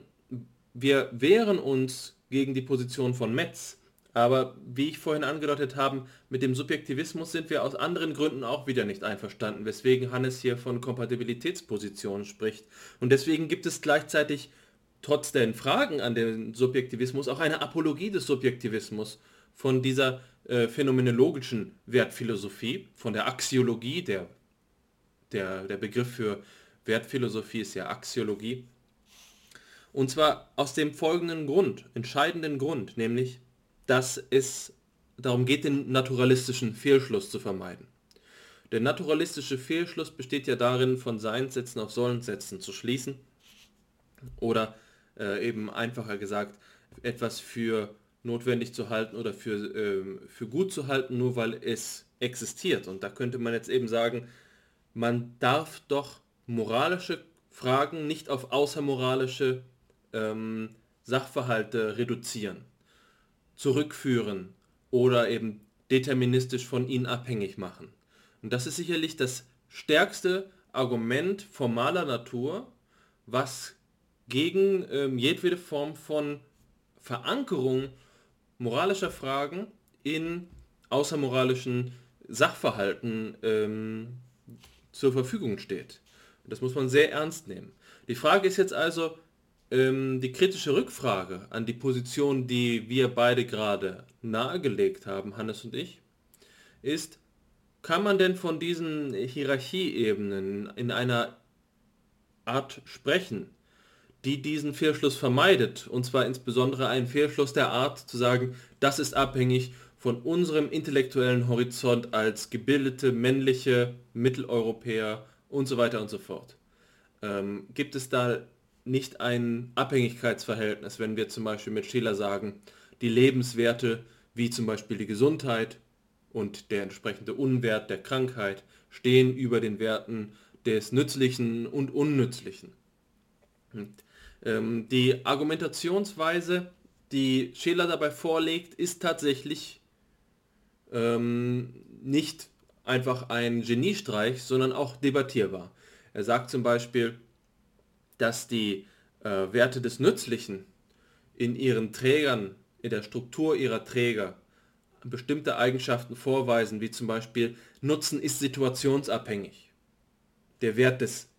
wir wehren uns gegen die Position von Metz, aber wie ich vorhin angedeutet habe, mit dem Subjektivismus sind wir aus anderen Gründen auch wieder nicht einverstanden, weswegen Hannes hier von Kompatibilitätspositionen spricht. Und deswegen gibt es gleichzeitig trotz den Fragen an den Subjektivismus auch eine Apologie des Subjektivismus von dieser äh, phänomenologischen Wertphilosophie, von der Axiologie, der, der, der Begriff für Wertphilosophie ist ja Axiologie. Und zwar aus dem folgenden Grund, entscheidenden Grund, nämlich, dass es darum geht, den naturalistischen Fehlschluss zu vermeiden. Der naturalistische Fehlschluss besteht ja darin, von Seinssätzen auf Sollenssätzen zu schließen oder äh, eben einfacher gesagt, etwas für notwendig zu halten oder für, äh, für gut zu halten, nur weil es existiert. Und da könnte man jetzt eben sagen, man darf doch moralische Fragen nicht auf außermoralische ähm, Sachverhalte reduzieren, zurückführen oder eben deterministisch von ihnen abhängig machen. Und das ist sicherlich das stärkste Argument formaler Natur, was gegen ähm, jedwede Form von Verankerung moralischer Fragen in außermoralischen Sachverhalten ähm, zur Verfügung steht. Das muss man sehr ernst nehmen. Die Frage ist jetzt also, ähm, die kritische Rückfrage an die Position, die wir beide gerade nahegelegt haben, Hannes und ich, ist, kann man denn von diesen Hierarchieebenen in einer Art sprechen, die diesen Fehlschluss vermeidet. Und zwar insbesondere einen Fehlschluss der Art zu sagen, das ist abhängig von unserem intellektuellen Horizont als gebildete männliche Mitteleuropäer und so weiter und so fort. Ähm, gibt es da nicht ein Abhängigkeitsverhältnis, wenn wir zum Beispiel mit Schiller sagen, die Lebenswerte wie zum Beispiel die Gesundheit und der entsprechende Unwert der Krankheit stehen über den Werten des Nützlichen und Unnützlichen. Und ähm, die Argumentationsweise, die Scheler dabei vorlegt, ist tatsächlich ähm, nicht einfach ein Geniestreich, sondern auch debattierbar. Er sagt zum Beispiel, dass die äh, Werte des Nützlichen in ihren Trägern, in der Struktur ihrer Träger bestimmte Eigenschaften vorweisen, wie zum Beispiel Nutzen ist situationsabhängig. Der Wert des,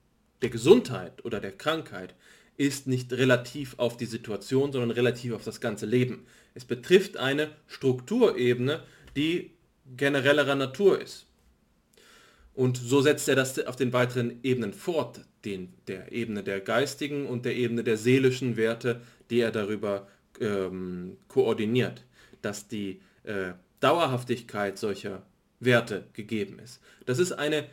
der Gesundheit oder der Krankheit ist nicht relativ auf die Situation, sondern relativ auf das ganze Leben. Es betrifft eine Strukturebene, die generellerer Natur ist. Und so setzt er das auf den weiteren Ebenen fort, den, der Ebene der geistigen und der Ebene der seelischen Werte, die er darüber ähm, koordiniert, dass die äh, Dauerhaftigkeit solcher Werte gegeben ist. Das ist eine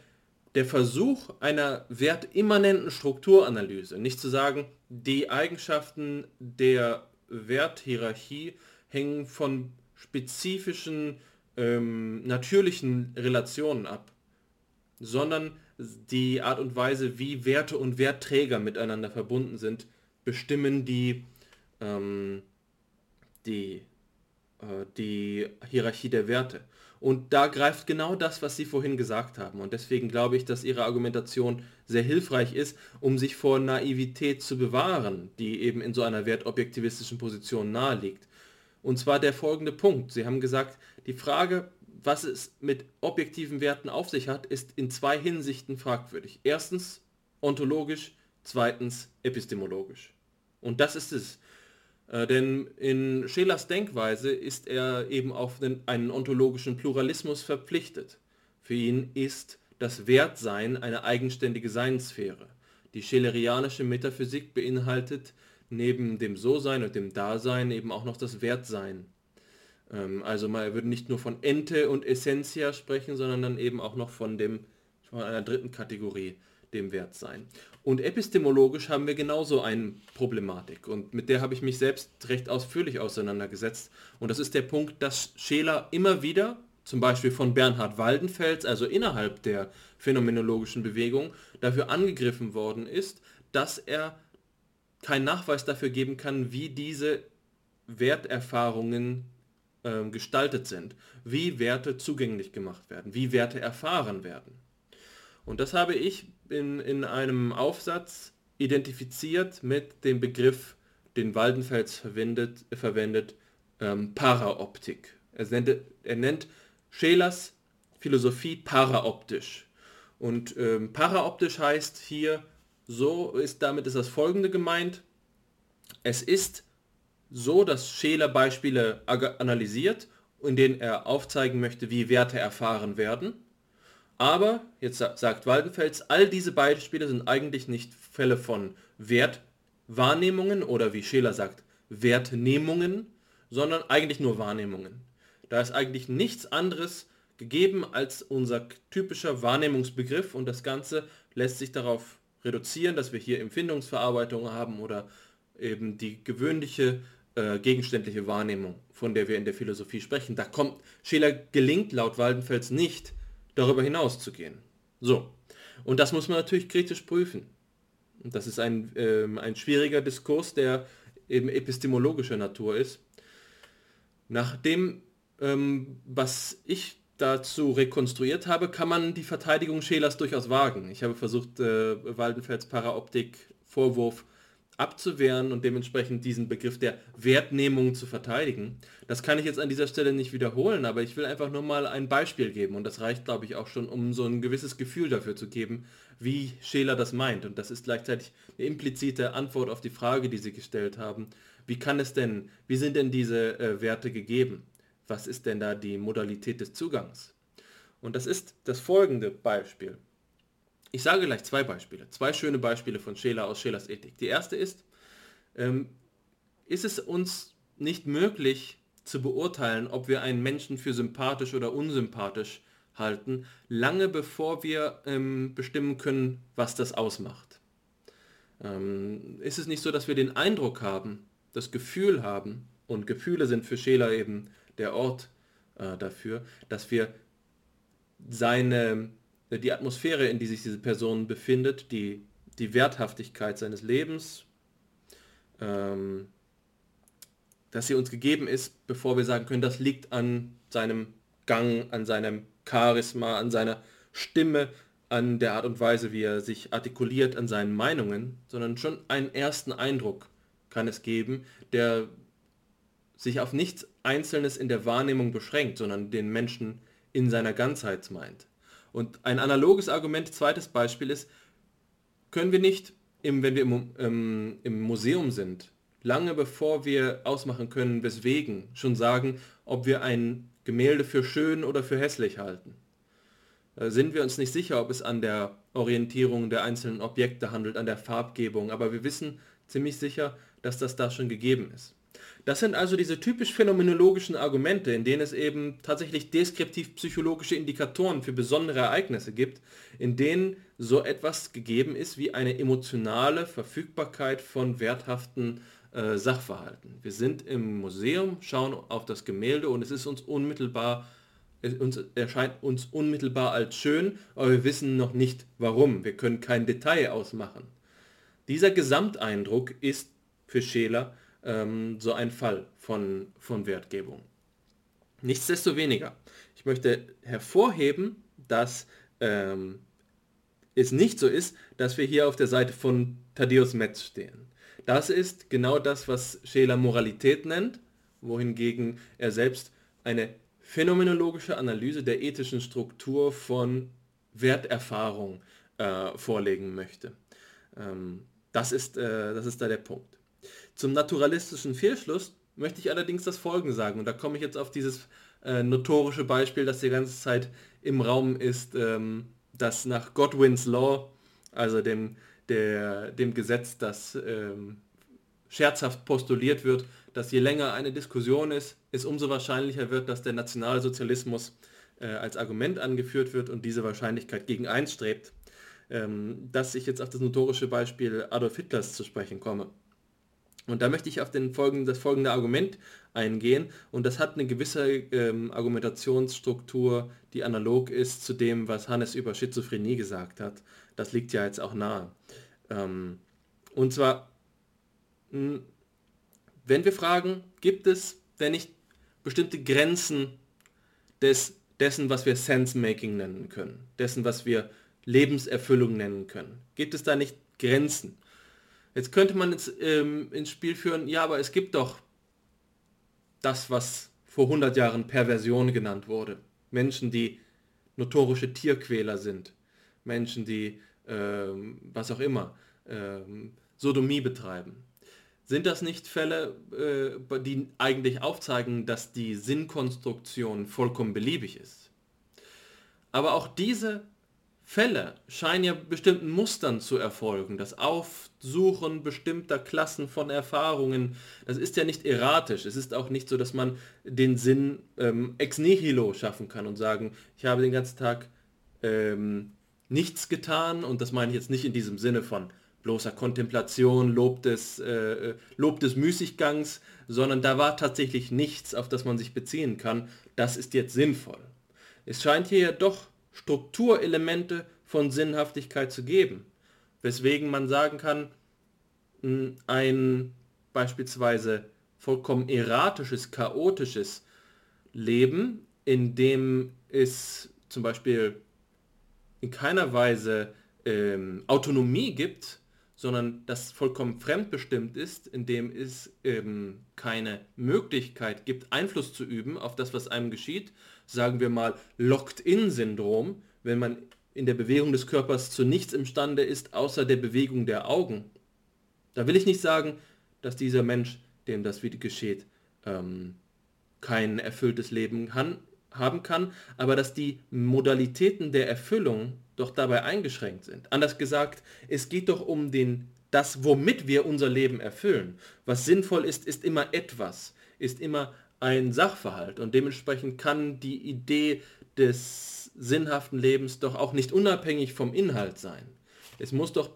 der Versuch einer wertimmanenten Strukturanalyse, nicht zu sagen, die Eigenschaften der Werthierarchie hängen von spezifischen ähm, natürlichen Relationen ab, sondern die Art und Weise, wie Werte und Wertträger miteinander verbunden sind, bestimmen die, ähm, die, äh, die Hierarchie der Werte. Und da greift genau das, was Sie vorhin gesagt haben. Und deswegen glaube ich, dass Ihre Argumentation sehr hilfreich ist, um sich vor Naivität zu bewahren, die eben in so einer wertobjektivistischen Position naheliegt. Und zwar der folgende Punkt. Sie haben gesagt, die Frage, was es mit objektiven Werten auf sich hat, ist in zwei Hinsichten fragwürdig. Erstens ontologisch, zweitens epistemologisch. Und das ist es. Äh, denn in Schelers Denkweise ist er eben auf den, einen ontologischen Pluralismus verpflichtet. Für ihn ist das Wertsein eine eigenständige Seinssphäre. Die schelerianische Metaphysik beinhaltet neben dem So-Sein und dem Dasein eben auch noch das Wertsein. Ähm, also man würde nicht nur von Ente und Essentia sprechen, sondern dann eben auch noch von dem von einer dritten Kategorie, dem Wertsein. Und epistemologisch haben wir genauso eine Problematik und mit der habe ich mich selbst recht ausführlich auseinandergesetzt. Und das ist der Punkt, dass Scheler immer wieder, zum Beispiel von Bernhard Waldenfels, also innerhalb der phänomenologischen Bewegung, dafür angegriffen worden ist, dass er keinen Nachweis dafür geben kann, wie diese Werterfahrungen äh, gestaltet sind, wie Werte zugänglich gemacht werden, wie Werte erfahren werden. Und das habe ich in, in einem Aufsatz identifiziert mit dem Begriff, den Waldenfels verwendet, verwendet ähm, Paraoptik. Er nennt, er nennt Schelers Philosophie paraoptisch. Und ähm, paraoptisch heißt hier, so ist damit ist das folgende gemeint. Es ist so, dass Scheler Beispiele analysiert, in denen er aufzeigen möchte, wie Werte erfahren werden. Aber, jetzt sagt Waldenfels, all diese Beispiele sind eigentlich nicht Fälle von Wertwahrnehmungen oder wie Scheler sagt, Wertnehmungen, sondern eigentlich nur Wahrnehmungen. Da ist eigentlich nichts anderes gegeben als unser typischer Wahrnehmungsbegriff und das Ganze lässt sich darauf reduzieren, dass wir hier Empfindungsverarbeitung haben oder eben die gewöhnliche äh, gegenständliche Wahrnehmung, von der wir in der Philosophie sprechen. Da kommt Scheler gelingt laut Waldenfels nicht, darüber hinaus zu gehen. So, und das muss man natürlich kritisch prüfen. Und das ist ein, äh, ein schwieriger Diskurs, der eben epistemologischer Natur ist. Nach dem, ähm, was ich dazu rekonstruiert habe, kann man die Verteidigung Schelers durchaus wagen. Ich habe versucht, äh, Waldenfels Paraoptik-Vorwurf abzuwehren und dementsprechend diesen Begriff der Wertnehmung zu verteidigen. Das kann ich jetzt an dieser Stelle nicht wiederholen, aber ich will einfach nur mal ein Beispiel geben und das reicht, glaube ich, auch schon, um so ein gewisses Gefühl dafür zu geben, wie Scheler das meint. Und das ist gleichzeitig eine implizite Antwort auf die Frage, die Sie gestellt haben. Wie kann es denn, wie sind denn diese äh, Werte gegeben? Was ist denn da die Modalität des Zugangs? Und das ist das folgende Beispiel. Ich sage gleich zwei Beispiele, zwei schöne Beispiele von Scheler aus Schelers Ethik. Die erste ist, ähm, ist es uns nicht möglich zu beurteilen, ob wir einen Menschen für sympathisch oder unsympathisch halten, lange bevor wir ähm, bestimmen können, was das ausmacht. Ähm, ist es nicht so, dass wir den Eindruck haben, das Gefühl haben, und Gefühle sind für Scheler eben der Ort äh, dafür, dass wir seine die Atmosphäre, in die sich diese Person befindet, die, die Werthaftigkeit seines Lebens, ähm, dass sie uns gegeben ist, bevor wir sagen können, das liegt an seinem Gang, an seinem Charisma, an seiner Stimme, an der Art und Weise, wie er sich artikuliert, an seinen Meinungen, sondern schon einen ersten Eindruck kann es geben, der sich auf nichts Einzelnes in der Wahrnehmung beschränkt, sondern den Menschen in seiner Ganzheit meint. Und ein analoges Argument, zweites Beispiel ist, können wir nicht, im, wenn wir im, ähm, im Museum sind, lange bevor wir ausmachen können, weswegen, schon sagen, ob wir ein Gemälde für schön oder für hässlich halten. Da sind wir uns nicht sicher, ob es an der Orientierung der einzelnen Objekte handelt, an der Farbgebung, aber wir wissen ziemlich sicher, dass das da schon gegeben ist. Das sind also diese typisch phänomenologischen Argumente, in denen es eben tatsächlich deskriptiv-psychologische Indikatoren für besondere Ereignisse gibt, in denen so etwas gegeben ist wie eine emotionale Verfügbarkeit von werthaften äh, Sachverhalten. Wir sind im Museum, schauen auf das Gemälde und es ist uns unmittelbar es uns erscheint uns unmittelbar als schön, aber wir wissen noch nicht warum. Wir können kein Detail ausmachen. Dieser Gesamteindruck ist für Scheler ähm, so ein Fall von, von Wertgebung. Nichtsdestoweniger, ich möchte hervorheben, dass ähm, es nicht so ist, dass wir hier auf der Seite von Thaddeus Metz stehen. Das ist genau das, was Scheler Moralität nennt, wohingegen er selbst eine phänomenologische Analyse der ethischen Struktur von Werterfahrung äh, vorlegen möchte. Ähm, das, ist, äh, das ist da der Punkt. Zum naturalistischen Fehlschluss möchte ich allerdings das Folgende sagen. Und da komme ich jetzt auf dieses äh, notorische Beispiel, das die ganze Zeit im Raum ist, ähm, dass nach Godwins Law, also dem, der, dem Gesetz, das ähm, scherzhaft postuliert wird, dass je länger eine Diskussion ist, es umso wahrscheinlicher wird, dass der Nationalsozialismus äh, als Argument angeführt wird und diese Wahrscheinlichkeit gegen eins strebt, ähm, dass ich jetzt auf das notorische Beispiel Adolf Hitlers zu sprechen komme. Und da möchte ich auf den folgenden, das folgende Argument eingehen und das hat eine gewisse ähm, Argumentationsstruktur, die analog ist zu dem, was Hannes über Schizophrenie gesagt hat. Das liegt ja jetzt auch nahe. Ähm, und zwar, mh, wenn wir fragen, gibt es denn nicht bestimmte Grenzen des, dessen, was wir Sense-Making nennen können, dessen, was wir Lebenserfüllung nennen können? Gibt es da nicht Grenzen? Jetzt könnte man jetzt ähm, ins Spiel führen, ja, aber es gibt doch das, was vor 100 Jahren Perversion genannt wurde. Menschen, die notorische Tierquäler sind. Menschen, die, ähm, was auch immer, ähm, Sodomie betreiben. Sind das nicht Fälle, äh, die eigentlich aufzeigen, dass die Sinnkonstruktion vollkommen beliebig ist? Aber auch diese Fälle scheinen ja bestimmten Mustern zu erfolgen. Das Aufsuchen bestimmter Klassen von Erfahrungen, das ist ja nicht erratisch. Es ist auch nicht so, dass man den Sinn ähm, ex nihilo schaffen kann und sagen, ich habe den ganzen Tag ähm, nichts getan und das meine ich jetzt nicht in diesem Sinne von bloßer Kontemplation, Lob des, äh, Lob des Müßiggangs, sondern da war tatsächlich nichts, auf das man sich beziehen kann. Das ist jetzt sinnvoll. Es scheint hier ja doch Strukturelemente von Sinnhaftigkeit zu geben. Weswegen man sagen kann, ein beispielsweise vollkommen erratisches, chaotisches Leben, in dem es zum Beispiel in keiner Weise ähm, Autonomie gibt, sondern das vollkommen fremdbestimmt ist, in dem es ähm, keine Möglichkeit gibt, Einfluss zu üben auf das, was einem geschieht, sagen wir mal, Locked-in-Syndrom, wenn man in der Bewegung des Körpers zu nichts imstande ist, außer der Bewegung der Augen. Da will ich nicht sagen, dass dieser Mensch, dem das wieder geschieht, ähm, kein erfülltes Leben kann, haben kann, aber dass die Modalitäten der Erfüllung doch dabei eingeschränkt sind. Anders gesagt, es geht doch um den, das, womit wir unser Leben erfüllen. Was sinnvoll ist, ist immer etwas, ist immer ein Sachverhalt und dementsprechend kann die Idee des sinnhaften Lebens doch auch nicht unabhängig vom Inhalt sein. Es muss doch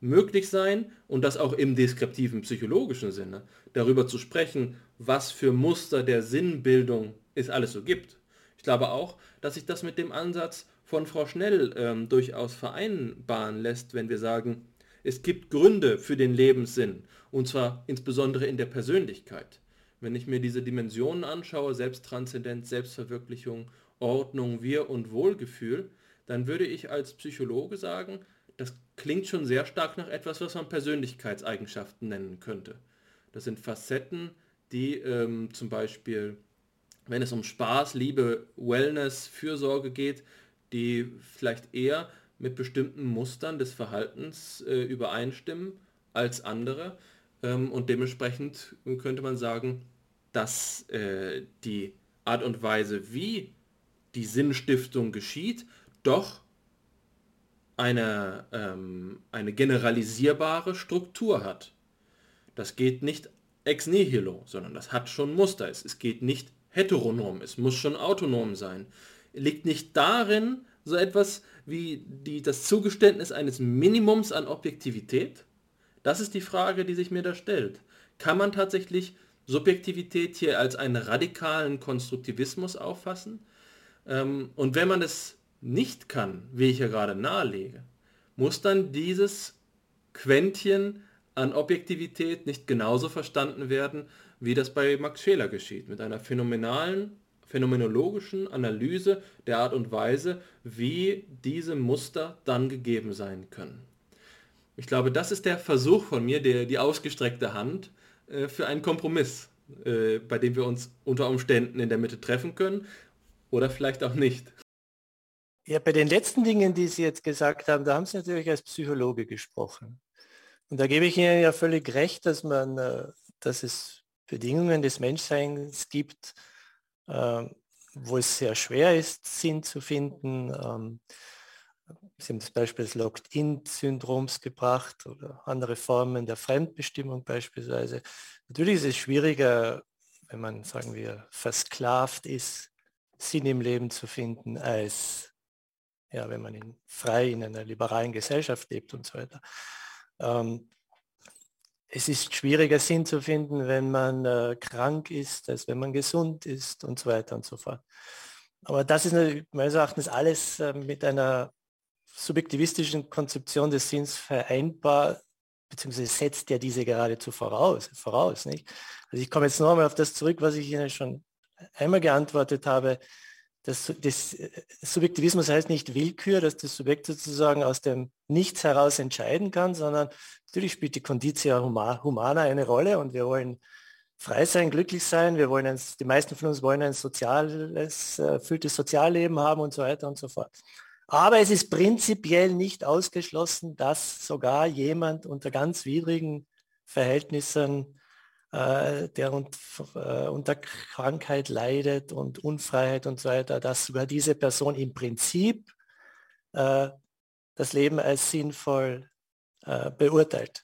möglich sein und das auch im deskriptiven psychologischen Sinne, darüber zu sprechen, was für Muster der Sinnbildung es alles so gibt. Ich glaube auch, dass sich das mit dem Ansatz von Frau Schnell ähm, durchaus vereinbaren lässt, wenn wir sagen, es gibt Gründe für den Lebenssinn und zwar insbesondere in der Persönlichkeit. Wenn ich mir diese Dimensionen anschaue, Selbsttranszendenz, Selbstverwirklichung, Ordnung, Wir und Wohlgefühl, dann würde ich als Psychologe sagen, das klingt schon sehr stark nach etwas, was man Persönlichkeitseigenschaften nennen könnte. Das sind Facetten, die ähm, zum Beispiel, wenn es um Spaß, Liebe, Wellness, Fürsorge geht, die vielleicht eher mit bestimmten Mustern des Verhaltens äh, übereinstimmen als andere. Ähm, und dementsprechend könnte man sagen, dass äh, die Art und Weise, wie die Sinnstiftung geschieht, doch eine, ähm, eine generalisierbare Struktur hat. Das geht nicht ex nihilo, sondern das hat schon Muster. Es, es geht nicht heteronom, es muss schon autonom sein. Liegt nicht darin so etwas wie die, das Zugeständnis eines Minimums an Objektivität? Das ist die Frage, die sich mir da stellt. Kann man tatsächlich Subjektivität hier als einen radikalen Konstruktivismus auffassen? Ähm, und wenn man es nicht kann, wie ich ja gerade nahelege, muss dann dieses Quäntchen an Objektivität nicht genauso verstanden werden, wie das bei Max Scheler geschieht, mit einer phänomenalen, phänomenologischen Analyse der Art und Weise, wie diese Muster dann gegeben sein können. Ich glaube, das ist der Versuch von mir, der, die ausgestreckte Hand äh, für einen Kompromiss, äh, bei dem wir uns unter Umständen in der Mitte treffen können oder vielleicht auch nicht. Ja, bei den letzten Dingen, die Sie jetzt gesagt haben, da haben Sie natürlich als Psychologe gesprochen. Und da gebe ich Ihnen ja völlig recht, dass man, äh, dass es Bedingungen des Menschseins gibt, ähm, wo es sehr schwer ist, Sinn zu finden. Ähm, Sie haben das Beispiel des Locked-in-Syndroms gebracht oder andere Formen der Fremdbestimmung beispielsweise. Natürlich ist es schwieriger, wenn man, sagen wir, versklavt ist, Sinn im Leben zu finden, als ja, wenn man in, frei in einer liberalen Gesellschaft lebt und so weiter. Ähm, es ist schwieriger Sinn zu finden, wenn man äh, krank ist, als wenn man gesund ist und so weiter und so fort. Aber das ist meines Erachtens alles äh, mit einer subjektivistischen Konzeption des Sinns vereinbar, beziehungsweise setzt ja diese geradezu voraus. voraus nicht? Also ich komme jetzt noch einmal auf das zurück, was ich Ihnen schon einmal geantwortet habe das, das äh, Subjektivismus heißt nicht Willkür, dass das Subjekt sozusagen aus dem Nichts heraus entscheiden kann, sondern natürlich spielt die Conditio Humana eine Rolle und wir wollen frei sein, glücklich sein, wir wollen ein, die meisten von uns wollen ein soziales, erfülltes Sozialleben haben und so weiter und so fort. Aber es ist prinzipiell nicht ausgeschlossen, dass sogar jemand unter ganz widrigen Verhältnissen äh, der und, äh, unter Krankheit leidet und Unfreiheit und so weiter, dass sogar diese Person im Prinzip äh, das Leben als sinnvoll äh, beurteilt.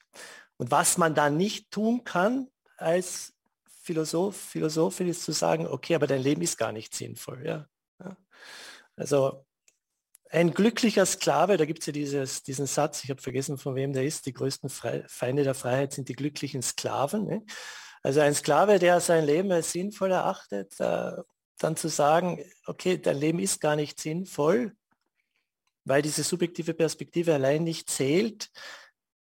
Und was man dann nicht tun kann als Philosoph, Philosophin ist zu sagen, okay, aber dein Leben ist gar nicht sinnvoll. Ja? ja. Also ein glücklicher Sklave, da gibt es ja dieses, diesen Satz, ich habe vergessen, von wem der ist, die größten Fre Feinde der Freiheit sind die glücklichen Sklaven. Ne? Also ein Sklave, der sein Leben als sinnvoll erachtet, äh, dann zu sagen, okay, dein Leben ist gar nicht sinnvoll, weil diese subjektive Perspektive allein nicht zählt,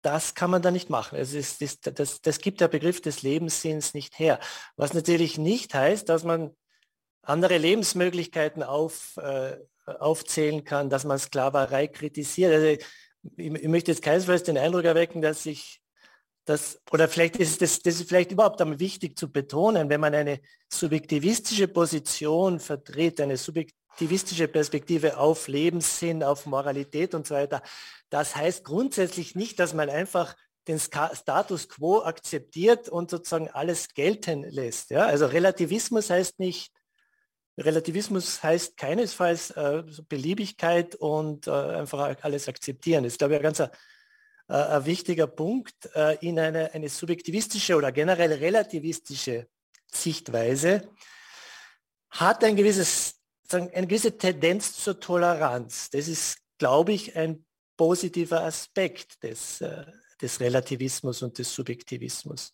das kann man da nicht machen. Es ist, das, das, das gibt der Begriff des Lebenssinns nicht her. Was natürlich nicht heißt, dass man andere Lebensmöglichkeiten auf, äh, aufzählen kann, dass man Sklaverei kritisiert. Also ich, ich möchte jetzt keinesfalls den Eindruck erwecken, dass ich das, oder vielleicht ist das, das ist vielleicht überhaupt einmal wichtig zu betonen, wenn man eine subjektivistische Position vertritt, eine subjektivistische Perspektive auf Lebenssinn, auf Moralität und so weiter, das heißt grundsätzlich nicht, dass man einfach den Status quo akzeptiert und sozusagen alles gelten lässt. Ja? Also Relativismus heißt nicht, Relativismus heißt keinesfalls äh, Beliebigkeit und äh, einfach alles akzeptieren. Das ist, glaube ich, ein ganz äh, ein wichtiger Punkt äh, in eine, eine subjektivistische oder generell relativistische Sichtweise hat ein gewisses, eine gewisse Tendenz zur Toleranz. Das ist, glaube ich, ein positiver Aspekt des, äh, des Relativismus und des Subjektivismus.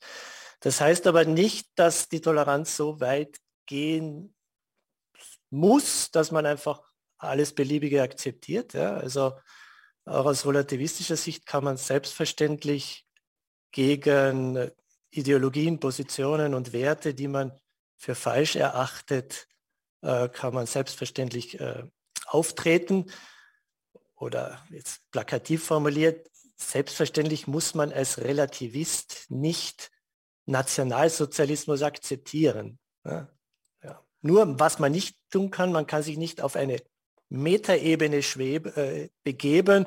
Das heißt aber nicht, dass die Toleranz so weit gehen muss, dass man einfach alles Beliebige akzeptiert. Ja? Also auch aus relativistischer Sicht kann man selbstverständlich gegen Ideologien, Positionen und Werte, die man für falsch erachtet, äh, kann man selbstverständlich äh, auftreten. Oder jetzt plakativ formuliert, selbstverständlich muss man als Relativist nicht Nationalsozialismus akzeptieren. Ja, nur was man nicht tun kann, man kann sich nicht auf eine Metaebene äh, begeben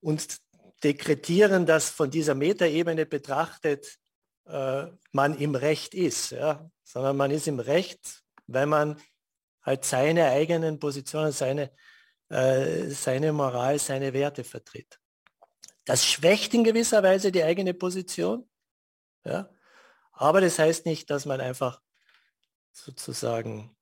und dekretieren, dass von dieser Metaebene betrachtet äh, man im Recht ist, ja? sondern man ist im Recht, wenn man halt seine eigenen Positionen, seine, äh, seine Moral, seine Werte vertritt. Das schwächt in gewisser Weise die eigene Position, ja? aber das heißt nicht, dass man einfach sozusagen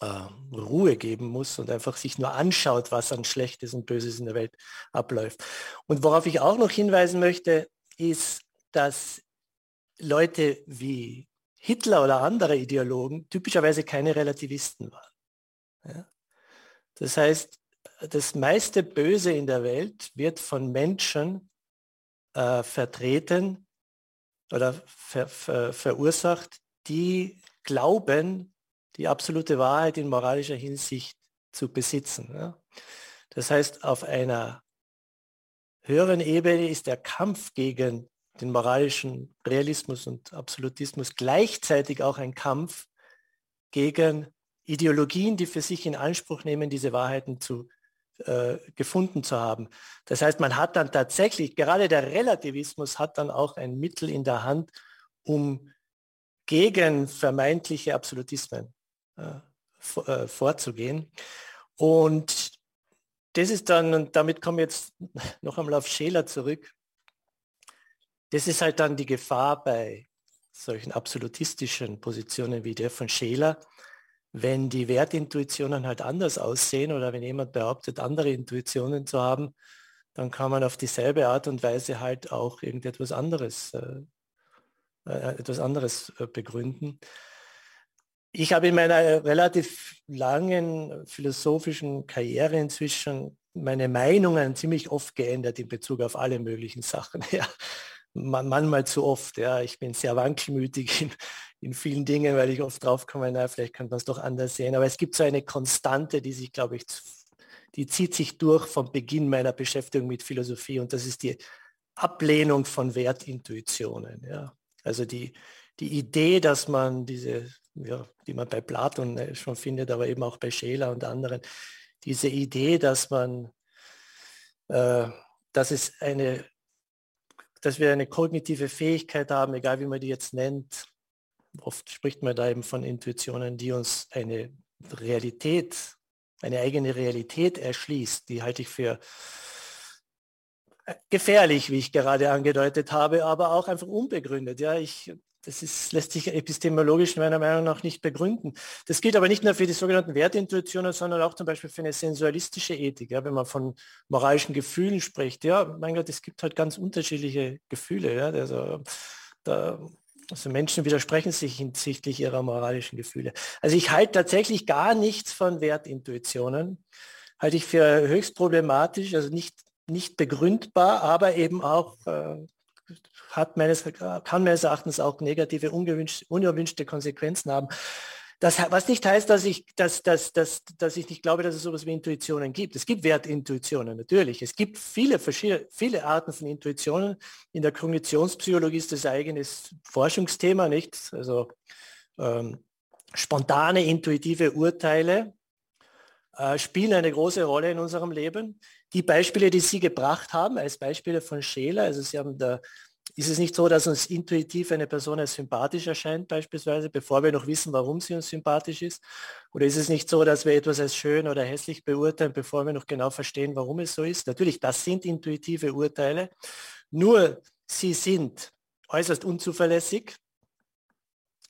äh, Ruhe geben muss und einfach sich nur anschaut, was an Schlechtes und Böses in der Welt abläuft. Und worauf ich auch noch hinweisen möchte, ist, dass Leute wie Hitler oder andere Ideologen typischerweise keine Relativisten waren. Ja? Das heißt, das meiste Böse in der Welt wird von Menschen äh, vertreten oder ver, ver, verursacht, die glauben, die absolute Wahrheit in moralischer Hinsicht zu besitzen. Ja. Das heißt, auf einer höheren Ebene ist der Kampf gegen den moralischen Realismus und Absolutismus gleichzeitig auch ein Kampf gegen Ideologien, die für sich in Anspruch nehmen, diese Wahrheiten zu äh, gefunden zu haben. Das heißt, man hat dann tatsächlich, gerade der Relativismus hat dann auch ein Mittel in der Hand, um gegen vermeintliche Absolutismen äh, äh, vorzugehen. Und das ist dann, und damit komme ich jetzt noch einmal auf Scheler zurück, das ist halt dann die Gefahr bei solchen absolutistischen Positionen wie der von Scheler, wenn die Wertintuitionen halt anders aussehen oder wenn jemand behauptet, andere Intuitionen zu haben, dann kann man auf dieselbe Art und Weise halt auch irgendetwas anderes, äh, etwas anderes äh, begründen. Ich habe in meiner relativ langen philosophischen Karriere inzwischen meine Meinungen ziemlich oft geändert in Bezug auf alle möglichen Sachen. Ja, manchmal zu oft. Ja, ich bin sehr wankelmütig in, in vielen Dingen, weil ich oft draufkomme, na, vielleicht könnte man es doch anders sehen. Aber es gibt so eine Konstante, die sich, glaube ich, die zieht sich durch vom Beginn meiner Beschäftigung mit Philosophie und das ist die Ablehnung von Wertintuitionen. Ja. Also die, die Idee, dass man diese, ja, die man bei Platon äh, schon findet, aber eben auch bei Scheler und anderen, diese Idee, dass man, äh, dass es eine, dass wir eine kognitive Fähigkeit haben, egal wie man die jetzt nennt, oft spricht man da eben von Intuitionen, die uns eine Realität, eine eigene Realität erschließt. Die halte ich für gefährlich, wie ich gerade angedeutet habe, aber auch einfach unbegründet. Ja, ich, das ist, lässt sich epistemologisch meiner Meinung nach nicht begründen. Das gilt aber nicht nur für die sogenannten Wertintuitionen, sondern auch zum Beispiel für eine sensualistische Ethik. Ja, wenn man von moralischen Gefühlen spricht, ja, mein Gott, es gibt halt ganz unterschiedliche Gefühle. Ja, also, da also Menschen widersprechen sich hinsichtlich ihrer moralischen Gefühle. Also ich halte tatsächlich gar nichts von Wertintuitionen. Halte ich für höchst problematisch, also nicht, nicht begründbar, aber eben auch äh, hat meines, kann meines Erachtens auch negative, unerwünschte Konsequenzen haben. Das, was nicht heißt, dass ich, dass, dass, dass, dass ich nicht glaube, dass es sowas wie Intuitionen gibt. Es gibt Wertintuitionen, natürlich. Es gibt viele, verschiedene, viele Arten von Intuitionen. In der Kognitionspsychologie ist das eigenes Forschungsthema, nicht? Also ähm, spontane, intuitive Urteile äh, spielen eine große Rolle in unserem Leben. Die Beispiele, die Sie gebracht haben, als Beispiele von Scheler, also Sie haben da ist es nicht so, dass uns intuitiv eine Person als sympathisch erscheint beispielsweise, bevor wir noch wissen, warum sie uns sympathisch ist? Oder ist es nicht so, dass wir etwas als schön oder hässlich beurteilen, bevor wir noch genau verstehen, warum es so ist? Natürlich, das sind intuitive Urteile. Nur sie sind äußerst unzuverlässig.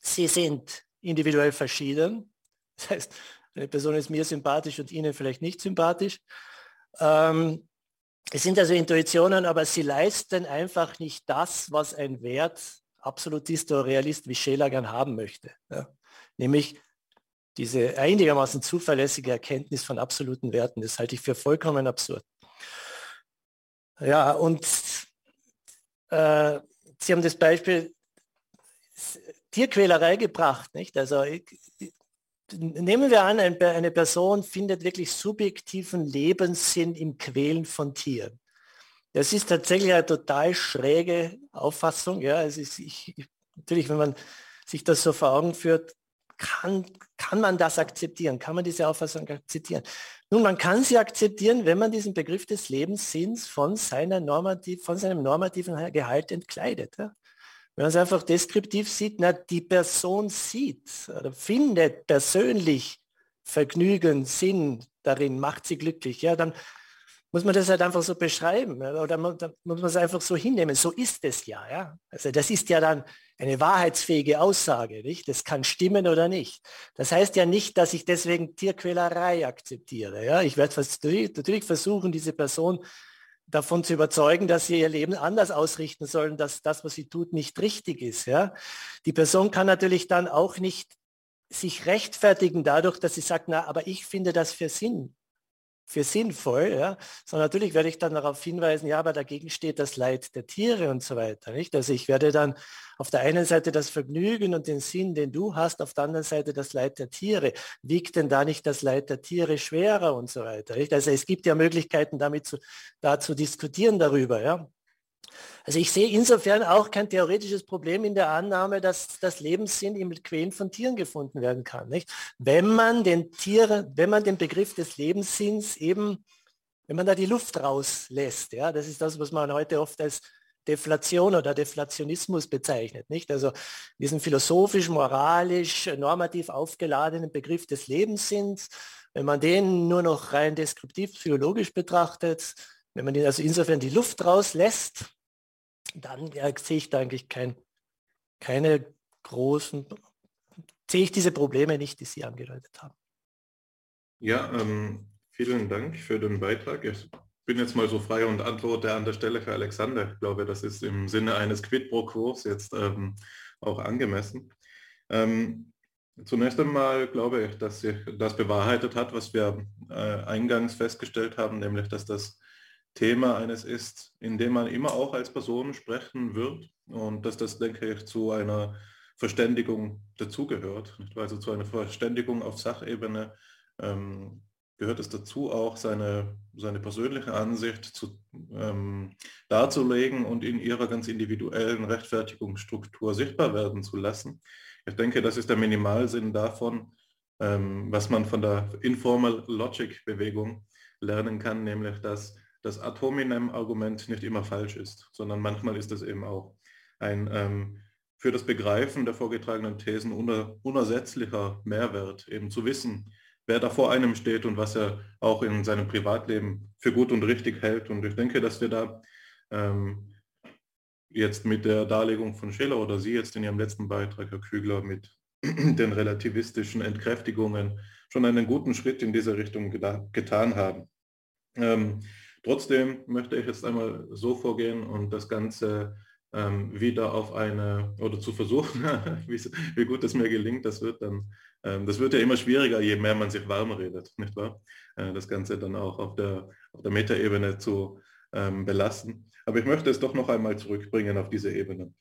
Sie sind individuell verschieden. Das heißt, eine Person ist mir sympathisch und Ihnen vielleicht nicht sympathisch. Ähm, es sind also Intuitionen, aber sie leisten einfach nicht das, was ein Wert, Absolutist oder Realist wie Scheler gern haben möchte. Ja. Nämlich diese einigermaßen zuverlässige Erkenntnis von absoluten Werten. Das halte ich für vollkommen absurd. Ja, und äh, Sie haben das Beispiel Tierquälerei gebracht. Nicht? Also nehmen wir an, eine Person findet wirklich subjektiven Lebenssinn im Quälen von Tieren. Das ist tatsächlich eine total schräge Auffassung. Ja, es ist, ich, natürlich, wenn man sich das so vor Augen führt, kann, kann man das akzeptieren? Kann man diese Auffassung akzeptieren? Nun, man kann sie akzeptieren, wenn man diesen Begriff des Lebenssinns von, seiner normativ, von seinem normativen Gehalt entkleidet. Ja? Wenn man es einfach deskriptiv sieht, na, die Person sieht oder findet persönlich Vergnügen, Sinn darin, macht sie glücklich, ja, dann muss man das halt einfach so beschreiben oder muss man es einfach so hinnehmen. So ist es ja, ja. Also das ist ja dann eine wahrheitsfähige Aussage, nicht? Das kann stimmen oder nicht. Das heißt ja nicht, dass ich deswegen Tierquälerei akzeptiere. Ja, ich werde natürlich versuchen, diese Person davon zu überzeugen, dass sie ihr Leben anders ausrichten sollen, dass das, was sie tut, nicht richtig ist. Ja? Die Person kann natürlich dann auch nicht sich rechtfertigen dadurch, dass sie sagt, na, aber ich finde das für Sinn für sinnvoll, ja, sondern natürlich werde ich dann darauf hinweisen, ja, aber dagegen steht das Leid der Tiere und so weiter. Nicht? Also ich werde dann auf der einen Seite das Vergnügen und den Sinn, den du hast, auf der anderen Seite das Leid der Tiere. Wiegt denn da nicht das Leid der Tiere schwerer und so weiter? Nicht? Also es gibt ja Möglichkeiten, damit zu, da zu diskutieren darüber. Ja? Also ich sehe insofern auch kein theoretisches Problem in der Annahme, dass das Lebenssinn im Quälen von Tieren gefunden werden kann. Nicht? Wenn man den Tieren, wenn man den Begriff des Lebenssinns eben, wenn man da die Luft rauslässt, ja, das ist das, was man heute oft als Deflation oder Deflationismus bezeichnet, nicht? Also diesen philosophisch, moralisch, normativ aufgeladenen Begriff des Lebenssinns, wenn man den nur noch rein deskriptiv psychologisch betrachtet, wenn man den also insofern die Luft rauslässt, dann ja, sehe ich da eigentlich kein, keine großen, sehe ich diese Probleme nicht, die Sie angedeutet haben. Ja, ähm, vielen Dank für den Beitrag. Ich bin jetzt mal so frei und antworte an der Stelle für Alexander. Ich glaube, das ist im Sinne eines Quid pro Kurs jetzt ähm, auch angemessen. Ähm, zunächst einmal glaube ich, dass sich das bewahrheitet hat, was wir äh, eingangs festgestellt haben, nämlich dass das Thema eines ist, in dem man immer auch als Person sprechen wird und dass das, denke ich, zu einer Verständigung dazugehört. Also zu einer Verständigung auf Sachebene ähm, gehört es dazu, auch seine, seine persönliche Ansicht zu, ähm, darzulegen und in ihrer ganz individuellen Rechtfertigungsstruktur sichtbar werden zu lassen. Ich denke, das ist der Minimalsinn davon, ähm, was man von der Informal Logic Bewegung lernen kann, nämlich dass das Ad hominem-Argument nicht immer falsch ist, sondern manchmal ist es eben auch ein ähm, für das Begreifen der vorgetragenen Thesen uner, unersetzlicher Mehrwert, eben zu wissen, wer da vor einem steht und was er auch in seinem Privatleben für gut und richtig hält. Und ich denke, dass wir da ähm, jetzt mit der Darlegung von Schiller oder Sie jetzt in Ihrem letzten Beitrag, Herr Kügler, mit den relativistischen Entkräftigungen schon einen guten Schritt in diese Richtung getan haben. Ähm, Trotzdem möchte ich jetzt einmal so vorgehen und das Ganze ähm, wieder auf eine, oder zu versuchen, wie, gut es mir gelingt, das wird dann, ähm, das wird ja immer schwieriger, je mehr man sich warm redet, nicht wahr? Äh, das Ganze dann auch auf der, auf der Metaebene zu ähm, belassen. Aber ich möchte es doch noch einmal zurückbringen auf diese Ebene.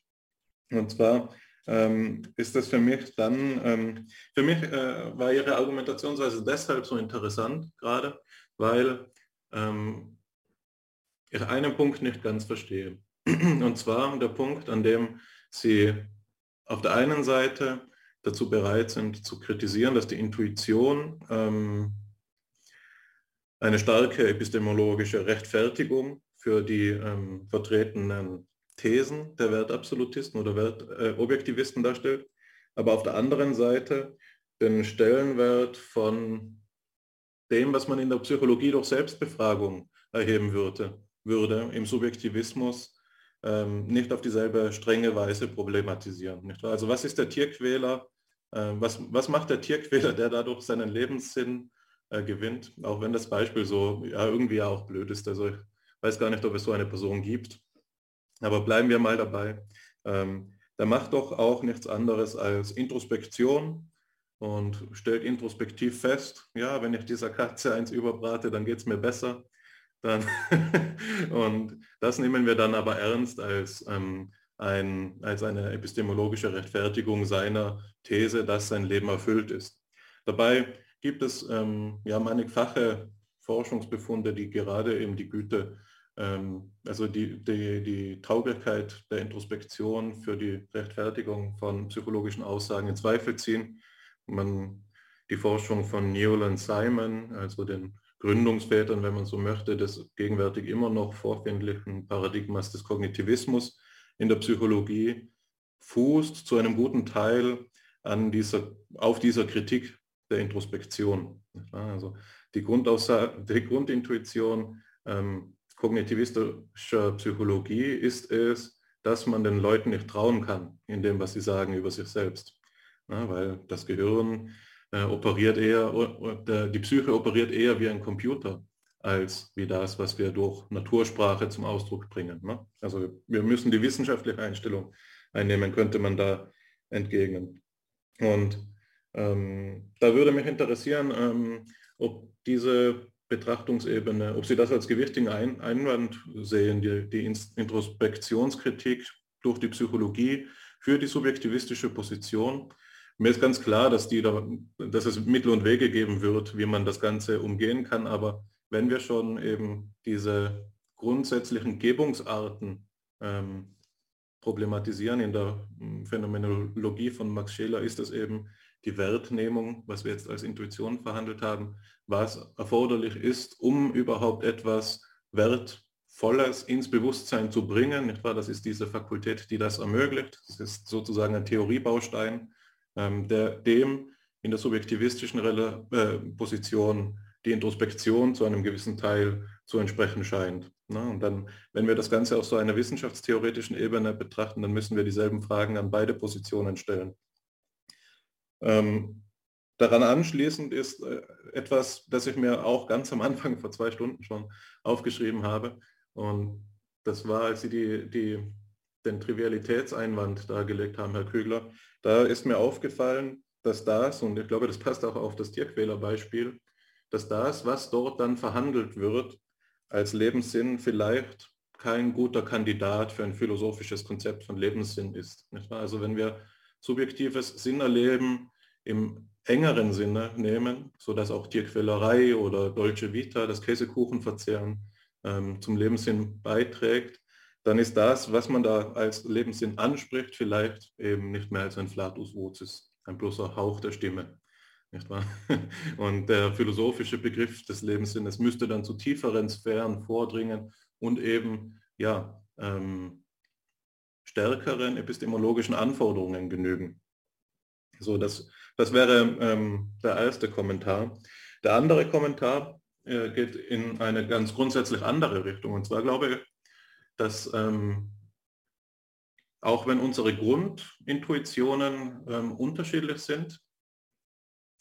Und zwar ähm, ist das für mich dann, ähm, für mich äh, war Ihre Argumentationsweise deshalb so interessant gerade, weil ähm, einen Punkt nicht ganz verstehe. Und zwar der Punkt, an dem Sie auf der einen Seite dazu bereit sind zu kritisieren, dass die Intuition ähm, eine starke epistemologische Rechtfertigung für die ähm, vertretenen Thesen der Wertabsolutisten oder Wertobjektivisten äh, darstellt, aber auf der anderen Seite den Stellenwert von dem, was man in der Psychologie durch Selbstbefragung erheben würde, würde im Subjektivismus ähm, nicht auf dieselbe strenge Weise problematisieren. Nicht Also was ist der Tierquäler? Äh, was, was macht der Tierquäler, der dadurch seinen Lebenssinn äh, gewinnt? Auch wenn das Beispiel so ja, irgendwie auch blöd ist. Also ich weiß gar nicht, ob es so eine Person gibt. Aber bleiben wir mal dabei. Ähm, der macht doch auch nichts anderes als Introspektion und stellt introspektiv fest, ja, wenn ich dieser Katze eins überbrate, dann geht es mir besser. Dann und das nehmen wir dann aber ernst als, ähm, ein, als eine epistemologische Rechtfertigung seiner These, dass sein Leben erfüllt ist. Dabei gibt es ähm, ja mannigfache Forschungsbefunde, die gerade eben die Güte, ähm, also die, die, die Tauglichkeit der Introspektion für die Rechtfertigung von psychologischen Aussagen in Zweifel ziehen. Man, die Forschung von und Simon, also den Gründungsvätern, wenn man so möchte, des gegenwärtig immer noch vorfindlichen Paradigmas des Kognitivismus in der Psychologie fußt zu einem guten Teil an dieser, auf dieser Kritik der Introspektion. Also die, die Grundintuition ähm, kognitivistischer Psychologie ist es, dass man den Leuten nicht trauen kann in dem, was sie sagen über sich selbst. Ja, weil das Gehirn äh, operiert eher, äh, die Psyche operiert eher wie ein Computer als wie das, was wir durch Natursprache zum Ausdruck bringen. Ne? Also wir müssen die wissenschaftliche Einstellung einnehmen, könnte man da entgegnen. Und ähm, da würde mich interessieren, ähm, ob diese Betrachtungsebene, ob Sie das als gewichtigen Ein Einwand sehen, die, die Introspektionskritik durch die Psychologie für die subjektivistische Position. Mir ist ganz klar, dass, die da, dass es Mittel und Wege geben wird, wie man das Ganze umgehen kann, aber wenn wir schon eben diese grundsätzlichen Gebungsarten ähm, problematisieren in der hm, Phänomenologie von Max Scheler, ist es eben die Wertnehmung, was wir jetzt als Intuition verhandelt haben, was erforderlich ist, um überhaupt etwas Wertvolles ins Bewusstsein zu bringen. Nicht wahr? Das ist diese Fakultät, die das ermöglicht. Das ist sozusagen ein Theoriebaustein, der dem in der subjektivistischen Rel äh, Position die Introspektion zu einem gewissen Teil zu entsprechen scheint. Ne? Und dann, wenn wir das Ganze auf so einer wissenschaftstheoretischen Ebene betrachten, dann müssen wir dieselben Fragen an beide Positionen stellen. Ähm, daran anschließend ist äh, etwas, das ich mir auch ganz am Anfang vor zwei Stunden schon aufgeschrieben habe. Und das war, als Sie die, die, den Trivialitätseinwand dargelegt haben, Herr Kügler. Da ist mir aufgefallen, dass das, und ich glaube, das passt auch auf das Tierquälerbeispiel, dass das, was dort dann verhandelt wird, als Lebenssinn vielleicht kein guter Kandidat für ein philosophisches Konzept von Lebenssinn ist. Also wenn wir subjektives Sinnerleben im engeren Sinne nehmen, sodass auch Tierquälerei oder Dolce Vita, das Käsekuchenverzehren, ähm, zum Lebenssinn beiträgt, dann ist das, was man da als Lebenssinn anspricht, vielleicht eben nicht mehr als ein Flatus vocis, ein bloßer Hauch der Stimme. Nicht wahr? Und der philosophische Begriff des Lebenssinnes müsste dann zu tieferen Sphären vordringen und eben ja, ähm, stärkeren epistemologischen Anforderungen genügen. So, das, das wäre ähm, der erste Kommentar. Der andere Kommentar äh, geht in eine ganz grundsätzlich andere Richtung. Und zwar glaube ich, dass ähm, auch wenn unsere Grundintuitionen ähm, unterschiedlich sind,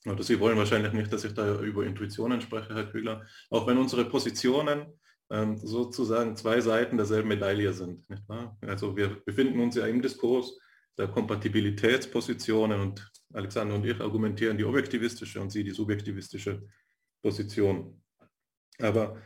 oder Sie wollen wahrscheinlich nicht, dass ich da über Intuitionen spreche, Herr Kühler, auch wenn unsere Positionen ähm, sozusagen zwei Seiten derselben Medaille sind. Also wir befinden uns ja im Diskurs der Kompatibilitätspositionen und Alexander und ich argumentieren die objektivistische und Sie die subjektivistische Position. Aber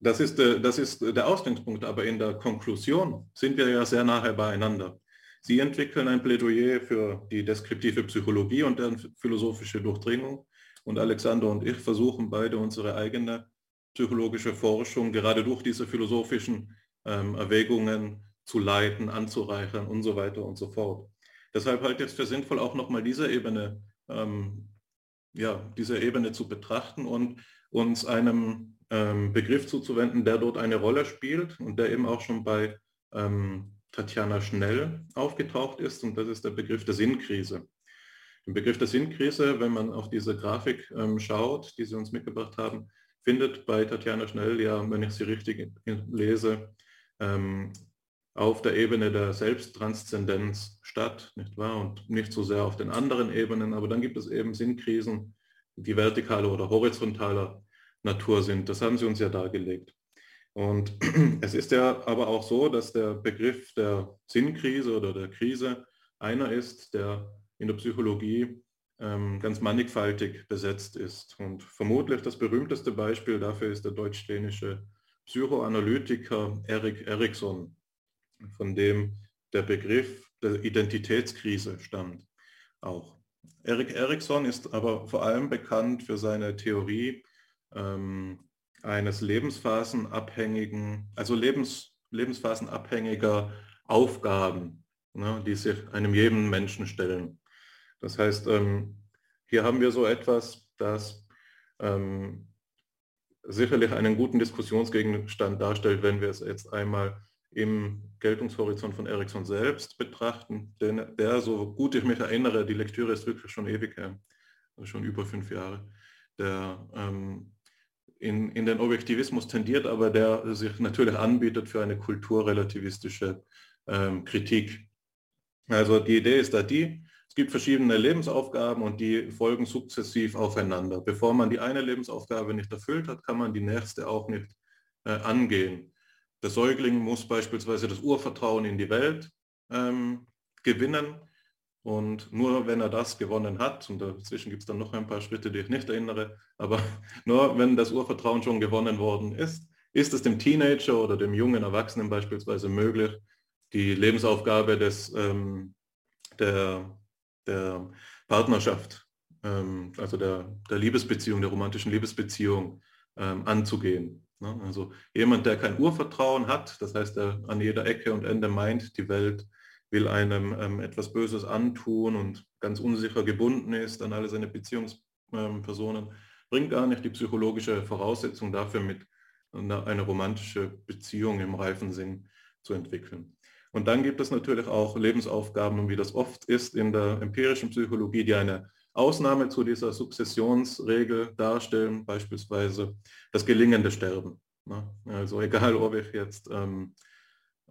das ist, äh, das ist der Ausgangspunkt, aber in der Konklusion sind wir ja sehr nahe beieinander. Sie entwickeln ein Plädoyer für die deskriptive Psychologie und deren philosophische Durchdringung und Alexander und ich versuchen beide unsere eigene psychologische Forschung gerade durch diese philosophischen ähm, Erwägungen zu leiten, anzureichern und so weiter und so fort. Deshalb halte ich es für sinnvoll, auch nochmal diese Ebene, ähm, ja, diese Ebene zu betrachten und uns einem ähm, Begriff zuzuwenden, der dort eine Rolle spielt und der eben auch schon bei ähm, Tatjana Schnell aufgetaucht ist und das ist der Begriff der Sinnkrise. Im Begriff der Sinnkrise, wenn man auf diese Grafik ähm, schaut, die Sie uns mitgebracht haben, findet bei Tatjana Schnell ja, wenn ich sie richtig lese, ähm, auf der Ebene der Selbsttranszendenz statt, nicht wahr? Und nicht so sehr auf den anderen Ebenen, aber dann gibt es eben Sinnkrisen, die vertikaler oder horizontaler Natur sind. Das haben Sie uns ja dargelegt. Und es ist ja aber auch so, dass der Begriff der Sinnkrise oder der Krise einer ist, der in der Psychologie ähm, ganz mannigfaltig besetzt ist. Und vermutlich das berühmteste Beispiel dafür ist der deutsch-dänische Psychoanalytiker Erik Erikson, von dem der Begriff der Identitätskrise stammt auch. Erik Erikson ist aber vor allem bekannt für seine Theorie ähm, eines lebensphasenabhängigen, also Lebens, lebensphasenabhängiger Aufgaben, ne, die sich einem jedem Menschen stellen. Das heißt, ähm, hier haben wir so etwas, das ähm, sicherlich einen guten Diskussionsgegenstand darstellt, wenn wir es jetzt einmal im Geltungshorizont von Ericsson selbst betrachten, denn der, so gut ich mich erinnere, die Lektüre ist wirklich schon ewig her, also schon über fünf Jahre, der ähm, in, in den Objektivismus tendiert, aber der sich natürlich anbietet für eine kulturrelativistische ähm, Kritik. Also die Idee ist da die, es gibt verschiedene Lebensaufgaben und die folgen sukzessiv aufeinander. Bevor man die eine Lebensaufgabe nicht erfüllt hat, kann man die nächste auch nicht äh, angehen. Der Säugling muss beispielsweise das Urvertrauen in die Welt ähm, gewinnen Und nur wenn er das gewonnen hat, und dazwischen gibt es dann noch ein paar Schritte, die ich nicht erinnere, aber nur wenn das Urvertrauen schon gewonnen worden ist, ist es dem Teenager oder dem jungen Erwachsenen beispielsweise möglich, die Lebensaufgabe des, ähm, der, der Partnerschaft, ähm, also der, der Liebesbeziehung, der romantischen Liebesbeziehung ähm, anzugehen. Ne? Also jemand, der kein Urvertrauen hat, das heißt, der an jeder Ecke und Ende meint, die Welt will einem ähm, etwas Böses antun und ganz unsicher gebunden ist an alle seine Beziehungspersonen, bringt gar nicht die psychologische Voraussetzung dafür mit, eine, romantische Beziehung im reifen Sinn zu entwickeln. Und dann gibt es natürlich auch Lebensaufgaben, wie das oft ist in der empirischen Psychologie, die eine Ausnahme zu dieser Sukzessionsregel darstellen, beispielsweise das gelingende Sterben. Ne? Also egal, ob ich jetzt ähm,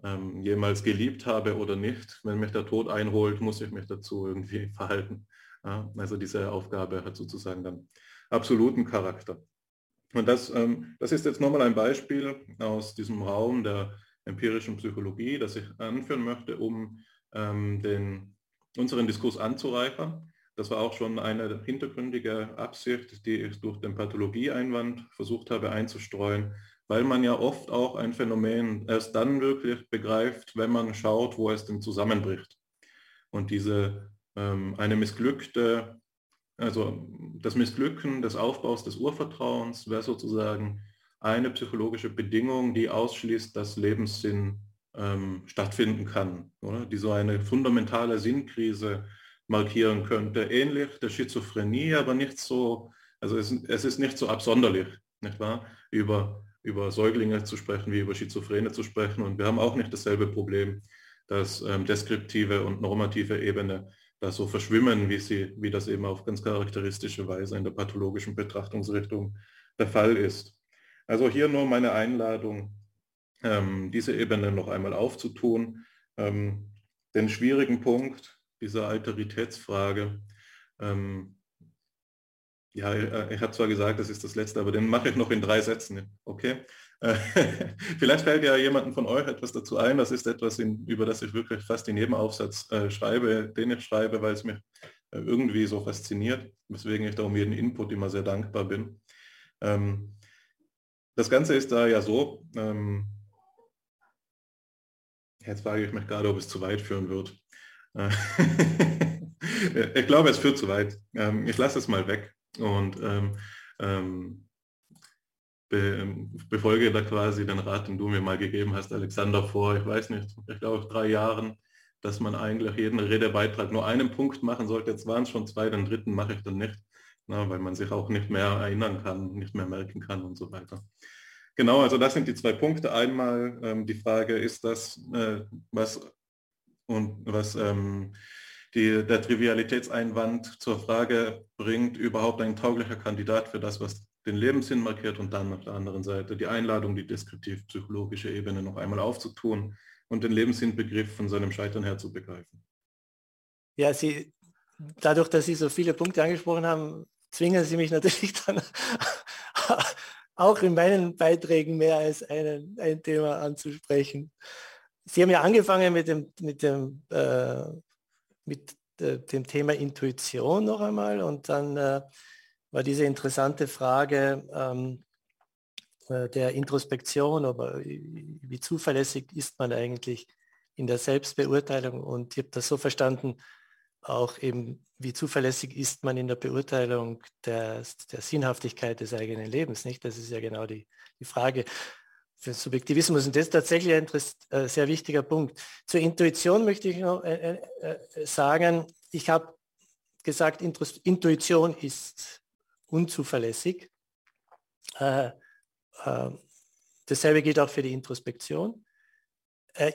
ähm, jemals geliebt habe oder nicht, wenn mich der Tod einholt, muss ich mich dazu irgendwie verhalten. Ja? Also diese Aufgabe hat sozusagen dann absoluten Charakter. Und das, ähm, das ist jetzt nochmal ein Beispiel aus diesem Raum der empirischen Psychologie, das ich anführen möchte, um ähm, den, unseren Diskurs anzureichern. Das war auch schon eine hintergründige Absicht, die ich durch den Pathologieeinwand versucht habe einzustreuen, weil man ja oft auch ein Phänomen erst dann wirklich begreift, wenn man schaut, wo es denn zusammenbricht. Und diese ähm, eine missglückte, also das Missglücken des Aufbaus des Urvertrauens wäre sozusagen eine psychologische Bedingung, die ausschließt, dass Lebenssinn ähm, stattfinden kann, oder? die so eine fundamentale Sinnkrise markieren könnte. Ähnlich der Schizophrenie, aber nicht so, also es, es ist nicht so absonderlich, nicht wahr? Über, über Säuglinge zu sprechen, wie über Schizophrene zu sprechen. Und wir haben auch nicht dasselbe Problem, dass ähm, deskriptive und normative Ebene da so verschwimmen, wie, sie, wie das eben auf ganz charakteristische Weise in der pathologischen Betrachtungsrichtung der Fall ist. Also hier nur meine Einladung, ähm, diese Ebene noch einmal aufzutun. Ähm, den schwierigen Punkt dieser Alteritätsfrage, ähm, ja, äh, ich habe zwar gesagt, das ist das letzte, aber den mache ich noch in drei Sätzen. Okay? Äh, vielleicht fällt ja jemandem von euch etwas dazu ein. Das ist etwas, in, über das ich wirklich fast in jedem Aufsatz äh, schreibe, den ich schreibe, weil es mich äh, irgendwie so fasziniert, weswegen ich da um jeden Input immer sehr dankbar bin. Ähm, das Ganze ist da ja so, ähm, jetzt frage ich mich gerade, ob es zu weit führen wird. Ich glaube, es führt zu weit. Ähm, ich lasse es mal weg und ähm, ähm, be, befolge da quasi den Rat, den du mir mal gegeben hast, Alexander, vor, ich weiß nicht, ich glaube drei Jahren, dass man eigentlich jeden Redebeitrag nur einen Punkt machen sollte. Jetzt waren es schon zwei, den dritten mache ich dann nicht na, weil man sich auch nicht mehr erinnern kann, nicht mehr merken kann und so weiter. Genau, also das sind die zwei Punkte. Einmal ähm, die Frage, ist das, äh, was und was ähm, die, der Trivialitätseinwand zur Frage bringt, überhaupt ein tauglicher Kandidat für das, was den Lebenssinn markiert und dann auf der anderen Seite die Einladung, die deskriptiv-psychologische Ebene noch einmal aufzutun und den Lebenssinnbegriff von seinem Scheitern her zu begreifen. Ja, Sie, dadurch, dass Sie so viele Punkte angesprochen haben, zwingen Sie mich natürlich dann auch in meinen Beiträgen mehr als einen, ein Thema anzusprechen. Sie haben ja angefangen mit dem, mit dem, äh, mit, äh, dem Thema Intuition noch einmal und dann äh, war diese interessante Frage ähm, äh, der Introspektion, aber wie zuverlässig ist man eigentlich in der Selbstbeurteilung und ich habe das so verstanden, auch eben, wie zuverlässig ist man in der Beurteilung der, der Sinnhaftigkeit des eigenen Lebens. Nicht? Das ist ja genau die, die Frage für Subjektivismus. Und das ist tatsächlich ein äh, sehr wichtiger Punkt. Zur Intuition möchte ich noch äh, äh, sagen, ich habe gesagt, Intuition ist unzuverlässig. Äh, äh, dasselbe gilt auch für die Introspektion.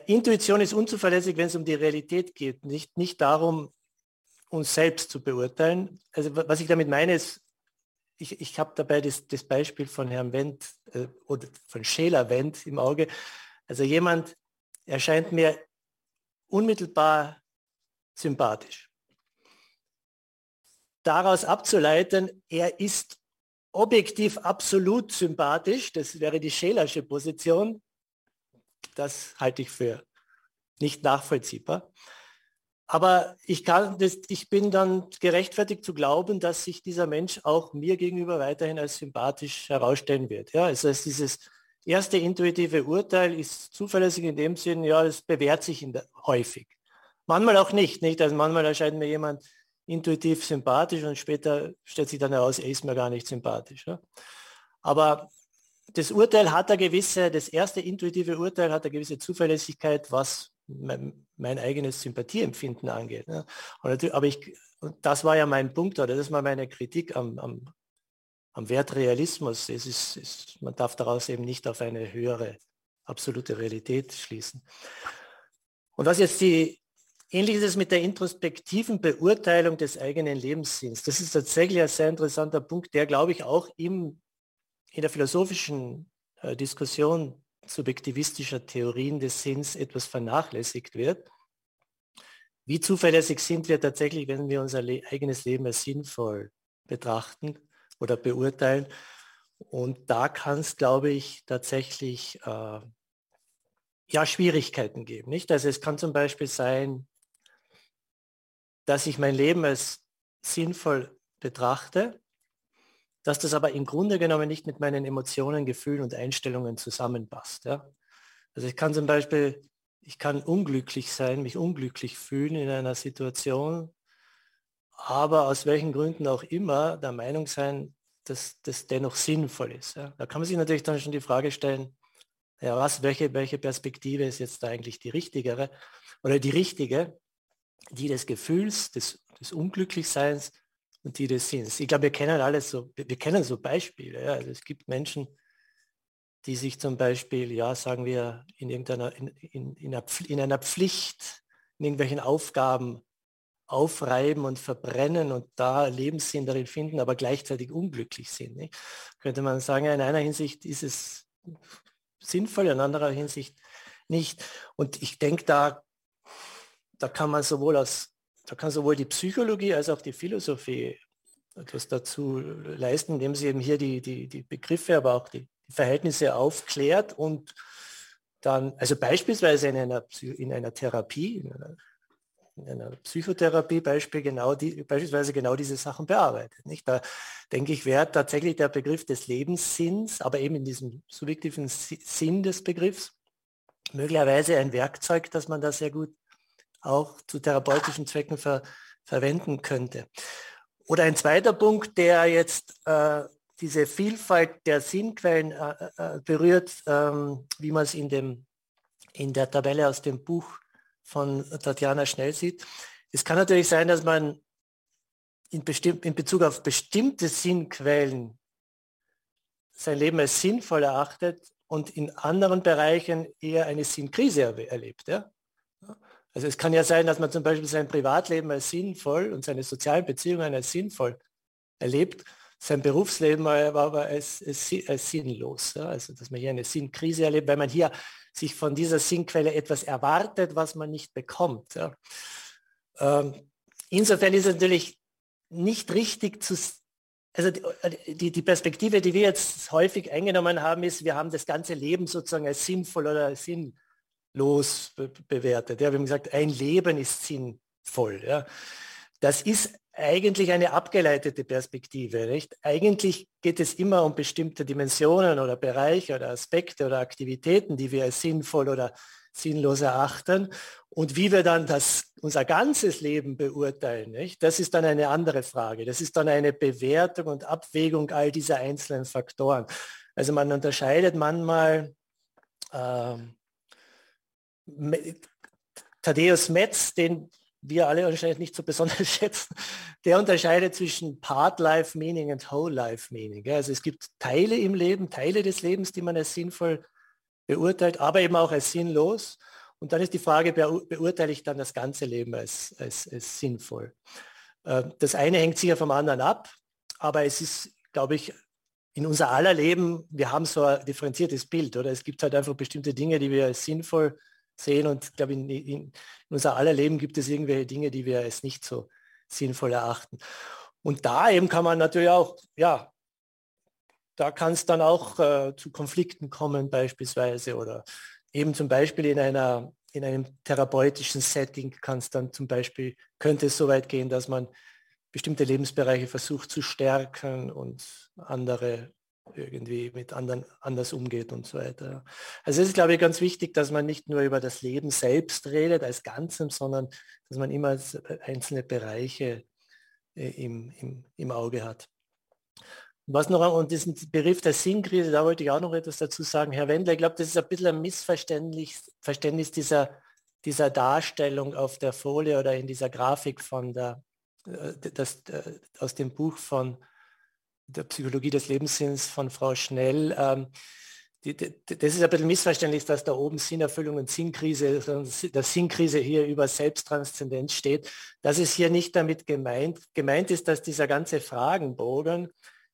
Intuition ist unzuverlässig, wenn es um die Realität geht, nicht, nicht darum, uns selbst zu beurteilen. Also was ich damit meine ist, ich, ich habe dabei das, das, Beispiel von Herrn Wendt äh, oder von Scheler Wendt im Auge. Also jemand erscheint mir unmittelbar sympathisch. Daraus abzuleiten, er ist objektiv absolut sympathisch, das wäre die Schelersche Position, das halte ich für nicht nachvollziehbar. Aber ich, kann das, ich bin dann gerechtfertigt zu glauben, dass sich dieser Mensch auch mir gegenüber weiterhin als sympathisch herausstellen wird. Ja, also dieses erste intuitive Urteil ist zuverlässig in dem Sinn, ja, es bewährt sich der, häufig. Manchmal auch nicht, nicht? Also manchmal erscheint mir jemand intuitiv sympathisch und später stellt sich dann heraus, er ist mir gar nicht sympathisch. Ja? Aber das Urteil hat eine gewisse, das erste intuitive Urteil hat eine gewisse Zuverlässigkeit, was mein, eigenes Sympathieempfinden angeht. Ne? aber ich, das war ja mein Punkt oder das war meine Kritik am, am, am Wert Realismus. Es ist, es, man darf daraus eben nicht auf eine höhere absolute Realität schließen. Und was jetzt die Ähnlich ist es mit der introspektiven Beurteilung des eigenen Lebenssinns. Das ist tatsächlich ein sehr interessanter Punkt, der, glaube ich, auch im, in der philosophischen äh, Diskussion subjektivistischer Theorien des Sinns etwas vernachlässigt wird. Wie zuverlässig sind wir tatsächlich, wenn wir unser Le eigenes Leben als sinnvoll betrachten oder beurteilen? Und da kann es, glaube ich, tatsächlich äh, ja, Schwierigkeiten geben. Nicht? Also es kann zum Beispiel sein, dass ich mein Leben als sinnvoll betrachte dass das aber im Grunde genommen nicht mit meinen Emotionen, Gefühlen und Einstellungen zusammenpasst. Ja? Also ich kann zum Beispiel, ich kann unglücklich sein, mich unglücklich fühlen in einer Situation, aber aus welchen Gründen auch immer der Meinung sein, dass das dennoch sinnvoll ist. Ja? Da kann man sich natürlich dann schon die Frage stellen, ja, was, welche, welche Perspektive ist jetzt da eigentlich die richtigere oder die richtige, die des Gefühls, des, des Unglücklichseins und die das sind. Ich glaube, wir kennen alles so, wir kennen so Beispiele. Ja. Also es gibt Menschen, die sich zum Beispiel, ja, sagen wir, in irgendeiner, in, in, in, einer, in einer Pflicht, in irgendwelchen Aufgaben aufreiben und verbrennen und da Lebenssinn darin finden, aber gleichzeitig unglücklich sind. Nicht? Könnte man sagen, in einer Hinsicht ist es sinnvoll, in anderer Hinsicht nicht. Und ich denke, da, da kann man sowohl aus da kann sowohl die Psychologie als auch die Philosophie etwas dazu leisten, indem sie eben hier die, die, die Begriffe, aber auch die Verhältnisse aufklärt und dann, also beispielsweise in einer, in einer Therapie, in einer, in einer Psychotherapie Beispiel genau die, beispielsweise genau diese Sachen bearbeitet. Nicht? Da denke ich, wäre tatsächlich der Begriff des Lebenssinns, aber eben in diesem subjektiven Sinn des Begriffs, möglicherweise ein Werkzeug, das man da sehr gut auch zu therapeutischen Zwecken ver verwenden könnte. Oder ein zweiter Punkt, der jetzt äh, diese Vielfalt der Sinnquellen äh, äh, berührt, ähm, wie man es in, in der Tabelle aus dem Buch von Tatjana Schnell sieht. Es kann natürlich sein, dass man in, in Bezug auf bestimmte Sinnquellen sein Leben als sinnvoll erachtet und in anderen Bereichen eher eine Sinnkrise erlebt. Ja? Also es kann ja sein, dass man zum Beispiel sein Privatleben als sinnvoll und seine sozialen Beziehungen als sinnvoll erlebt, sein Berufsleben war aber als, als, als sinnlos. Ja? Also dass man hier eine Sinnkrise erlebt, weil man hier sich von dieser Sinnquelle etwas erwartet, was man nicht bekommt. Ja? Ähm, insofern ist es natürlich nicht richtig zu, also die, die, Perspektive, die wir jetzt häufig eingenommen haben, ist, wir haben das ganze Leben sozusagen als sinnvoll oder als sinnlos los bewertet. Ja, wir haben gesagt, ein Leben ist sinnvoll. Ja. Das ist eigentlich eine abgeleitete Perspektive. Nicht? Eigentlich geht es immer um bestimmte Dimensionen oder Bereiche oder Aspekte oder Aktivitäten, die wir als sinnvoll oder sinnlos erachten. Und wie wir dann das, unser ganzes Leben beurteilen, nicht? das ist dann eine andere Frage. Das ist dann eine Bewertung und Abwägung all dieser einzelnen Faktoren. Also man unterscheidet manchmal ähm, Thaddeus Metz, den wir alle wahrscheinlich nicht so besonders schätzen, der unterscheidet zwischen Part-Life Meaning und Whole-Life Meaning. Also es gibt Teile im Leben, Teile des Lebens, die man als sinnvoll beurteilt, aber eben auch als sinnlos. Und dann ist die Frage, beurteile ich dann das ganze Leben als, als, als sinnvoll? Ähm, das eine hängt sicher vom anderen ab, aber es ist, glaube ich, in unser aller Leben, wir haben so ein differenziertes Bild, oder? Es gibt halt einfach bestimmte Dinge, die wir als sinnvoll sehen. Und ich glaube, in, in, unser aller Leben gibt es irgendwelche Dinge, die wir als nicht so sinnvoll erachten. Und da eben kann man natürlich auch, ja, da kann es dann auch äh, zu Konflikten kommen beispielsweise oder eben zum Beispiel in einer, in einem therapeutischen Setting kann es dann zum Beispiel, könnte es so weit gehen, dass man bestimmte Lebensbereiche versucht zu stärken und andere irgendwie mit anderen anders umgeht und so weiter. Also es ist, glaube ich, ganz wichtig, dass man nicht nur über das Leben selbst redet als Ganzem, sondern dass man immer einzelne Bereiche äh, im, im, im Auge hat. Was noch und diesen Begriff der Sinnkrise, da wollte ich auch noch etwas dazu sagen. Herr Wendler, ich glaube, das ist ein bisschen ein Missverständnis Verständnis dieser, dieser Darstellung auf der Folie oder in dieser Grafik von der, äh, das, äh, aus dem Buch von der Psychologie des Lebenssinns von Frau Schnell. Ähm, die, die, das ist ein bisschen missverständlich, dass da oben Sinnerfüllung und Sinnkrise, der Sinnkrise hier über Selbsttranszendenz steht. Das ist hier nicht damit gemeint. Gemeint ist, dass dieser ganze Fragenbogen,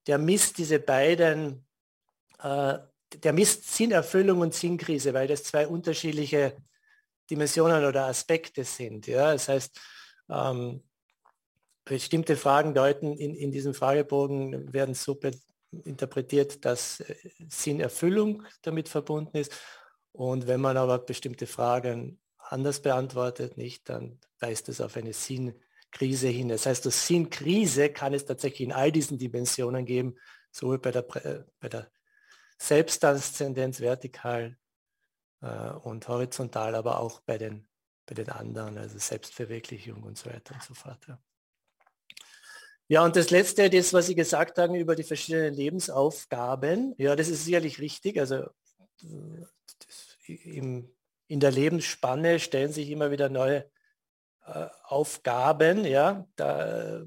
der misst diese beiden, äh, der misst Sinnerfüllung und Sinnkrise, weil das zwei unterschiedliche Dimensionen oder Aspekte sind. Ja? Das heißt, ähm, bestimmte Fragen deuten in, in diesem Fragebogen werden so interpretiert, dass äh, Sinnerfüllung damit verbunden ist. Und wenn man aber bestimmte Fragen anders beantwortet, nicht, dann weist es auf eine Sinnkrise hin. Das heißt, das Sinnkrise kann es tatsächlich in all diesen Dimensionen geben, sowohl bei der, bei der Selbsttranszendenz vertikal äh, und horizontal, aber auch bei den, bei den anderen, also Selbstverwirklichung und so weiter und so fort. Ja. Ja, und das Letzte, das, was Sie gesagt haben über die verschiedenen Lebensaufgaben, ja, das ist sicherlich richtig. Also im, in der Lebensspanne stellen sich immer wieder neue äh, Aufgaben. Ja, da,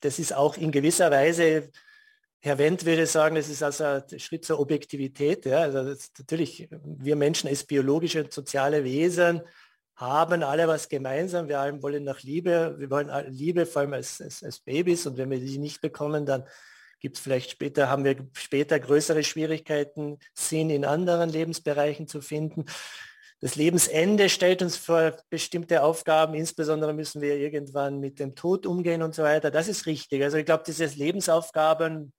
das ist auch in gewisser Weise, Herr Wendt würde sagen, das ist also ein Schritt zur Objektivität. Ja, also natürlich, wir Menschen als biologische und soziale Wesen haben alle was gemeinsam. Wir alle wollen nach Liebe. Wir wollen Liebe, vor allem als, als, als Babys. Und wenn wir die nicht bekommen, dann gibt es vielleicht später, haben wir später größere Schwierigkeiten, Sinn in anderen Lebensbereichen zu finden. Das Lebensende stellt uns vor bestimmte Aufgaben, insbesondere müssen wir irgendwann mit dem Tod umgehen und so weiter. Das ist richtig. Also ich glaube, diese Lebensaufgaben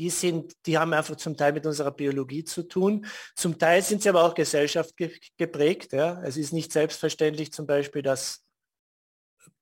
die sind, die haben einfach zum Teil mit unserer Biologie zu tun. Zum Teil sind sie aber auch Gesellschaft geprägt. Ja. Es ist nicht selbstverständlich zum Beispiel, dass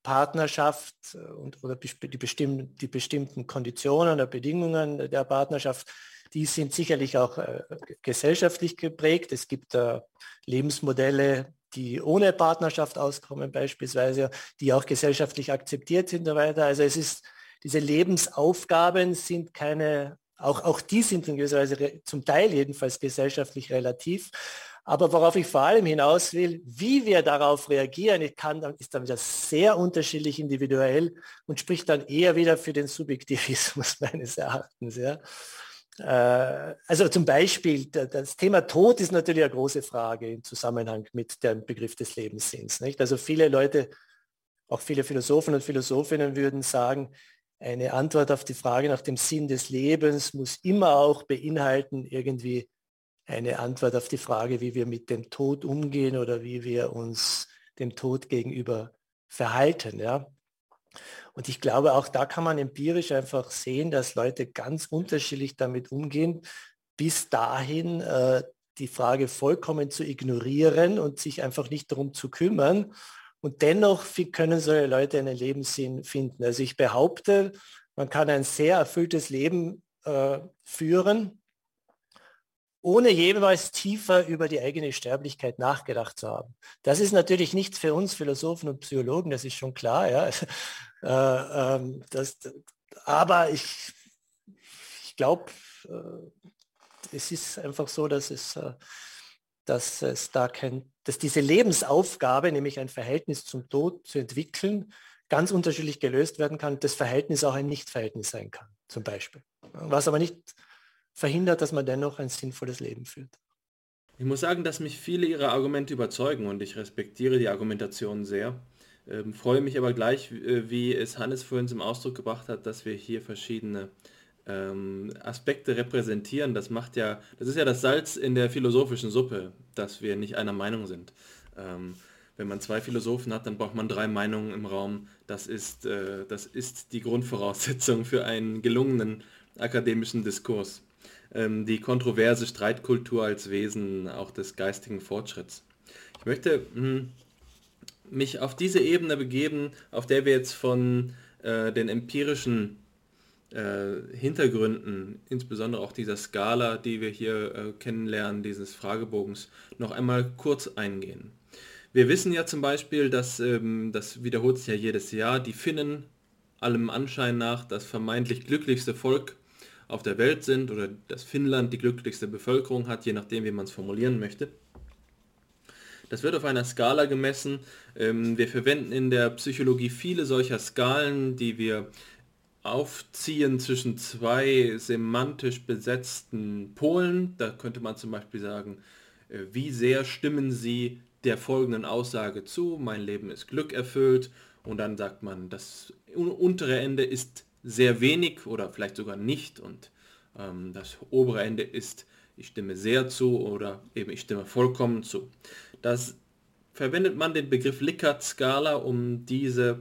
Partnerschaft äh, und, oder die, bestimm die bestimmten Konditionen oder Bedingungen der Partnerschaft, die sind sicherlich auch äh, gesellschaftlich geprägt. Es gibt äh, Lebensmodelle, die ohne Partnerschaft auskommen beispielsweise, die auch gesellschaftlich akzeptiert sind und weiter. Also es ist, diese Lebensaufgaben sind keine auch, auch die sind in gewisser Weise zum Teil jedenfalls gesellschaftlich relativ. Aber worauf ich vor allem hinaus will, wie wir darauf reagieren, kann, ist dann wieder sehr unterschiedlich individuell und spricht dann eher wieder für den Subjektivismus meines Erachtens. Ja. Äh, also zum Beispiel, das Thema Tod ist natürlich eine große Frage im Zusammenhang mit dem Begriff des Lebenssinns. Nicht? Also viele Leute, auch viele Philosophen und Philosophinnen würden sagen, eine Antwort auf die Frage nach dem Sinn des Lebens muss immer auch beinhalten, irgendwie eine Antwort auf die Frage, wie wir mit dem Tod umgehen oder wie wir uns dem Tod gegenüber verhalten. Ja? Und ich glaube, auch da kann man empirisch einfach sehen, dass Leute ganz unterschiedlich damit umgehen, bis dahin äh, die Frage vollkommen zu ignorieren und sich einfach nicht darum zu kümmern und dennoch können solche Leute einen Lebenssinn finden. Also ich behaupte, man kann ein sehr erfülltes Leben äh, führen, ohne jemals tiefer über die eigene Sterblichkeit nachgedacht zu haben. Das ist natürlich nichts für uns Philosophen und Psychologen, das ist schon klar. Ja. Äh, ähm, das, aber ich, ich glaube, äh, es ist einfach so, dass es äh, dass es da kein, dass diese Lebensaufgabe, nämlich ein Verhältnis zum Tod zu entwickeln, ganz unterschiedlich gelöst werden kann, das Verhältnis auch ein Nichtverhältnis sein kann, zum Beispiel. Was aber nicht verhindert, dass man dennoch ein sinnvolles Leben führt. Ich muss sagen, dass mich viele Ihrer Argumente überzeugen und ich respektiere die Argumentation sehr. Ähm, freue mich aber gleich, äh, wie es Hannes vorhin zum Ausdruck gebracht hat, dass wir hier verschiedene ähm, Aspekte repräsentieren, das macht ja, das ist ja das Salz in der philosophischen Suppe, dass wir nicht einer Meinung sind. Ähm, wenn man zwei Philosophen hat, dann braucht man drei Meinungen im Raum. Das ist, äh, das ist die Grundvoraussetzung für einen gelungenen akademischen Diskurs. Ähm, die kontroverse Streitkultur als Wesen auch des geistigen Fortschritts. Ich möchte mh, hm, mich auf diese Ebene begeben, auf der wir jetzt von äh, den empirischen äh, Hintergründen, insbesondere auch dieser Skala, die wir hier äh, kennenlernen, dieses Fragebogens, noch einmal kurz eingehen. Wir wissen ja zum Beispiel, dass, ähm, das wiederholt sich ja jedes Jahr, die Finnen allem Anschein nach das vermeintlich glücklichste Volk auf der Welt sind oder dass Finnland die glücklichste Bevölkerung hat, je nachdem, wie man es formulieren möchte. Das wird auf einer Skala gemessen. Ähm, wir verwenden in der Psychologie viele solcher Skalen, die wir aufziehen zwischen zwei semantisch besetzten Polen. Da könnte man zum Beispiel sagen, äh, wie sehr stimmen Sie der folgenden Aussage zu, mein Leben ist Glück erfüllt und dann sagt man, das untere Ende ist sehr wenig oder vielleicht sogar nicht und ähm, das obere Ende ist, ich stimme sehr zu oder eben ich stimme vollkommen zu. Das verwendet man den Begriff Likert-Skala, um diese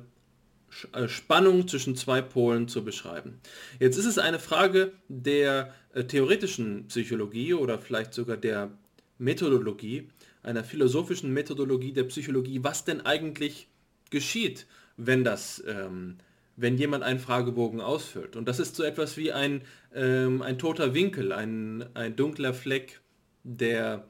Spannung zwischen zwei Polen zu beschreiben. Jetzt ist es eine Frage der äh, theoretischen Psychologie oder vielleicht sogar der Methodologie, einer philosophischen Methodologie der Psychologie, was denn eigentlich geschieht, wenn das, ähm, wenn jemand einen Fragebogen ausfüllt. Und das ist so etwas wie ein, ähm, ein toter Winkel, ein, ein dunkler Fleck der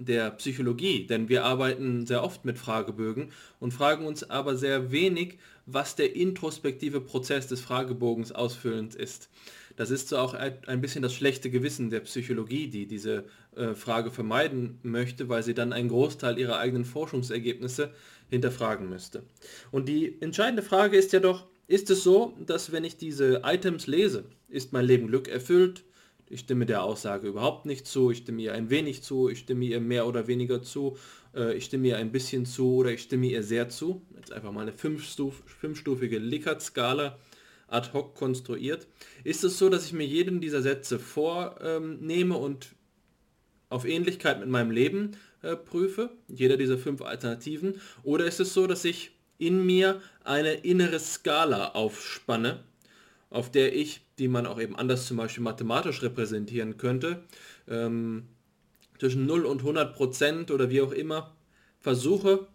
der Psychologie, denn wir arbeiten sehr oft mit Fragebögen und fragen uns aber sehr wenig, was der introspektive Prozess des Fragebogens ausfüllend ist. Das ist so auch ein bisschen das schlechte Gewissen der Psychologie, die diese äh, Frage vermeiden möchte, weil sie dann einen Großteil ihrer eigenen Forschungsergebnisse hinterfragen müsste. Und die entscheidende Frage ist ja doch, ist es so, dass wenn ich diese Items lese, ist mein Leben Glück erfüllt, ich stimme der Aussage überhaupt nicht zu, ich stimme ihr ein wenig zu, ich stimme ihr mehr oder weniger zu, äh, ich stimme ihr ein bisschen zu oder ich stimme ihr sehr zu. Jetzt einfach mal eine fünfstuf fünfstufige Likert-Skala ad hoc konstruiert. Ist es so, dass ich mir jeden dieser Sätze vornehme ähm, und auf Ähnlichkeit mit meinem Leben äh, prüfe, jeder dieser fünf Alternativen, oder ist es so, dass ich in mir eine innere Skala aufspanne, auf der ich, die man auch eben anders zum Beispiel mathematisch repräsentieren könnte, ähm, zwischen 0 und 100 Prozent oder wie auch immer, versuche,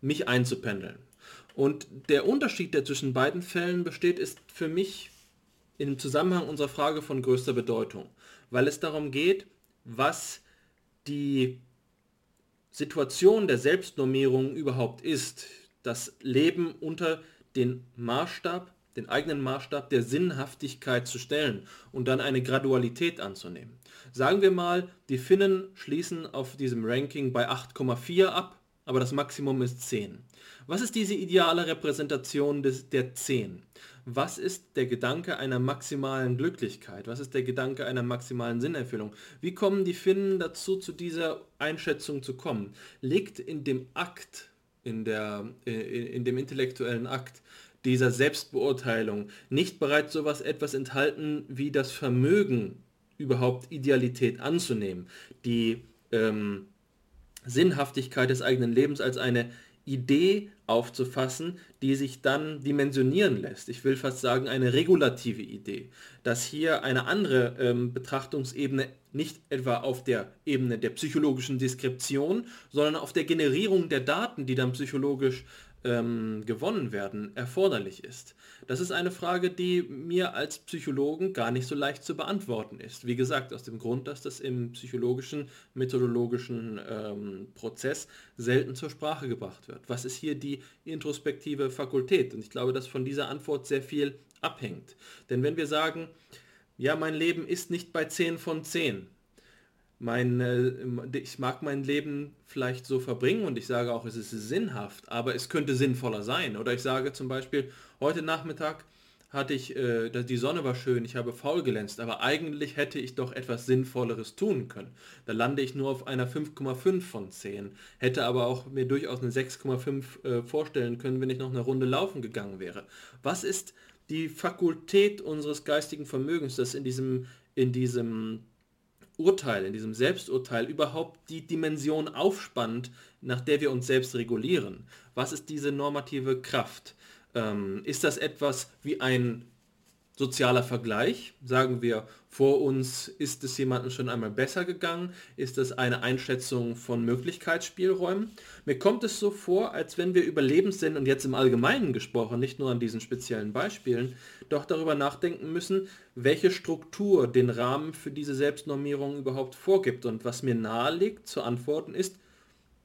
mich einzupendeln. Und der Unterschied, der zwischen beiden Fällen besteht, ist für mich im Zusammenhang unserer Frage von größter Bedeutung, weil es darum geht, was die Situation der Selbstnormierung überhaupt ist. Das Leben unter den Maßstab den eigenen Maßstab der Sinnhaftigkeit zu stellen und dann eine Gradualität anzunehmen. Sagen wir mal, die Finnen schließen auf diesem Ranking bei 8,4 ab, aber das Maximum ist 10. Was ist diese ideale Repräsentation des, der 10? Was ist der Gedanke einer maximalen Glücklichkeit? Was ist der Gedanke einer maximalen Sinnerfüllung? Wie kommen die Finnen dazu, zu dieser Einschätzung zu kommen? Liegt in dem Akt, in, der, in, in dem intellektuellen Akt, dieser Selbstbeurteilung nicht bereits sowas etwas enthalten wie das Vermögen, überhaupt Idealität anzunehmen, die ähm, Sinnhaftigkeit des eigenen Lebens als eine Idee aufzufassen, die sich dann dimensionieren lässt. Ich will fast sagen, eine regulative Idee, dass hier eine andere ähm, Betrachtungsebene nicht etwa auf der Ebene der psychologischen Deskription, sondern auf der Generierung der Daten, die dann psychologisch ähm, gewonnen werden, erforderlich ist. Das ist eine Frage, die mir als Psychologen gar nicht so leicht zu beantworten ist. Wie gesagt, aus dem Grund, dass das im psychologischen, methodologischen ähm, Prozess selten zur Sprache gebracht wird. Was ist hier die introspektive Fakultät? Und ich glaube, dass von dieser Antwort sehr viel abhängt. Denn wenn wir sagen, ja, mein Leben ist nicht bei 10 von 10, mein, äh, ich mag mein Leben vielleicht so verbringen und ich sage auch, es ist sinnhaft, aber es könnte sinnvoller sein. Oder ich sage zum Beispiel, heute Nachmittag hatte ich, äh, die Sonne war schön, ich habe faul glänzt, aber eigentlich hätte ich doch etwas Sinnvolleres tun können. Da lande ich nur auf einer 5,5 von 10, hätte aber auch mir durchaus eine 6,5 äh, vorstellen können, wenn ich noch eine Runde laufen gegangen wäre. Was ist die Fakultät unseres geistigen Vermögens, das in diesem, in diesem Urteil, in diesem Selbsturteil überhaupt die Dimension aufspannt, nach der wir uns selbst regulieren? Was ist diese normative Kraft? Ähm, ist das etwas wie ein sozialer Vergleich. Sagen wir, vor uns ist es jemandem schon einmal besser gegangen? Ist es eine Einschätzung von Möglichkeitsspielräumen? Mir kommt es so vor, als wenn wir über Lebenssinn und jetzt im Allgemeinen gesprochen, nicht nur an diesen speziellen Beispielen, doch darüber nachdenken müssen, welche Struktur den Rahmen für diese Selbstnormierung überhaupt vorgibt. Und was mir nahe liegt zu antworten ist,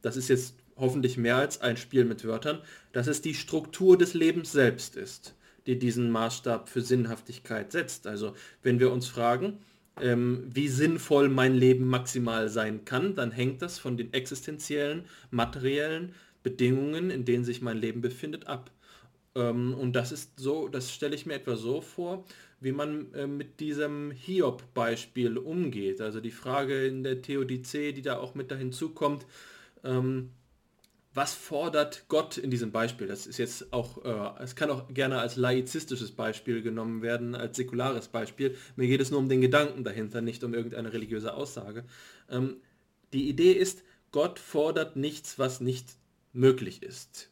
das ist jetzt hoffentlich mehr als ein Spiel mit Wörtern, dass es die Struktur des Lebens selbst ist die diesen Maßstab für Sinnhaftigkeit setzt. Also wenn wir uns fragen, ähm, wie sinnvoll mein Leben maximal sein kann, dann hängt das von den existenziellen, materiellen Bedingungen, in denen sich mein Leben befindet, ab. Ähm, und das ist so, das stelle ich mir etwa so vor, wie man äh, mit diesem Hiob-Beispiel umgeht. Also die Frage in der Theodizee, die da auch mit dahin zukommt, ähm, was fordert Gott in diesem Beispiel? Das ist jetzt auch, äh, es kann auch gerne als laizistisches Beispiel genommen werden, als säkulares Beispiel. Mir geht es nur um den Gedanken dahinter, nicht um irgendeine religiöse Aussage. Ähm, die Idee ist, Gott fordert nichts, was nicht möglich ist,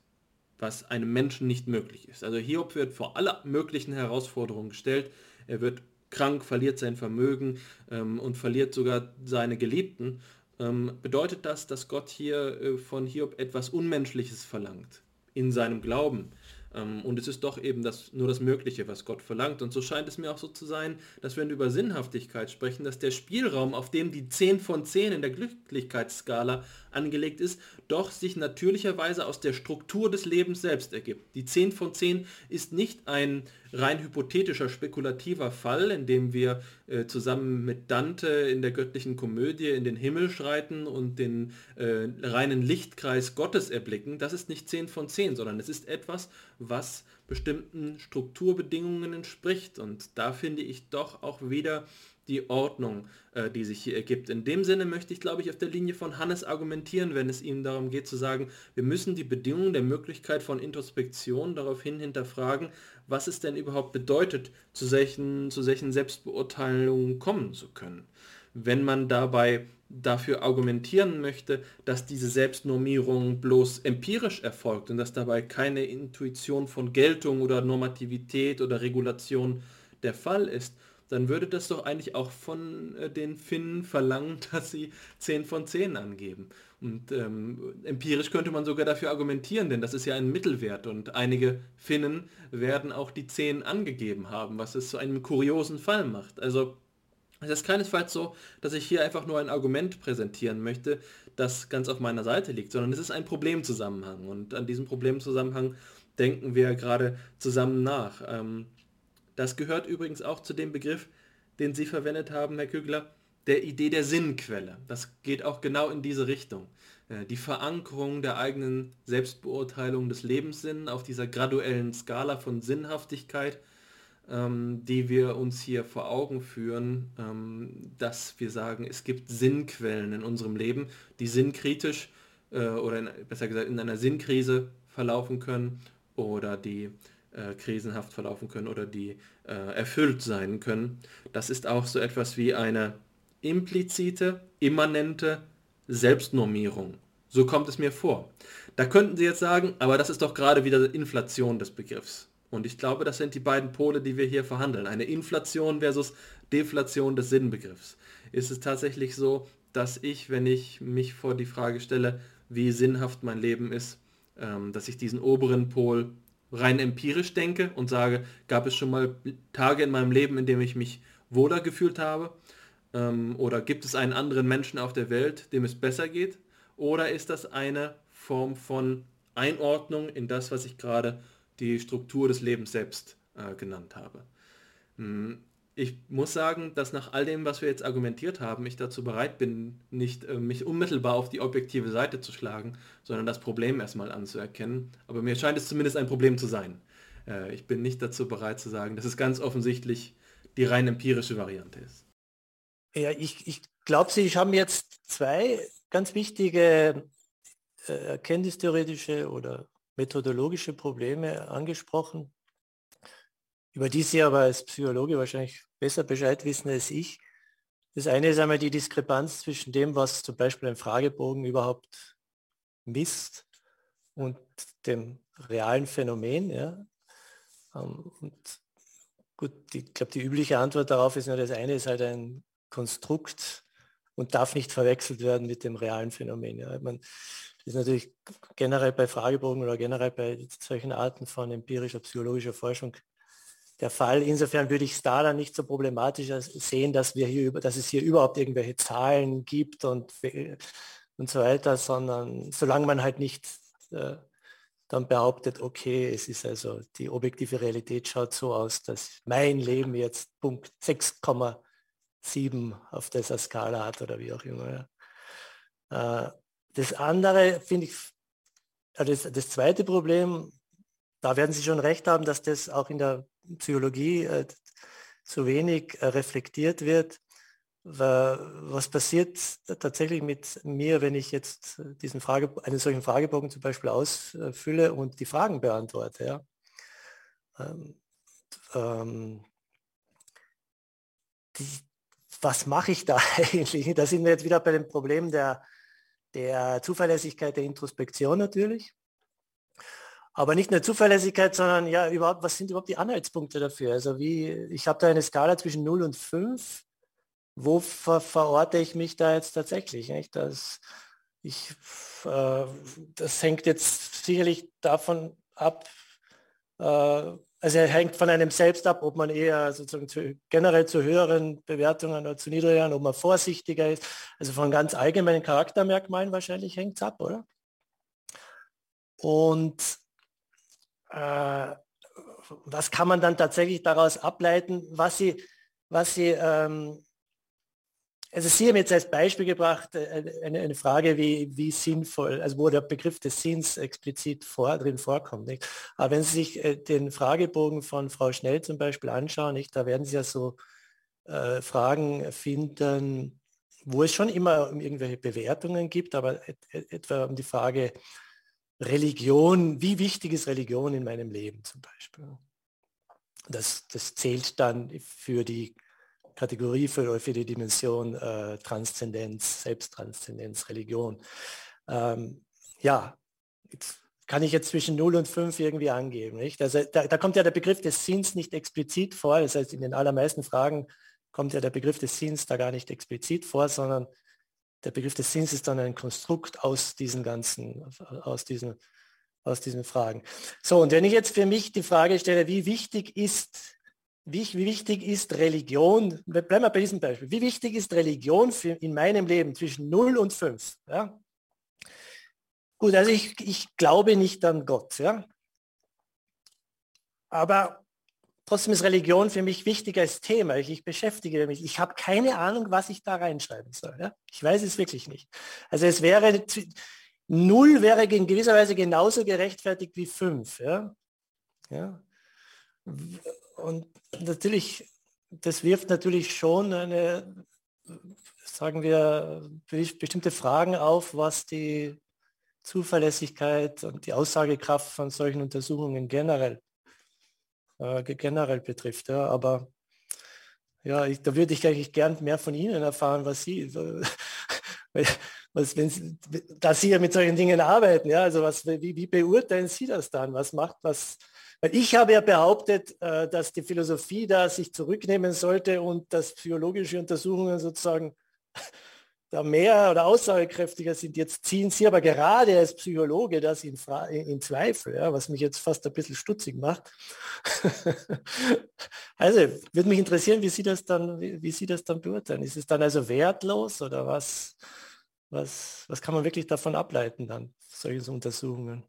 was einem Menschen nicht möglich ist. Also Hiob wird vor alle möglichen Herausforderungen gestellt. Er wird krank, verliert sein Vermögen ähm, und verliert sogar seine Geliebten ähm, bedeutet das, dass Gott hier äh, von Hiob etwas Unmenschliches verlangt in seinem Glauben. Ähm, und es ist doch eben das, nur das Mögliche, was Gott verlangt. Und so scheint es mir auch so zu sein, dass wenn wir über Sinnhaftigkeit sprechen, dass der Spielraum, auf dem die 10 von 10 in der Glücklichkeitsskala angelegt ist, doch sich natürlicherweise aus der Struktur des Lebens selbst ergibt. Die 10 von 10 ist nicht ein rein hypothetischer, spekulativer Fall, in dem wir äh, zusammen mit Dante in der göttlichen Komödie in den Himmel schreiten und den äh, reinen Lichtkreis Gottes erblicken. Das ist nicht 10 von 10, sondern es ist etwas, was bestimmten Strukturbedingungen entspricht. Und da finde ich doch auch wieder die Ordnung, äh, die sich hier ergibt. In dem Sinne möchte ich, glaube ich, auf der Linie von Hannes argumentieren, wenn es ihm darum geht zu sagen, wir müssen die Bedingungen der Möglichkeit von Introspektion daraufhin hinterfragen, was es denn überhaupt bedeutet, zu solchen, zu solchen Selbstbeurteilungen kommen zu können. Wenn man dabei dafür argumentieren möchte, dass diese Selbstnormierung bloß empirisch erfolgt und dass dabei keine Intuition von Geltung oder Normativität oder Regulation der Fall ist, dann würde das doch eigentlich auch von äh, den Finnen verlangen, dass sie 10 von 10 angeben. Und ähm, empirisch könnte man sogar dafür argumentieren, denn das ist ja ein Mittelwert und einige Finnen werden auch die 10 angegeben haben, was es zu einem kuriosen Fall macht. Also es ist keinesfalls so, dass ich hier einfach nur ein Argument präsentieren möchte, das ganz auf meiner Seite liegt, sondern es ist ein Problemzusammenhang und an diesem Problemzusammenhang denken wir gerade zusammen nach. Ähm, das gehört übrigens auch zu dem Begriff, den Sie verwendet haben, Herr Kügler, der Idee der Sinnquelle. Das geht auch genau in diese Richtung. Äh, die Verankerung der eigenen Selbstbeurteilung des Lebenssinn auf dieser graduellen Skala von Sinnhaftigkeit, ähm, die wir uns hier vor Augen führen, ähm, dass wir sagen, es gibt Sinnquellen in unserem Leben, die sinnkritisch äh, oder besser gesagt in einer Sinnkrise verlaufen können oder die äh, krisenhaft verlaufen können oder die äh, erfüllt sein können. Das ist auch so etwas wie eine implizite, immanente Selbstnormierung. So kommt es mir vor. Da könnten Sie jetzt sagen, aber das ist doch gerade wieder Inflation des Begriffs. Und ich glaube, das sind die beiden Pole, die wir hier verhandeln. Eine Inflation versus Deflation des Sinnbegriffs. Ist es tatsächlich so, dass ich, wenn ich mich vor die Frage stelle, wie sinnhaft mein Leben ist, ähm, dass ich diesen oberen Pol rein empirisch denke und sage, gab es schon mal Tage in meinem Leben, in denen ich mich wohler gefühlt habe? Ähm, oder gibt es einen anderen Menschen auf der Welt, dem es besser geht? Oder ist das eine Form von Einordnung in das, was ich gerade die Struktur des Lebens selbst äh, genannt habe? Ich muss sagen, dass nach all dem, was wir jetzt argumentiert haben, ich dazu bereit bin, nicht äh, mich unmittelbar auf die objektive Seite zu schlagen, sondern das Problem erstmal anzuerkennen. Aber mir scheint es zumindest ein Problem zu sein. Äh, ich bin nicht dazu bereit zu sagen, dass es ganz offensichtlich die rein empirische Variante ist. Ja, ich, ich glaube, Sie haben jetzt zwei ganz wichtige äh, erkenntnistheoretische oder methodologische Probleme angesprochen über die Sie aber als Psychologe wahrscheinlich besser Bescheid wissen als ich. Das eine ist einmal die Diskrepanz zwischen dem, was zum Beispiel ein Fragebogen überhaupt misst und dem realen Phänomen. Ja. Ähm, und gut, ich glaube, die übliche Antwort darauf ist nur, das eine ist halt ein Konstrukt und darf nicht verwechselt werden mit dem realen Phänomen. Ja. Man, das ist natürlich generell bei Fragebogen oder generell bei solchen Arten von empirischer psychologischer Forschung der Fall. Insofern würde ich es da dann nicht so problematisch sehen, dass wir hier dass es hier überhaupt irgendwelche Zahlen gibt und, und so weiter, sondern solange man halt nicht äh, dann behauptet, okay, es ist also die objektive Realität schaut so aus, dass mein Leben jetzt Punkt 6,7 auf dieser Skala hat oder wie auch immer. Ja. Äh, das andere finde ich, also das, das zweite Problem, da werden Sie schon recht haben, dass das auch in der Psychologie äh, zu wenig äh, reflektiert wird. Was passiert tatsächlich mit mir, wenn ich jetzt diesen Frage, einen solchen Fragebogen zum Beispiel ausfülle und die Fragen beantworte? Ja? Ähm, ähm, die, was mache ich da eigentlich? Da sind wir jetzt wieder bei dem Problem der, der Zuverlässigkeit der Introspektion natürlich. Aber nicht nur Zuverlässigkeit, sondern ja, überhaupt, was sind überhaupt die Anhaltspunkte dafür? Also wie, ich habe da eine Skala zwischen 0 und 5. Wo ver verorte ich mich da jetzt tatsächlich? Nicht? Das, ich, äh, das hängt jetzt sicherlich davon ab, äh, also hängt von einem selbst ab, ob man eher sozusagen zu, generell zu höheren Bewertungen oder zu niedrigeren, ob man vorsichtiger ist. Also von ganz allgemeinen Charaktermerkmalen wahrscheinlich hängt es ab, oder? Und was kann man dann tatsächlich daraus ableiten, was sie, was sie ähm, also Sie haben jetzt als Beispiel gebracht äh, eine, eine, Frage, wie, wie sinnvoll, also wo der Begriff des Sinns explizit vor, drin vorkommt. Nicht? Aber wenn Sie sich äh, den Fragebogen von Frau Schnell zum Beispiel anschauen, nicht, da werden Sie ja so äh, Fragen finden, wo es schon immer um irgendwelche Bewertungen gibt, aber et, et, etwa um die Frage, Religion, wie wichtig ist Religion in meinem Leben zum Beispiel. Das, das zählt dann für die Kategorie, für, für die Dimension äh, Transzendenz, Selbsttranszendenz, Religion. Ähm, ja, jetzt kann ich jetzt zwischen 0 und 5 irgendwie angeben. Nicht? Also da, da kommt ja der Begriff des Sinns nicht explizit vor. Das heißt, in den allermeisten Fragen kommt ja der Begriff des Sinns da gar nicht explizit vor, sondern der Begriff des Sinns ist dann ein Konstrukt aus diesen ganzen, aus diesen, aus diesen Fragen. So, und wenn ich jetzt für mich die Frage stelle, wie wichtig ist, wie, wie wichtig ist Religion, bleiben wir bei diesem Beispiel, wie wichtig ist Religion für, in meinem Leben zwischen 0 und 5? Ja? Gut, also ich, ich glaube nicht an Gott. Ja? Aber Trotzdem ist Religion für mich wichtiger als Thema. Ich, ich beschäftige mich. Ich habe keine Ahnung, was ich da reinschreiben soll. Ja? Ich weiß es wirklich nicht. Also es wäre, null wäre in gewisser Weise genauso gerechtfertigt wie fünf. Ja? Ja? Und natürlich, das wirft natürlich schon eine, sagen wir, bestimmte Fragen auf, was die Zuverlässigkeit und die Aussagekraft von solchen Untersuchungen generell äh, generell betrifft. Ja. Aber ja, ich, da würde ich eigentlich gern mehr von Ihnen erfahren, was Sie, was, wenn Sie, da Sie ja mit solchen Dingen arbeiten, ja, also was, wie, wie beurteilen Sie das dann? Was macht was? Ich habe ja behauptet, äh, dass die Philosophie da sich zurücknehmen sollte und dass psychologische Untersuchungen sozusagen da mehr oder aussagekräftiger sind. Jetzt ziehen Sie aber gerade als Psychologe das in, in Zweifel, ja, was mich jetzt fast ein bisschen stutzig macht. also würde mich interessieren, wie Sie das dann, wie, wie, Sie das dann beurteilen. Ist es dann also wertlos oder was, was, was kann man wirklich davon ableiten dann, solche Untersuchungen?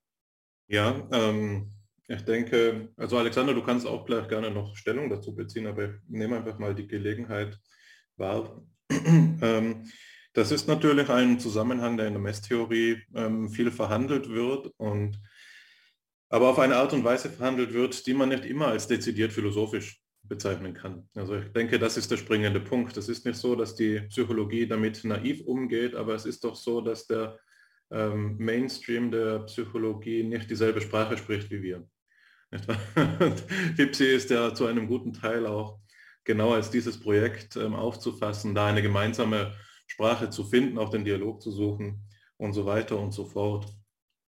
Ja, ähm, ich denke, also Alexander, du kannst auch gleich gerne noch Stellung dazu beziehen, aber ich nehme einfach mal die Gelegenheit wahr. ähm, das ist natürlich ein Zusammenhang, der in der Messtheorie ähm, viel verhandelt wird und aber auf eine Art und Weise verhandelt wird, die man nicht immer als dezidiert philosophisch bezeichnen kann. Also ich denke, das ist der springende Punkt. Es ist nicht so, dass die Psychologie damit naiv umgeht, aber es ist doch so, dass der ähm, Mainstream der Psychologie nicht dieselbe Sprache spricht wie wir. Hipsi ist ja zu einem guten Teil auch genau als dieses Projekt ähm, aufzufassen, da eine gemeinsame Sprache zu finden, auch den Dialog zu suchen und so weiter und so fort.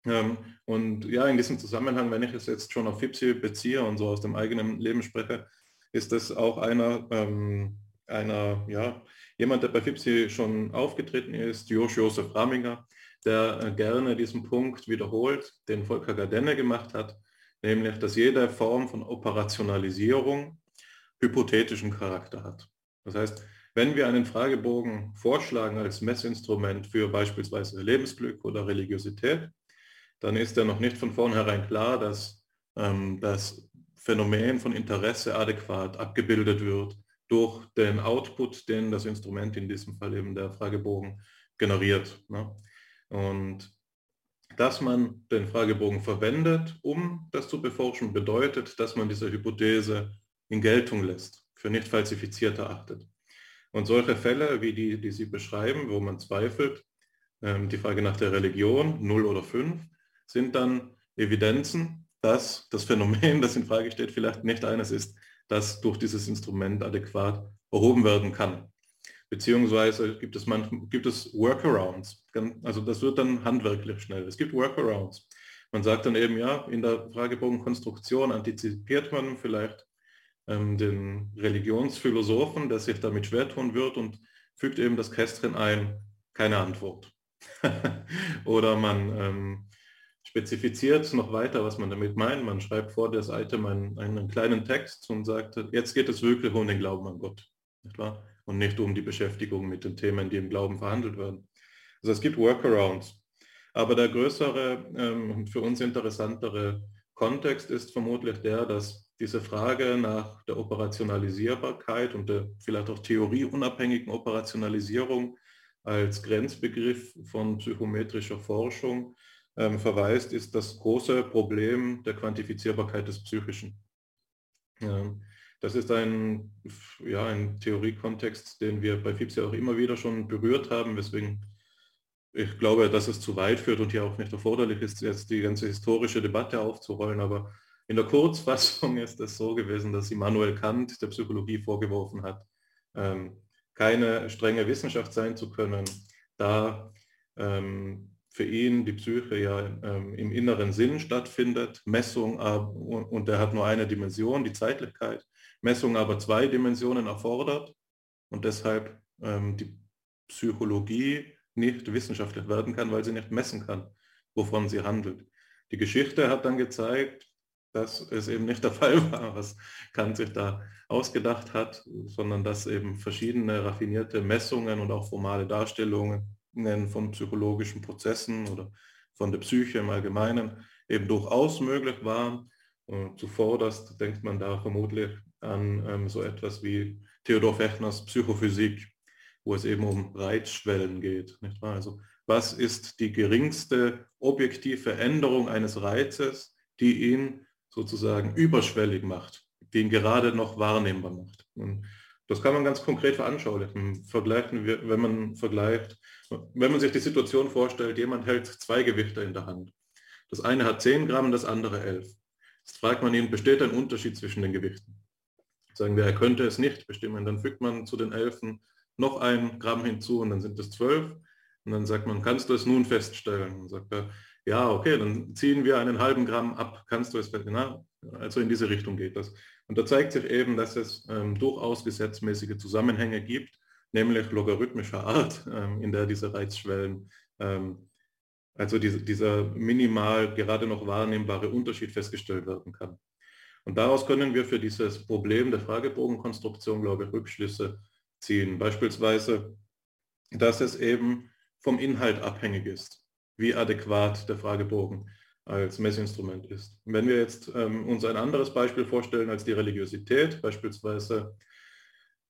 Ähm, und ja, in diesem Zusammenhang, wenn ich es jetzt schon auf FIPSI beziehe und so aus dem eigenen Leben spreche, ist das auch einer, ähm, einer ja, jemand, der bei FIPSI schon aufgetreten ist, Josh Josef Raminger, der äh, gerne diesen Punkt wiederholt, den Volker Gardenne gemacht hat, nämlich, dass jede Form von Operationalisierung hypothetischen Charakter hat. Das heißt, wenn wir einen Fragebogen vorschlagen als Messinstrument für beispielsweise Lebensglück oder Religiosität, dann ist ja noch nicht von vornherein klar, dass ähm, das Phänomen von Interesse adäquat abgebildet wird durch den Output, den das Instrument, in diesem Fall eben der Fragebogen, generiert. Ne? Und dass man den Fragebogen verwendet, um das zu beforschen, bedeutet, dass man diese Hypothese in Geltung lässt, für nicht falsifiziert erachtet. Und solche Fälle, wie die, die Sie beschreiben, wo man zweifelt, ähm, die Frage nach der Religion, 0 oder 5, sind dann Evidenzen, dass das Phänomen, das in Frage steht, vielleicht nicht eines ist, das durch dieses Instrument adäquat erhoben werden kann. Beziehungsweise gibt es, manchmal, gibt es Workarounds. Also das wird dann handwerklich schnell. Es gibt Workarounds. Man sagt dann eben, ja, in der Fragebogenkonstruktion antizipiert man vielleicht ähm, den Religionsphilosophen, der sich damit schwer tun wird und fügt eben das Kästchen ein, keine Antwort. Oder man ähm, spezifiziert noch weiter, was man damit meint. Man schreibt vor das Item einen, einen kleinen Text und sagt, jetzt geht es wirklich um den Glauben an Gott. Nicht wahr? und nicht um die Beschäftigung mit den Themen, die im Glauben verhandelt werden. Also es gibt Workarounds. Aber der größere ähm, und für uns interessantere Kontext ist vermutlich der, dass diese Frage nach der Operationalisierbarkeit und der vielleicht auch theorieunabhängigen Operationalisierung als Grenzbegriff von psychometrischer Forschung ähm, verweist, ist das große Problem der Quantifizierbarkeit des Psychischen. Ja. Das ist ein, ja, ein Theoriekontext, den wir bei FIPS ja auch immer wieder schon berührt haben, weswegen ich glaube, dass es zu weit führt und hier auch nicht erforderlich ist, jetzt die ganze historische Debatte aufzurollen. Aber in der Kurzfassung ist es so gewesen, dass Immanuel Kant der Psychologie vorgeworfen hat, ähm, keine strenge Wissenschaft sein zu können, da ähm, für ihn die Psyche ja ähm, im inneren Sinn stattfindet, Messung und er hat nur eine Dimension, die Zeitlichkeit. Messung aber zwei Dimensionen erfordert und deshalb die Psychologie nicht wissenschaftlich werden kann, weil sie nicht messen kann, wovon sie handelt. Die Geschichte hat dann gezeigt, dass es eben nicht der Fall war, was Kant sich da ausgedacht hat, sondern dass eben verschiedene raffinierte Messungen und auch formale Darstellungen von psychologischen Prozessen oder von der Psyche im Allgemeinen eben durchaus möglich waren. Und zuvorderst denkt man da vermutlich an ähm, so etwas wie Theodor Fechners Psychophysik, wo es eben um Reizschwellen geht. Nicht wahr? Also was ist die geringste objektive Änderung eines Reizes, die ihn sozusagen überschwellig macht, die ihn gerade noch wahrnehmbar macht. Und das kann man ganz konkret veranschaulichen. Vergleichen wir, wenn man vergleicht, wenn man sich die Situation vorstellt, jemand hält zwei Gewichte in der Hand. Das eine hat 10 Gramm, das andere 11. Jetzt fragt man ihn, besteht ein Unterschied zwischen den Gewichten? Sagen wir, er könnte es nicht bestimmen. Dann fügt man zu den Elfen noch ein Gramm hinzu und dann sind es zwölf. Und dann sagt man, kannst du es nun feststellen? Und sagt er, ja, okay, dann ziehen wir einen halben Gramm ab. Kannst du es feststellen? Also in diese Richtung geht das. Und da zeigt sich eben, dass es ähm, durchaus gesetzmäßige Zusammenhänge gibt, nämlich logarithmischer Art, ähm, in der diese Reizschwellen, ähm, also diese, dieser minimal gerade noch wahrnehmbare Unterschied festgestellt werden kann. Und daraus können wir für dieses Problem der Fragebogenkonstruktion, glaube ich, Rückschlüsse ziehen. Beispielsweise, dass es eben vom Inhalt abhängig ist, wie adäquat der Fragebogen als Messinstrument ist. Wenn wir jetzt ähm, uns ein anderes Beispiel vorstellen als die Religiosität, beispielsweise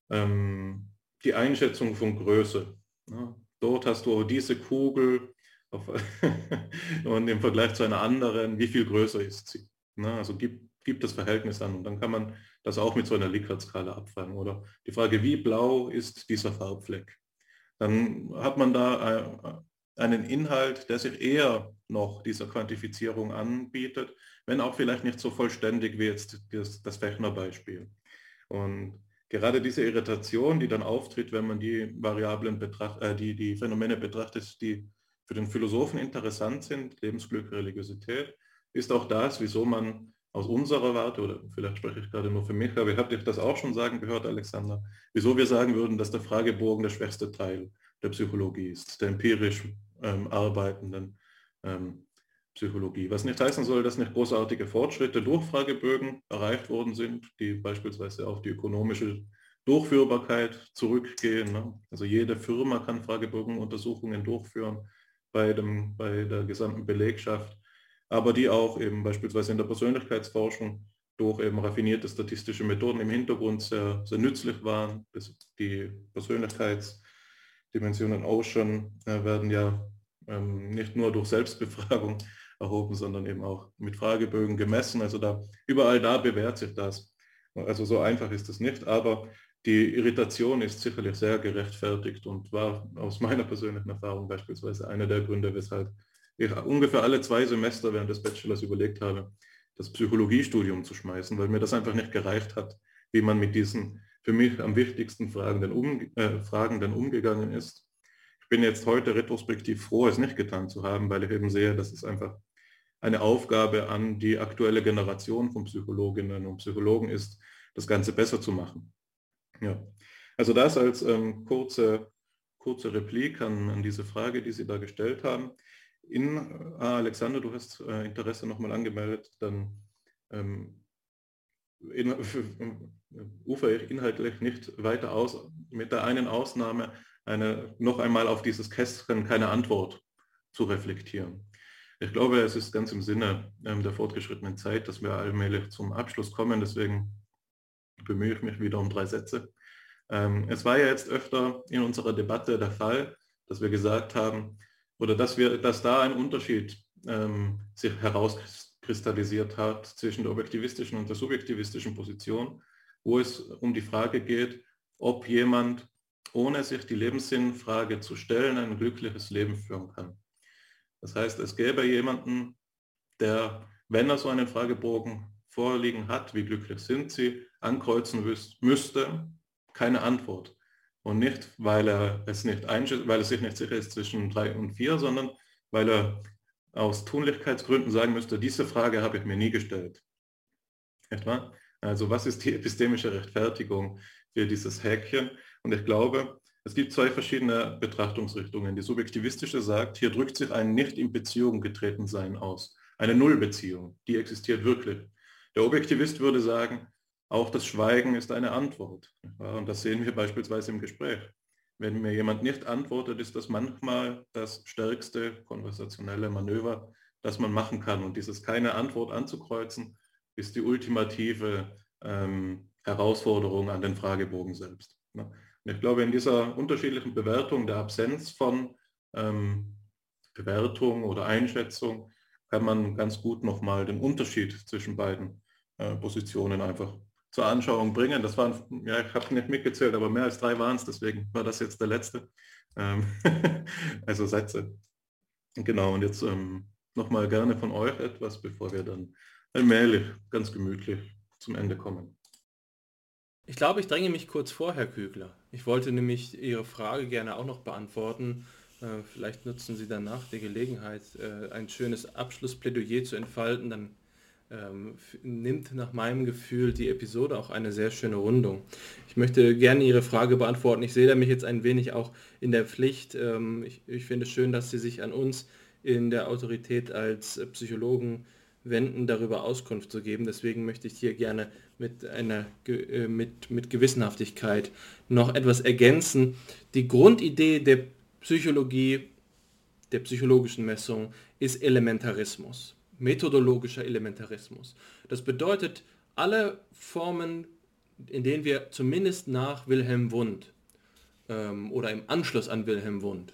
ähm, die Einschätzung von Größe. Ja, dort hast du diese Kugel auf, und im Vergleich zu einer anderen, wie viel größer ist sie? Na, also gibt gibt das Verhältnis an und dann kann man das auch mit so einer Likert-Skala abfragen. Oder die Frage, wie blau ist dieser Farbfleck? Dann hat man da äh, einen Inhalt, der sich eher noch dieser Quantifizierung anbietet, wenn auch vielleicht nicht so vollständig wie jetzt das, das Fechner-Beispiel. Und gerade diese Irritation, die dann auftritt, wenn man die Variablen betrachtet, äh, die, die Phänomene betrachtet, die für den Philosophen interessant sind, Lebensglück, Religiosität, ist auch das, wieso man aus unserer Warte, oder vielleicht spreche ich gerade nur für mich, aber ihr habt das auch schon sagen gehört, Alexander, wieso wir sagen würden, dass der Fragebogen der schwächste Teil der Psychologie ist, der empirisch ähm, arbeitenden ähm, Psychologie. Was nicht heißen soll, dass nicht großartige Fortschritte durch Fragebögen erreicht worden sind, die beispielsweise auf die ökonomische Durchführbarkeit zurückgehen. Ne? Also jede Firma kann Fragebogenuntersuchungen durchführen bei, dem, bei der gesamten Belegschaft, aber die auch eben beispielsweise in der Persönlichkeitsforschung durch eben raffinierte statistische Methoden im Hintergrund sehr, sehr nützlich waren. Die Persönlichkeitsdimensionen Ocean äh, werden ja ähm, nicht nur durch Selbstbefragung erhoben, sondern eben auch mit Fragebögen gemessen. Also da überall da bewährt sich das. Also so einfach ist es nicht, aber die Irritation ist sicherlich sehr gerechtfertigt und war aus meiner persönlichen Erfahrung beispielsweise einer der Gründe, weshalb ich ungefähr alle zwei Semester während des Bachelors überlegt habe, das Psychologiestudium zu schmeißen, weil mir das einfach nicht gereicht hat, wie man mit diesen für mich am wichtigsten Fragen um, äh, Fragen dann umgegangen ist. Ich bin jetzt heute retrospektiv froh, es nicht getan zu haben, weil ich eben sehe, dass es einfach eine Aufgabe an die aktuelle Generation von Psychologinnen und Psychologen ist, das Ganze besser zu machen. Ja, also das als ähm, kurze, kurze Replik an, an diese Frage, die Sie da gestellt haben. In, äh, Alexander, du hast äh, Interesse nochmal angemeldet, dann ähm, in, äh, ufer ich inhaltlich nicht weiter aus, mit der einen Ausnahme, eine, noch einmal auf dieses Kästchen keine Antwort zu reflektieren. Ich glaube, es ist ganz im Sinne ähm, der fortgeschrittenen Zeit, dass wir allmählich zum Abschluss kommen. Deswegen bemühe ich mich wieder um drei Sätze. Ähm, es war ja jetzt öfter in unserer Debatte der Fall, dass wir gesagt haben, oder dass, wir, dass da ein Unterschied ähm, sich herauskristallisiert hat zwischen der objektivistischen und der subjektivistischen Position, wo es um die Frage geht, ob jemand, ohne sich die Lebenssinnfrage zu stellen, ein glückliches Leben führen kann. Das heißt, es gäbe jemanden, der, wenn er so einen Fragebogen vorliegen hat, wie glücklich sind Sie, ankreuzen müsste, keine Antwort. Und nicht, weil er es nicht weil er sich nicht sicher ist zwischen drei und vier, sondern weil er aus Tunlichkeitsgründen sagen müsste, diese Frage habe ich mir nie gestellt. Etwa? Also was ist die epistemische Rechtfertigung für dieses Häkchen? Und ich glaube, es gibt zwei verschiedene Betrachtungsrichtungen. Die subjektivistische sagt, hier drückt sich ein nicht in Beziehung getreten sein aus. Eine Nullbeziehung, die existiert wirklich. Der Objektivist würde sagen, auch das Schweigen ist eine Antwort. Und das sehen wir beispielsweise im Gespräch. Wenn mir jemand nicht antwortet, ist das manchmal das stärkste konversationelle Manöver, das man machen kann. Und dieses keine Antwort anzukreuzen, ist die ultimative ähm, Herausforderung an den Fragebogen selbst. Ne? Und ich glaube, in dieser unterschiedlichen Bewertung der Absenz von ähm, Bewertung oder Einschätzung kann man ganz gut nochmal den Unterschied zwischen beiden äh, Positionen einfach zur Anschauung bringen. Das waren, ja, ich habe nicht mitgezählt, aber mehr als drei waren es, deswegen war das jetzt der letzte. Ähm, also Sätze. Genau, und jetzt ähm, nochmal gerne von euch etwas, bevor wir dann allmählich ganz gemütlich zum Ende kommen. Ich glaube, ich dränge mich kurz vor, Herr Kügler. Ich wollte nämlich Ihre Frage gerne auch noch beantworten. Äh, vielleicht nutzen Sie danach die Gelegenheit, äh, ein schönes Abschlussplädoyer zu entfalten. Dann ähm, nimmt nach meinem Gefühl die Episode auch eine sehr schöne Rundung. Ich möchte gerne Ihre Frage beantworten. Ich sehe da mich jetzt ein wenig auch in der Pflicht. Ähm, ich, ich, finde es schön, dass Sie sich an uns in der Autorität als Psychologen wenden, darüber Auskunft zu geben. Deswegen möchte ich hier gerne mit einer äh, mit, mit Gewissenhaftigkeit noch etwas ergänzen. Die Grundidee der Psychologie, der psychologischen Messung ist Elementarismus methodologischer Elementarismus. Das bedeutet, alle Formen, in denen wir zumindest nach Wilhelm Wundt ähm, oder im Anschluss an Wilhelm Wundt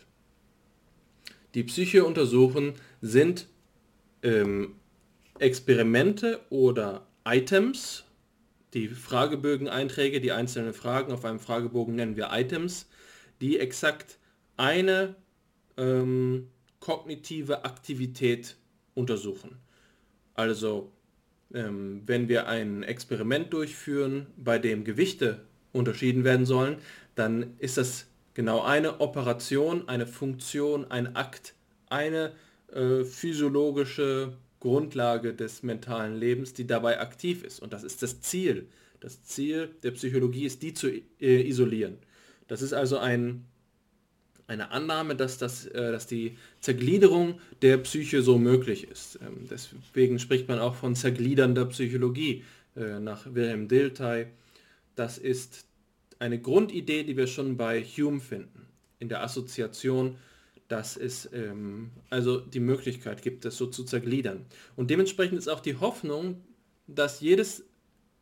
die Psyche untersuchen, sind ähm, Experimente oder Items, die Fragebögeneinträge, die einzelnen Fragen auf einem Fragebogen nennen wir Items, die exakt eine ähm, kognitive Aktivität untersuchen. Also ähm, wenn wir ein Experiment durchführen, bei dem Gewichte unterschieden werden sollen, dann ist das genau eine Operation, eine Funktion, ein Akt, eine äh, physiologische Grundlage des mentalen Lebens, die dabei aktiv ist. Und das ist das Ziel. Das Ziel der Psychologie ist, die zu äh, isolieren. Das ist also ein, eine Annahme, dass, das, äh, dass die Zergliederung der Psyche so möglich ist. Ähm, deswegen spricht man auch von zergliedernder Psychologie äh, nach Wilhelm Dilthey. Das ist eine Grundidee, die wir schon bei Hume finden, in der Assoziation dass es ähm, also die Möglichkeit gibt, das so zu zergliedern. Und dementsprechend ist auch die Hoffnung, dass jedes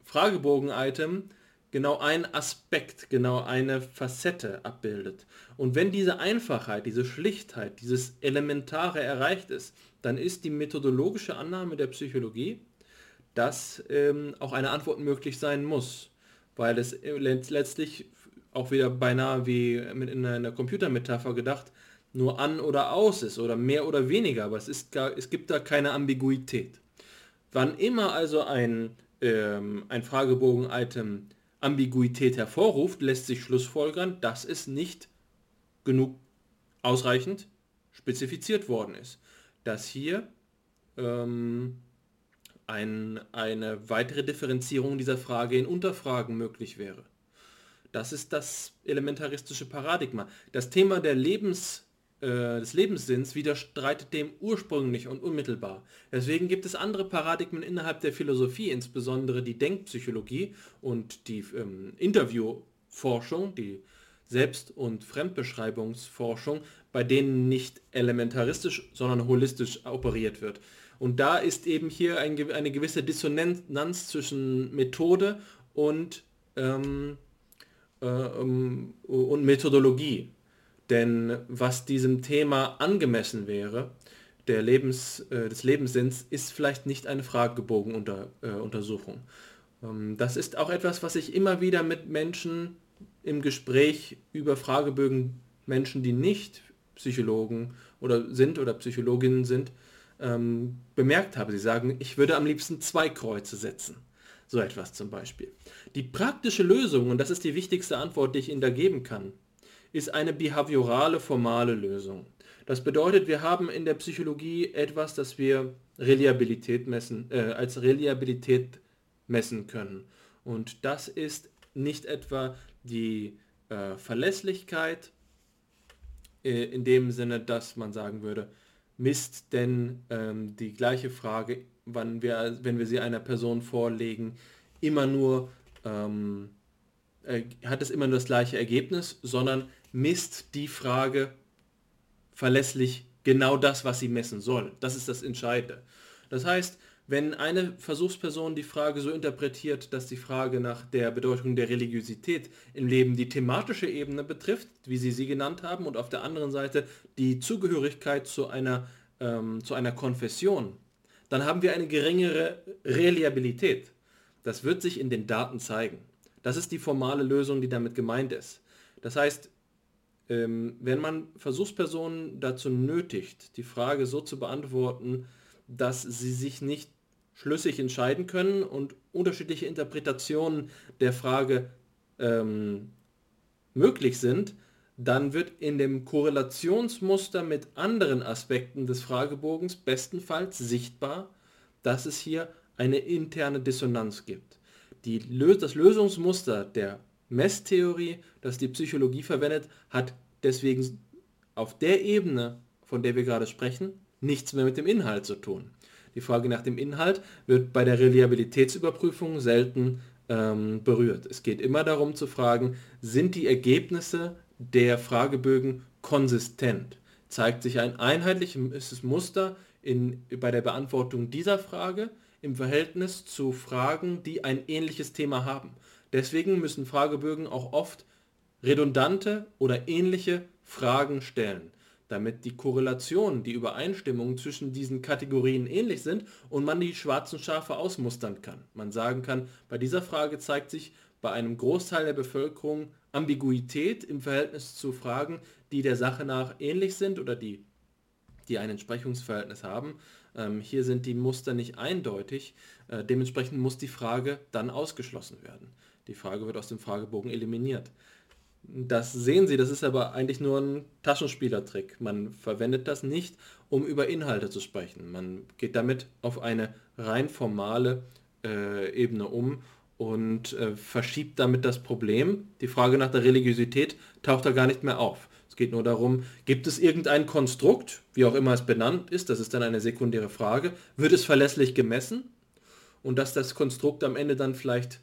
Fragebogen-Item genau einen Aspekt, genau eine Facette abbildet. Und wenn diese Einfachheit, diese Schlichtheit, dieses Elementare erreicht ist, dann ist die methodologische Annahme der Psychologie, dass ähm, auch eine Antwort möglich sein muss, weil es äh, letztlich auch wieder beinahe wie in einer Computermetapher gedacht, nur an oder aus ist oder mehr oder weniger, aber es, ist gar, es gibt da keine Ambiguität. Wann immer also ein, ähm, ein Fragebogen-Item Ambiguität hervorruft, lässt sich schlussfolgern, dass es nicht genug ausreichend spezifiziert worden ist. Dass hier ähm, ein, eine weitere Differenzierung dieser Frage in Unterfragen möglich wäre. Das ist das elementaristische Paradigma. Das Thema der Lebens des Lebenssinns widerstreitet dem ursprünglich und unmittelbar. Deswegen gibt es andere Paradigmen innerhalb der Philosophie, insbesondere die Denkpsychologie und die ähm, Interviewforschung, die Selbst- und Fremdbeschreibungsforschung, bei denen nicht elementaristisch, sondern holistisch operiert wird. Und da ist eben hier ein, eine gewisse Dissonanz zwischen Methode und, ähm, äh, um, und Methodologie. Denn was diesem Thema angemessen wäre, der Lebens, äh, des Lebenssinns, ist vielleicht nicht eine Fragebogenuntersuchung. Äh, ähm, das ist auch etwas, was ich immer wieder mit Menschen im Gespräch über Fragebögen, Menschen, die nicht Psychologen oder sind oder Psychologinnen sind, ähm, bemerkt habe. Sie sagen, ich würde am liebsten zwei Kreuze setzen. So etwas zum Beispiel. Die praktische Lösung, und das ist die wichtigste Antwort, die ich Ihnen da geben kann, ist eine behaviorale formale Lösung. Das bedeutet, wir haben in der Psychologie etwas, das wir Reliabilität messen, äh, als Reliabilität messen können. Und das ist nicht etwa die äh, Verlässlichkeit äh, in dem Sinne, dass man sagen würde, misst denn ähm, die gleiche Frage, wann wir, wenn wir sie einer Person vorlegen, immer nur ähm, äh, hat es immer nur das gleiche Ergebnis, sondern misst die Frage verlässlich genau das, was sie messen soll. Das ist das Entscheidende. Das heißt, wenn eine Versuchsperson die Frage so interpretiert, dass die Frage nach der Bedeutung der Religiosität im Leben die thematische Ebene betrifft, wie Sie sie genannt haben, und auf der anderen Seite die Zugehörigkeit zu einer, ähm, zu einer Konfession, dann haben wir eine geringere Reliabilität. Das wird sich in den Daten zeigen. Das ist die formale Lösung, die damit gemeint ist. Das heißt, wenn man Versuchspersonen dazu nötigt, die Frage so zu beantworten, dass sie sich nicht schlüssig entscheiden können und unterschiedliche Interpretationen der Frage ähm, möglich sind, dann wird in dem Korrelationsmuster mit anderen Aspekten des Fragebogens bestenfalls sichtbar, dass es hier eine interne Dissonanz gibt. Die, das Lösungsmuster der Messtheorie, das die Psychologie verwendet, hat deswegen auf der Ebene, von der wir gerade sprechen, nichts mehr mit dem Inhalt zu tun. Die Frage nach dem Inhalt wird bei der Reliabilitätsüberprüfung selten ähm, berührt. Es geht immer darum zu fragen, sind die Ergebnisse der Fragebögen konsistent? Zeigt sich ein einheitliches Muster in, bei der Beantwortung dieser Frage? im Verhältnis zu Fragen, die ein ähnliches Thema haben. Deswegen müssen Fragebögen auch oft redundante oder ähnliche Fragen stellen, damit die Korrelation, die Übereinstimmung zwischen diesen Kategorien ähnlich sind und man die schwarzen Schafe ausmustern kann. Man sagen kann, bei dieser Frage zeigt sich bei einem Großteil der Bevölkerung Ambiguität im Verhältnis zu Fragen, die der Sache nach ähnlich sind oder die, die ein Entsprechungsverhältnis haben. Ähm, hier sind die Muster nicht eindeutig. Äh, dementsprechend muss die Frage dann ausgeschlossen werden. Die Frage wird aus dem Fragebogen eliminiert. Das sehen Sie, das ist aber eigentlich nur ein Taschenspielertrick. Man verwendet das nicht, um über Inhalte zu sprechen. Man geht damit auf eine rein formale äh, Ebene um und äh, verschiebt damit das Problem. Die Frage nach der Religiosität taucht da gar nicht mehr auf. Es geht nur darum, gibt es irgendein Konstrukt, wie auch immer es benannt ist, das ist dann eine sekundäre Frage, wird es verlässlich gemessen? Und dass das Konstrukt am Ende dann vielleicht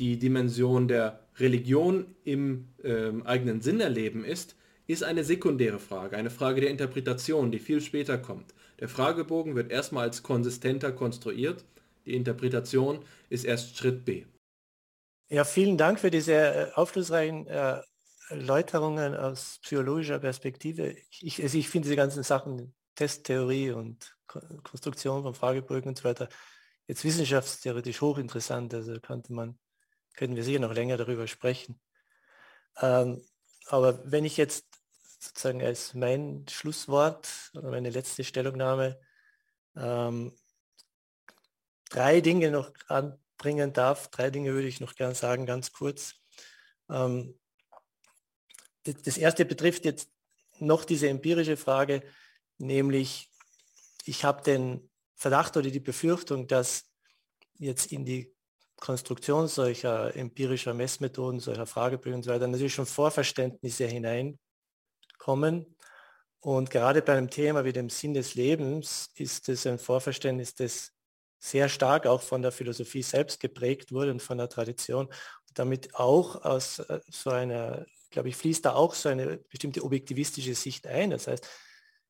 die Dimension der Religion im äh, eigenen Sinn erleben ist, ist eine sekundäre Frage, eine Frage der Interpretation, die viel später kommt. Der Fragebogen wird erstmal als konsistenter konstruiert, die Interpretation ist erst Schritt B. Ja, vielen Dank für diese äh, aufschlussreichen äh, Erläuterungen aus psychologischer Perspektive. Ich, also ich finde diese ganzen Sachen, Testtheorie und Konstruktion von Fragebögen und so weiter, jetzt wissenschaftstheoretisch hochinteressant. Also könnte man können wir sicher noch länger darüber sprechen. Ähm, aber wenn ich jetzt sozusagen als mein Schlusswort oder meine letzte Stellungnahme ähm, drei Dinge noch anbringen darf, drei Dinge würde ich noch gern sagen, ganz kurz. Ähm, das erste betrifft jetzt noch diese empirische Frage, nämlich ich habe den Verdacht oder die Befürchtung, dass jetzt in die Konstruktion solcher empirischer Messmethoden, solcher Fragebögen und so weiter natürlich schon Vorverständnisse hineinkommen. Und gerade bei einem Thema wie dem Sinn des Lebens ist es ein Vorverständnis, das sehr stark auch von der Philosophie selbst geprägt wurde und von der Tradition. Und damit auch aus äh, so einer, glaube ich, fließt da auch so eine bestimmte objektivistische Sicht ein. Das heißt,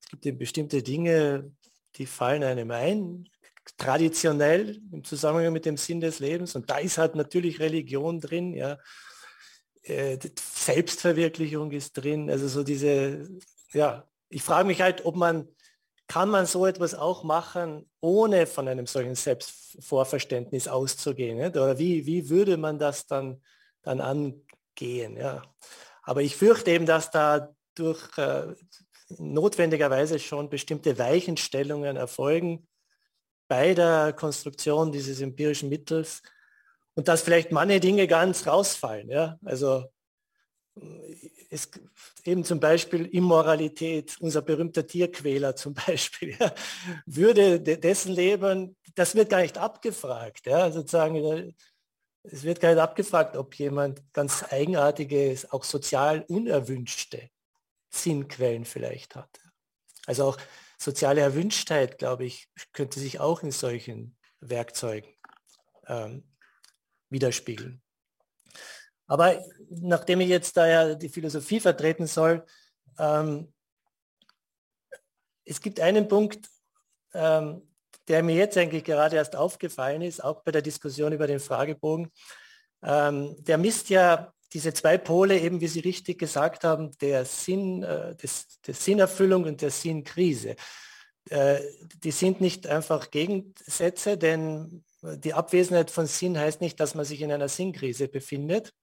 es gibt eben bestimmte Dinge, die fallen einem ein, traditionell im Zusammenhang mit dem Sinn des Lebens. Und da ist halt natürlich Religion drin, ja. Äh, Selbstverwirklichung ist drin. Also so diese, ja, ich frage mich halt, ob man, kann man so etwas auch machen, ohne von einem solchen Selbstvorverständnis auszugehen? Nicht? Oder wie, wie würde man das dann, dann angehen? Ja. Aber ich fürchte eben, dass da durch äh, notwendigerweise schon bestimmte Weichenstellungen erfolgen, bei der Konstruktion dieses empirischen Mittels und dass vielleicht manche Dinge ganz rausfallen. Ja? Also es, eben zum Beispiel Immoralität, unser berühmter Tierquäler zum Beispiel, ja, würde dessen Leben, das wird gar nicht abgefragt. Ja, sozusagen, es wird gar nicht abgefragt, ob jemand ganz eigenartige, auch sozial unerwünschte Sinnquellen vielleicht hat. Also auch soziale Erwünschtheit, glaube ich, könnte sich auch in solchen Werkzeugen ähm, widerspiegeln. Aber nachdem ich jetzt da ja die Philosophie vertreten soll, ähm, es gibt einen Punkt, ähm, der mir jetzt eigentlich gerade erst aufgefallen ist, auch bei der Diskussion über den Fragebogen. Ähm, der misst ja diese zwei Pole, eben wie Sie richtig gesagt haben, der Sinn, äh, des, der Sinnerfüllung und der Sinnkrise. Äh, die sind nicht einfach Gegensätze, denn die Abwesenheit von Sinn heißt nicht, dass man sich in einer Sinnkrise befindet,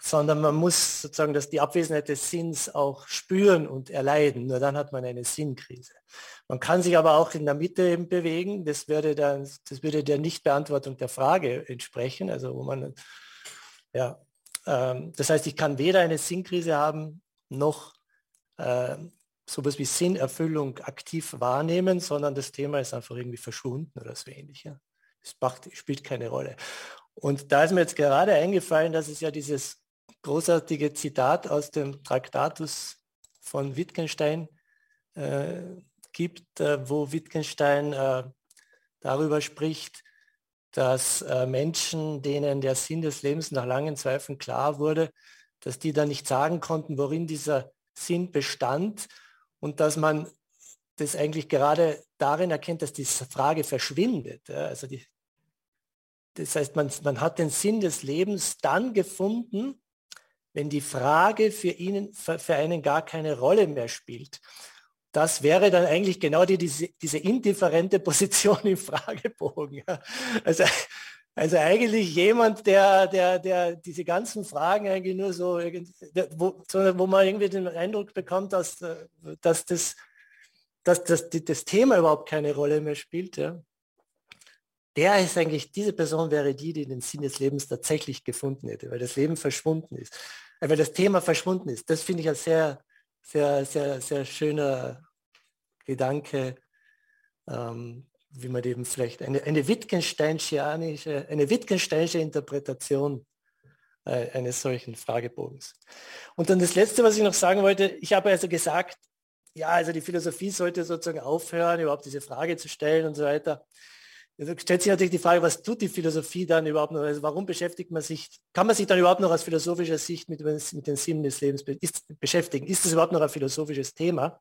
sondern man muss sozusagen dass die Abwesenheit des Sinns auch spüren und erleiden. Nur dann hat man eine Sinnkrise. Man kann sich aber auch in der Mitte eben bewegen. Das würde dann, das würde der Nichtbeantwortung der Frage entsprechen. Also wo man ja, ähm, das heißt, ich kann weder eine Sinnkrise haben, noch äh, sowas wie Sinnerfüllung aktiv wahrnehmen, sondern das Thema ist einfach irgendwie verschwunden oder so ähnlich. Es macht, spielt keine Rolle. Und da ist mir jetzt gerade eingefallen, dass es ja dieses großartige Zitat aus dem Traktatus von Wittgenstein äh, gibt, äh, wo Wittgenstein äh, darüber spricht, dass äh, Menschen, denen der Sinn des Lebens nach langen Zweifeln klar wurde, dass die dann nicht sagen konnten, worin dieser Sinn bestand und dass man das eigentlich gerade darin erkennt, dass diese Frage verschwindet. Ja, also die, das heißt, man, man hat den Sinn des Lebens dann gefunden, wenn die Frage für, ihnen, für, für einen gar keine Rolle mehr spielt das wäre dann eigentlich genau die, diese, diese indifferente Position im Fragebogen. Ja. Also, also eigentlich jemand, der, der, der diese ganzen Fragen eigentlich nur so, wo, wo man irgendwie den Eindruck bekommt, dass, dass, das, dass das, das Thema überhaupt keine Rolle mehr spielt. Ja. der ist eigentlich, diese Person wäre die, die den Sinn des Lebens tatsächlich gefunden hätte, weil das Leben verschwunden ist, äh, weil das Thema verschwunden ist. Das finde ich ein sehr, sehr, sehr, sehr schöner Gedanke, ähm, wie man eben vielleicht eine, eine Wittgensteinsche, eine Wittgensteinsche Interpretation äh, eines solchen Fragebogens. Und dann das Letzte, was ich noch sagen wollte, ich habe also gesagt, ja, also die Philosophie sollte sozusagen aufhören, überhaupt diese Frage zu stellen und so weiter. Also stellt sich natürlich die Frage, was tut die Philosophie dann überhaupt noch? Also warum beschäftigt man sich, kann man sich dann überhaupt noch aus philosophischer Sicht mit, mit den Sinnen des Lebens ist, beschäftigen? Ist das überhaupt noch ein philosophisches Thema?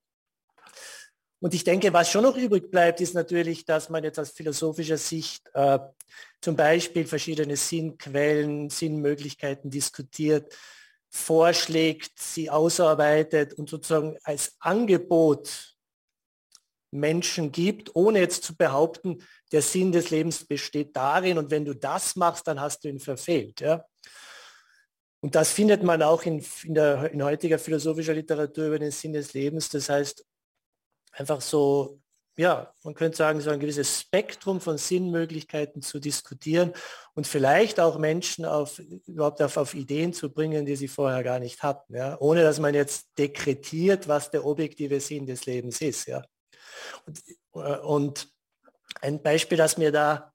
Und ich denke, was schon noch übrig bleibt, ist natürlich, dass man jetzt aus philosophischer Sicht äh, zum Beispiel verschiedene Sinnquellen, Sinnmöglichkeiten diskutiert, vorschlägt, sie ausarbeitet und sozusagen als Angebot Menschen gibt, ohne jetzt zu behaupten, der Sinn des Lebens besteht darin und wenn du das machst, dann hast du ihn verfehlt. Ja? Und das findet man auch in, in, der, in heutiger philosophischer Literatur über den Sinn des Lebens. Das heißt, einfach so, ja, man könnte sagen, so ein gewisses Spektrum von Sinnmöglichkeiten zu diskutieren und vielleicht auch Menschen auf, überhaupt auf, auf Ideen zu bringen, die sie vorher gar nicht hatten, ja, ohne dass man jetzt dekretiert, was der objektive Sinn des Lebens ist. Ja. Und, äh, und ein Beispiel, das mir da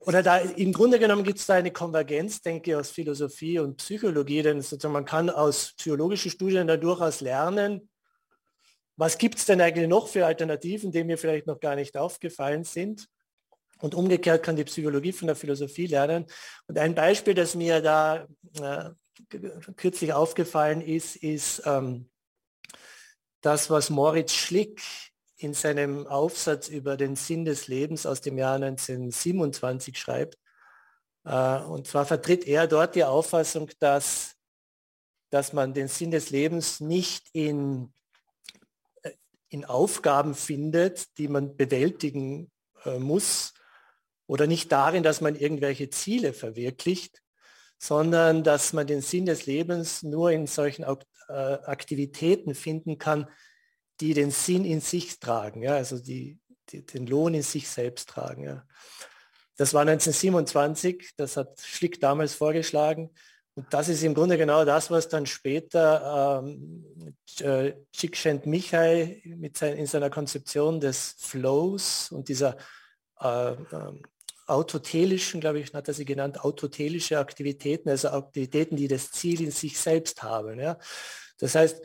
oder da im Grunde genommen gibt es da eine Konvergenz, denke ich, aus Philosophie und Psychologie, denn sozusagen man kann aus psychologischen Studien da durchaus lernen, was gibt es denn eigentlich noch für Alternativen, die mir vielleicht noch gar nicht aufgefallen sind? Und umgekehrt kann die Psychologie von der Philosophie lernen. Und ein Beispiel, das mir da äh, kürzlich aufgefallen ist, ist ähm, das, was Moritz Schlick in seinem Aufsatz über den Sinn des Lebens aus dem Jahr 1927 schreibt. Äh, und zwar vertritt er dort die Auffassung, dass, dass man den Sinn des Lebens nicht in in Aufgaben findet, die man bewältigen äh, muss oder nicht darin, dass man irgendwelche Ziele verwirklicht, sondern dass man den Sinn des Lebens nur in solchen äh, Aktivitäten finden kann, die den Sinn in sich tragen, ja, also die, die den Lohn in sich selbst tragen. Ja. Das war 1927, das hat Schlick damals vorgeschlagen. Und das ist im Grunde genau das, was dann später ähm, äh, Csikszentmihalyi mit sein, in seiner Konzeption des Flows und dieser äh, äh, autotelischen, glaube ich, hat er sie genannt, autotelische Aktivitäten, also Aktivitäten, die das Ziel in sich selbst haben. Ja. Das heißt,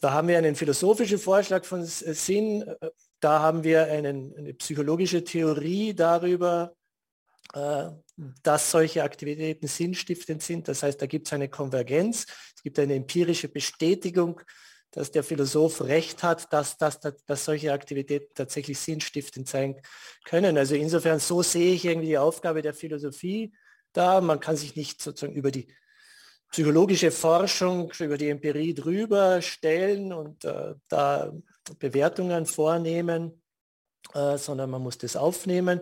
da haben wir einen philosophischen Vorschlag von Sinn, äh, da haben wir einen, eine psychologische Theorie darüber, äh, dass solche Aktivitäten sinnstiftend sind. Das heißt, da gibt es eine Konvergenz, es gibt eine empirische Bestätigung, dass der Philosoph recht hat, dass, dass, dass solche Aktivitäten tatsächlich sinnstiftend sein können. Also insofern, so sehe ich irgendwie die Aufgabe der Philosophie da. Man kann sich nicht sozusagen über die psychologische Forschung, über die Empirie drüber stellen und äh, da Bewertungen vornehmen, äh, sondern man muss das aufnehmen.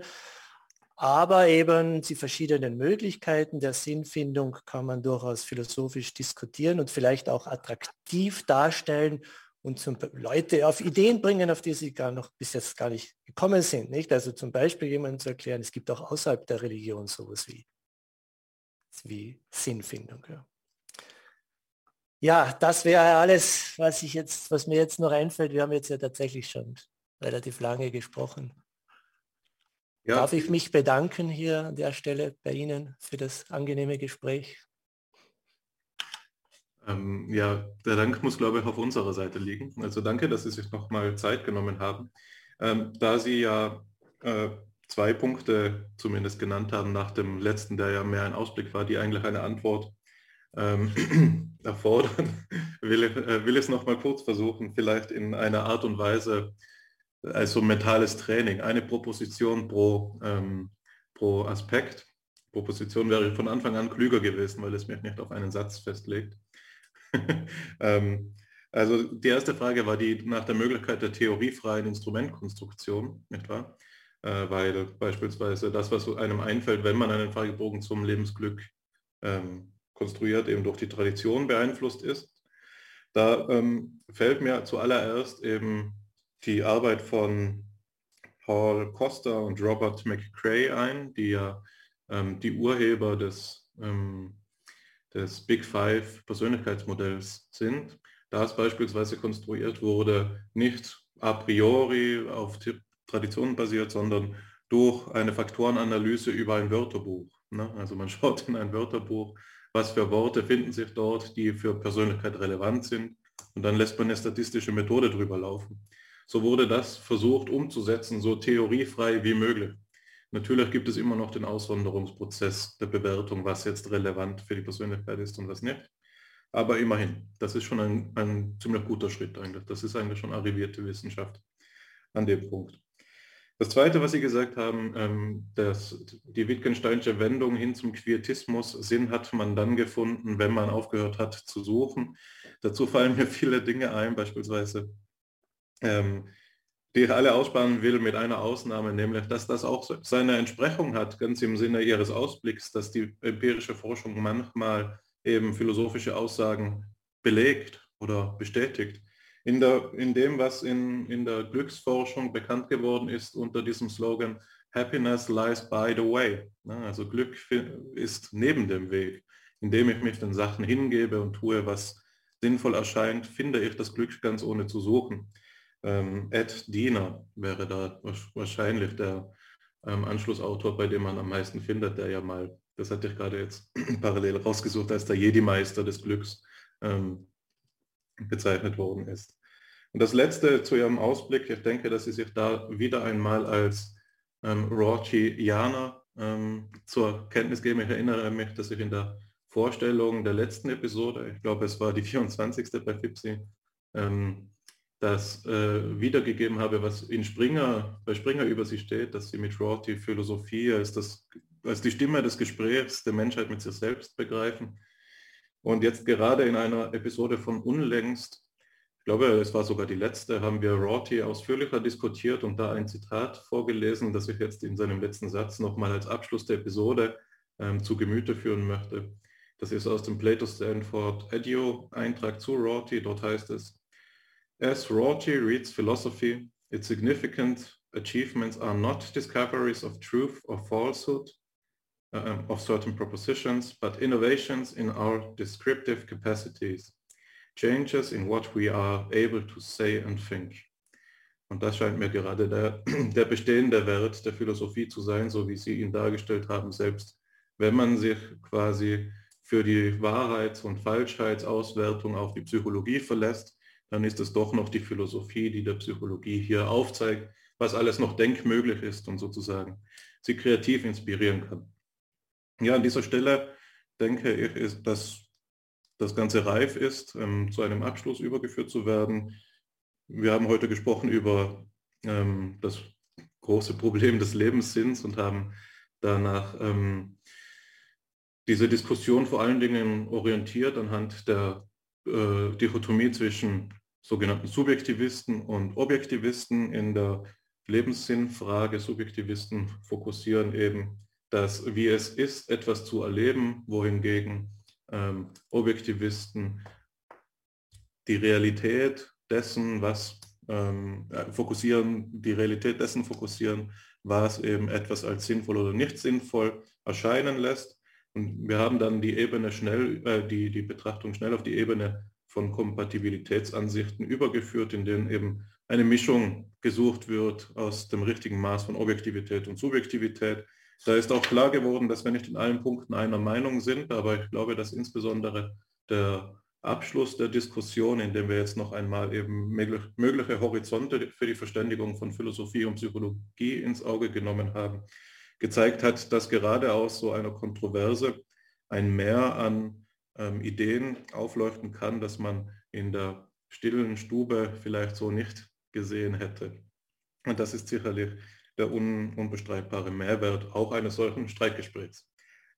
Aber eben die verschiedenen Möglichkeiten der Sinnfindung kann man durchaus philosophisch diskutieren und vielleicht auch attraktiv darstellen und zum, Leute auf Ideen bringen, auf die sie gar noch bis jetzt gar nicht gekommen sind. Nicht? Also zum Beispiel jemandem zu erklären, es gibt auch außerhalb der Religion sowas wie, wie Sinnfindung. Ja. Ja, das wäre alles, was ich jetzt, was mir jetzt noch einfällt. Wir haben jetzt ja tatsächlich schon relativ lange gesprochen. Ja. Darf ich mich bedanken hier an der Stelle bei Ihnen für das angenehme Gespräch? Ähm, ja, der Dank muss, glaube ich, auf unserer Seite liegen. Also danke, dass Sie sich noch mal Zeit genommen haben. Ähm, da Sie ja äh, zwei Punkte zumindest genannt haben nach dem letzten, der ja mehr ein Ausblick war, die eigentlich eine Antwort ähm, erfordern, will, äh, will es noch mal kurz versuchen, vielleicht in einer Art und Weise also mentales Training, eine Proposition pro, ähm, pro Aspekt. Proposition wäre von Anfang an klüger gewesen, weil es mich nicht auf einen Satz festlegt. ähm, also die erste Frage war die nach der Möglichkeit der theoriefreien Instrumentkonstruktion, nicht wahr? Äh, weil beispielsweise das, was einem einfällt, wenn man einen Fragebogen zum Lebensglück ähm, konstruiert, eben durch die Tradition beeinflusst ist. Da ähm, fällt mir zuallererst eben die Arbeit von Paul Costa und Robert McCrae ein, die ja ähm, die Urheber des, ähm, des Big Five Persönlichkeitsmodells sind. Da es beispielsweise konstruiert wurde, nicht a priori auf Traditionen basiert, sondern durch eine Faktorenanalyse über ein Wörterbuch. Ne? Also man schaut in ein Wörterbuch, was für Worte finden sich dort, die für Persönlichkeit relevant sind und dann lässt man eine statistische Methode drüber laufen. So wurde das versucht umzusetzen, so theoriefrei wie möglich. Natürlich gibt es immer noch den Aussonderungsprozess der Bewertung, was jetzt relevant für die Persönlichkeit ist und was nicht. Aber immerhin, das ist schon ein, ein ziemlich guter Schritt eigentlich. Das ist eigentlich schon arrivierte Wissenschaft an dem Punkt. Das Zweite, was Sie gesagt haben, ähm, dass die Wittgensteinische Wendung hin zum Quietismus, Sinn hat man dann gefunden, wenn man aufgehört hat zu suchen. Dazu fallen mir viele Dinge ein, beispielsweise, ähm, die ich alle aussparen will mit einer Ausnahme, nämlich, dass das auch seine Entsprechung hat, ganz im Sinne Ihres Ausblicks, dass die empirische Forschung manchmal eben philosophische Aussagen belegt oder bestätigt in, der, in dem, was in, in der Glücksforschung bekannt geworden ist unter diesem Slogan Happiness lies by the way. Also Glück ist neben dem Weg. Indem ich mich den Sachen hingebe und tue, was sinnvoll erscheint, finde ich das Glück ganz ohne zu suchen. Ähm, Ed Diener wäre da wahrscheinlich der ähm, Anschlussautor, bei dem man am meisten findet, der ja mal, das hatte ich gerade jetzt parallel rausgesucht, als der Jedi-Meister des Glücks ähm, bezeichnet worden ist. Und das letzte zu Ihrem Ausblick, ich denke, dass Sie sich da wieder einmal als ähm, Rorchianer ähm, zur Kenntnis geben. Ich erinnere mich, dass ich in der Vorstellung der letzten Episode, ich glaube es war die 24. bei FIPSI, ähm, das äh, wiedergegeben habe, was in Springer, bei Springer über sie steht, dass sie mit Rorty Philosophie als, das, als die Stimme des Gesprächs der Menschheit mit sich selbst begreifen und jetzt gerade in einer Episode von unlängst, ich glaube, es war sogar die letzte, haben wir Rorty ausführlicher diskutiert und da ein Zitat vorgelesen, das ich jetzt in seinem letzten Satz nochmal als Abschluss der Episode ähm, zu Gemüte führen möchte. Das ist aus dem Plato Stanford Edio Eintrag zu Rorty. Dort heißt es, As Rorty reads philosophy, its significant achievements are not discoveries of truth or falsehood, uh, of certain propositions, but innovations in our descriptive capacities, changes in what we are able to say and think. Und das scheint mir gerade der, der bestehende Wert der Philosophie zu sein, so wie Sie ihn dargestellt haben, selbst wenn man sich quasi für die Wahrheits- und Falschheitsauswertung auf die Psychologie verlässt, dann ist es doch noch die Philosophie, die der Psychologie hier aufzeigt, was alles noch denkmöglich ist und sozusagen sie kreativ inspirieren kann. Ja, an dieser Stelle denke ich, ist, dass das Ganze reif ist, ähm, zu einem Abschluss übergeführt zu werden. Wir haben heute gesprochen über ähm, das große Problem des Lebenssinns und haben danach ähm, diese Diskussion vor allen Dingen orientiert anhand der äh, Dichotomie zwischen sogenannten Subjektivisten und Objektivisten in der Lebenssinnfrage. Subjektivisten fokussieren eben das, wie es ist, etwas zu erleben, wohingegen ähm, Objektivisten die Realität dessen, was ähm, fokussieren, die Realität dessen fokussieren, was eben etwas als sinnvoll oder nicht sinnvoll erscheinen lässt. Und wir haben dann die Ebene schnell, äh, die, die Betrachtung schnell auf die Ebene von Kompatibilitätsansichten übergeführt, in denen eben eine Mischung gesucht wird aus dem richtigen Maß von Objektivität und Subjektivität, da ist auch klar geworden, dass wir nicht in allen Punkten einer Meinung sind, aber ich glaube, dass insbesondere der Abschluss der Diskussion, in dem wir jetzt noch einmal eben mögliche Horizonte für die Verständigung von Philosophie und Psychologie ins Auge genommen haben, gezeigt hat, dass gerade aus so einer Kontroverse ein Mehr an ähm, Ideen aufleuchten kann, dass man in der stillen Stube vielleicht so nicht gesehen hätte. Und das ist sicherlich der un unbestreitbare Mehrwert auch eines solchen Streitgesprächs.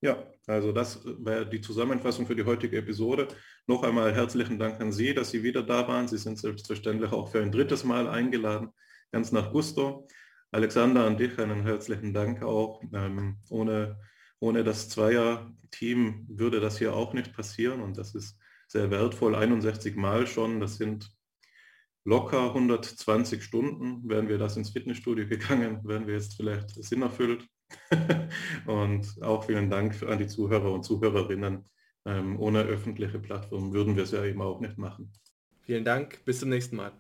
Ja, also das wäre die Zusammenfassung für die heutige Episode. Noch einmal herzlichen Dank an Sie, dass Sie wieder da waren. Sie sind selbstverständlich auch für ein drittes Mal eingeladen, ganz nach Gusto. Alexander, an dich einen herzlichen Dank auch. Ähm, ohne, ohne das Zweier-Team würde das hier auch nicht passieren und das ist sehr wertvoll, 61 Mal schon. Das sind locker 120 Stunden, wären wir das ins Fitnessstudio gegangen, wären wir jetzt vielleicht Sinn erfüllt. und auch vielen Dank an die Zuhörer und Zuhörerinnen. Ähm, ohne öffentliche Plattform würden wir es ja eben auch nicht machen. Vielen Dank, bis zum nächsten Mal.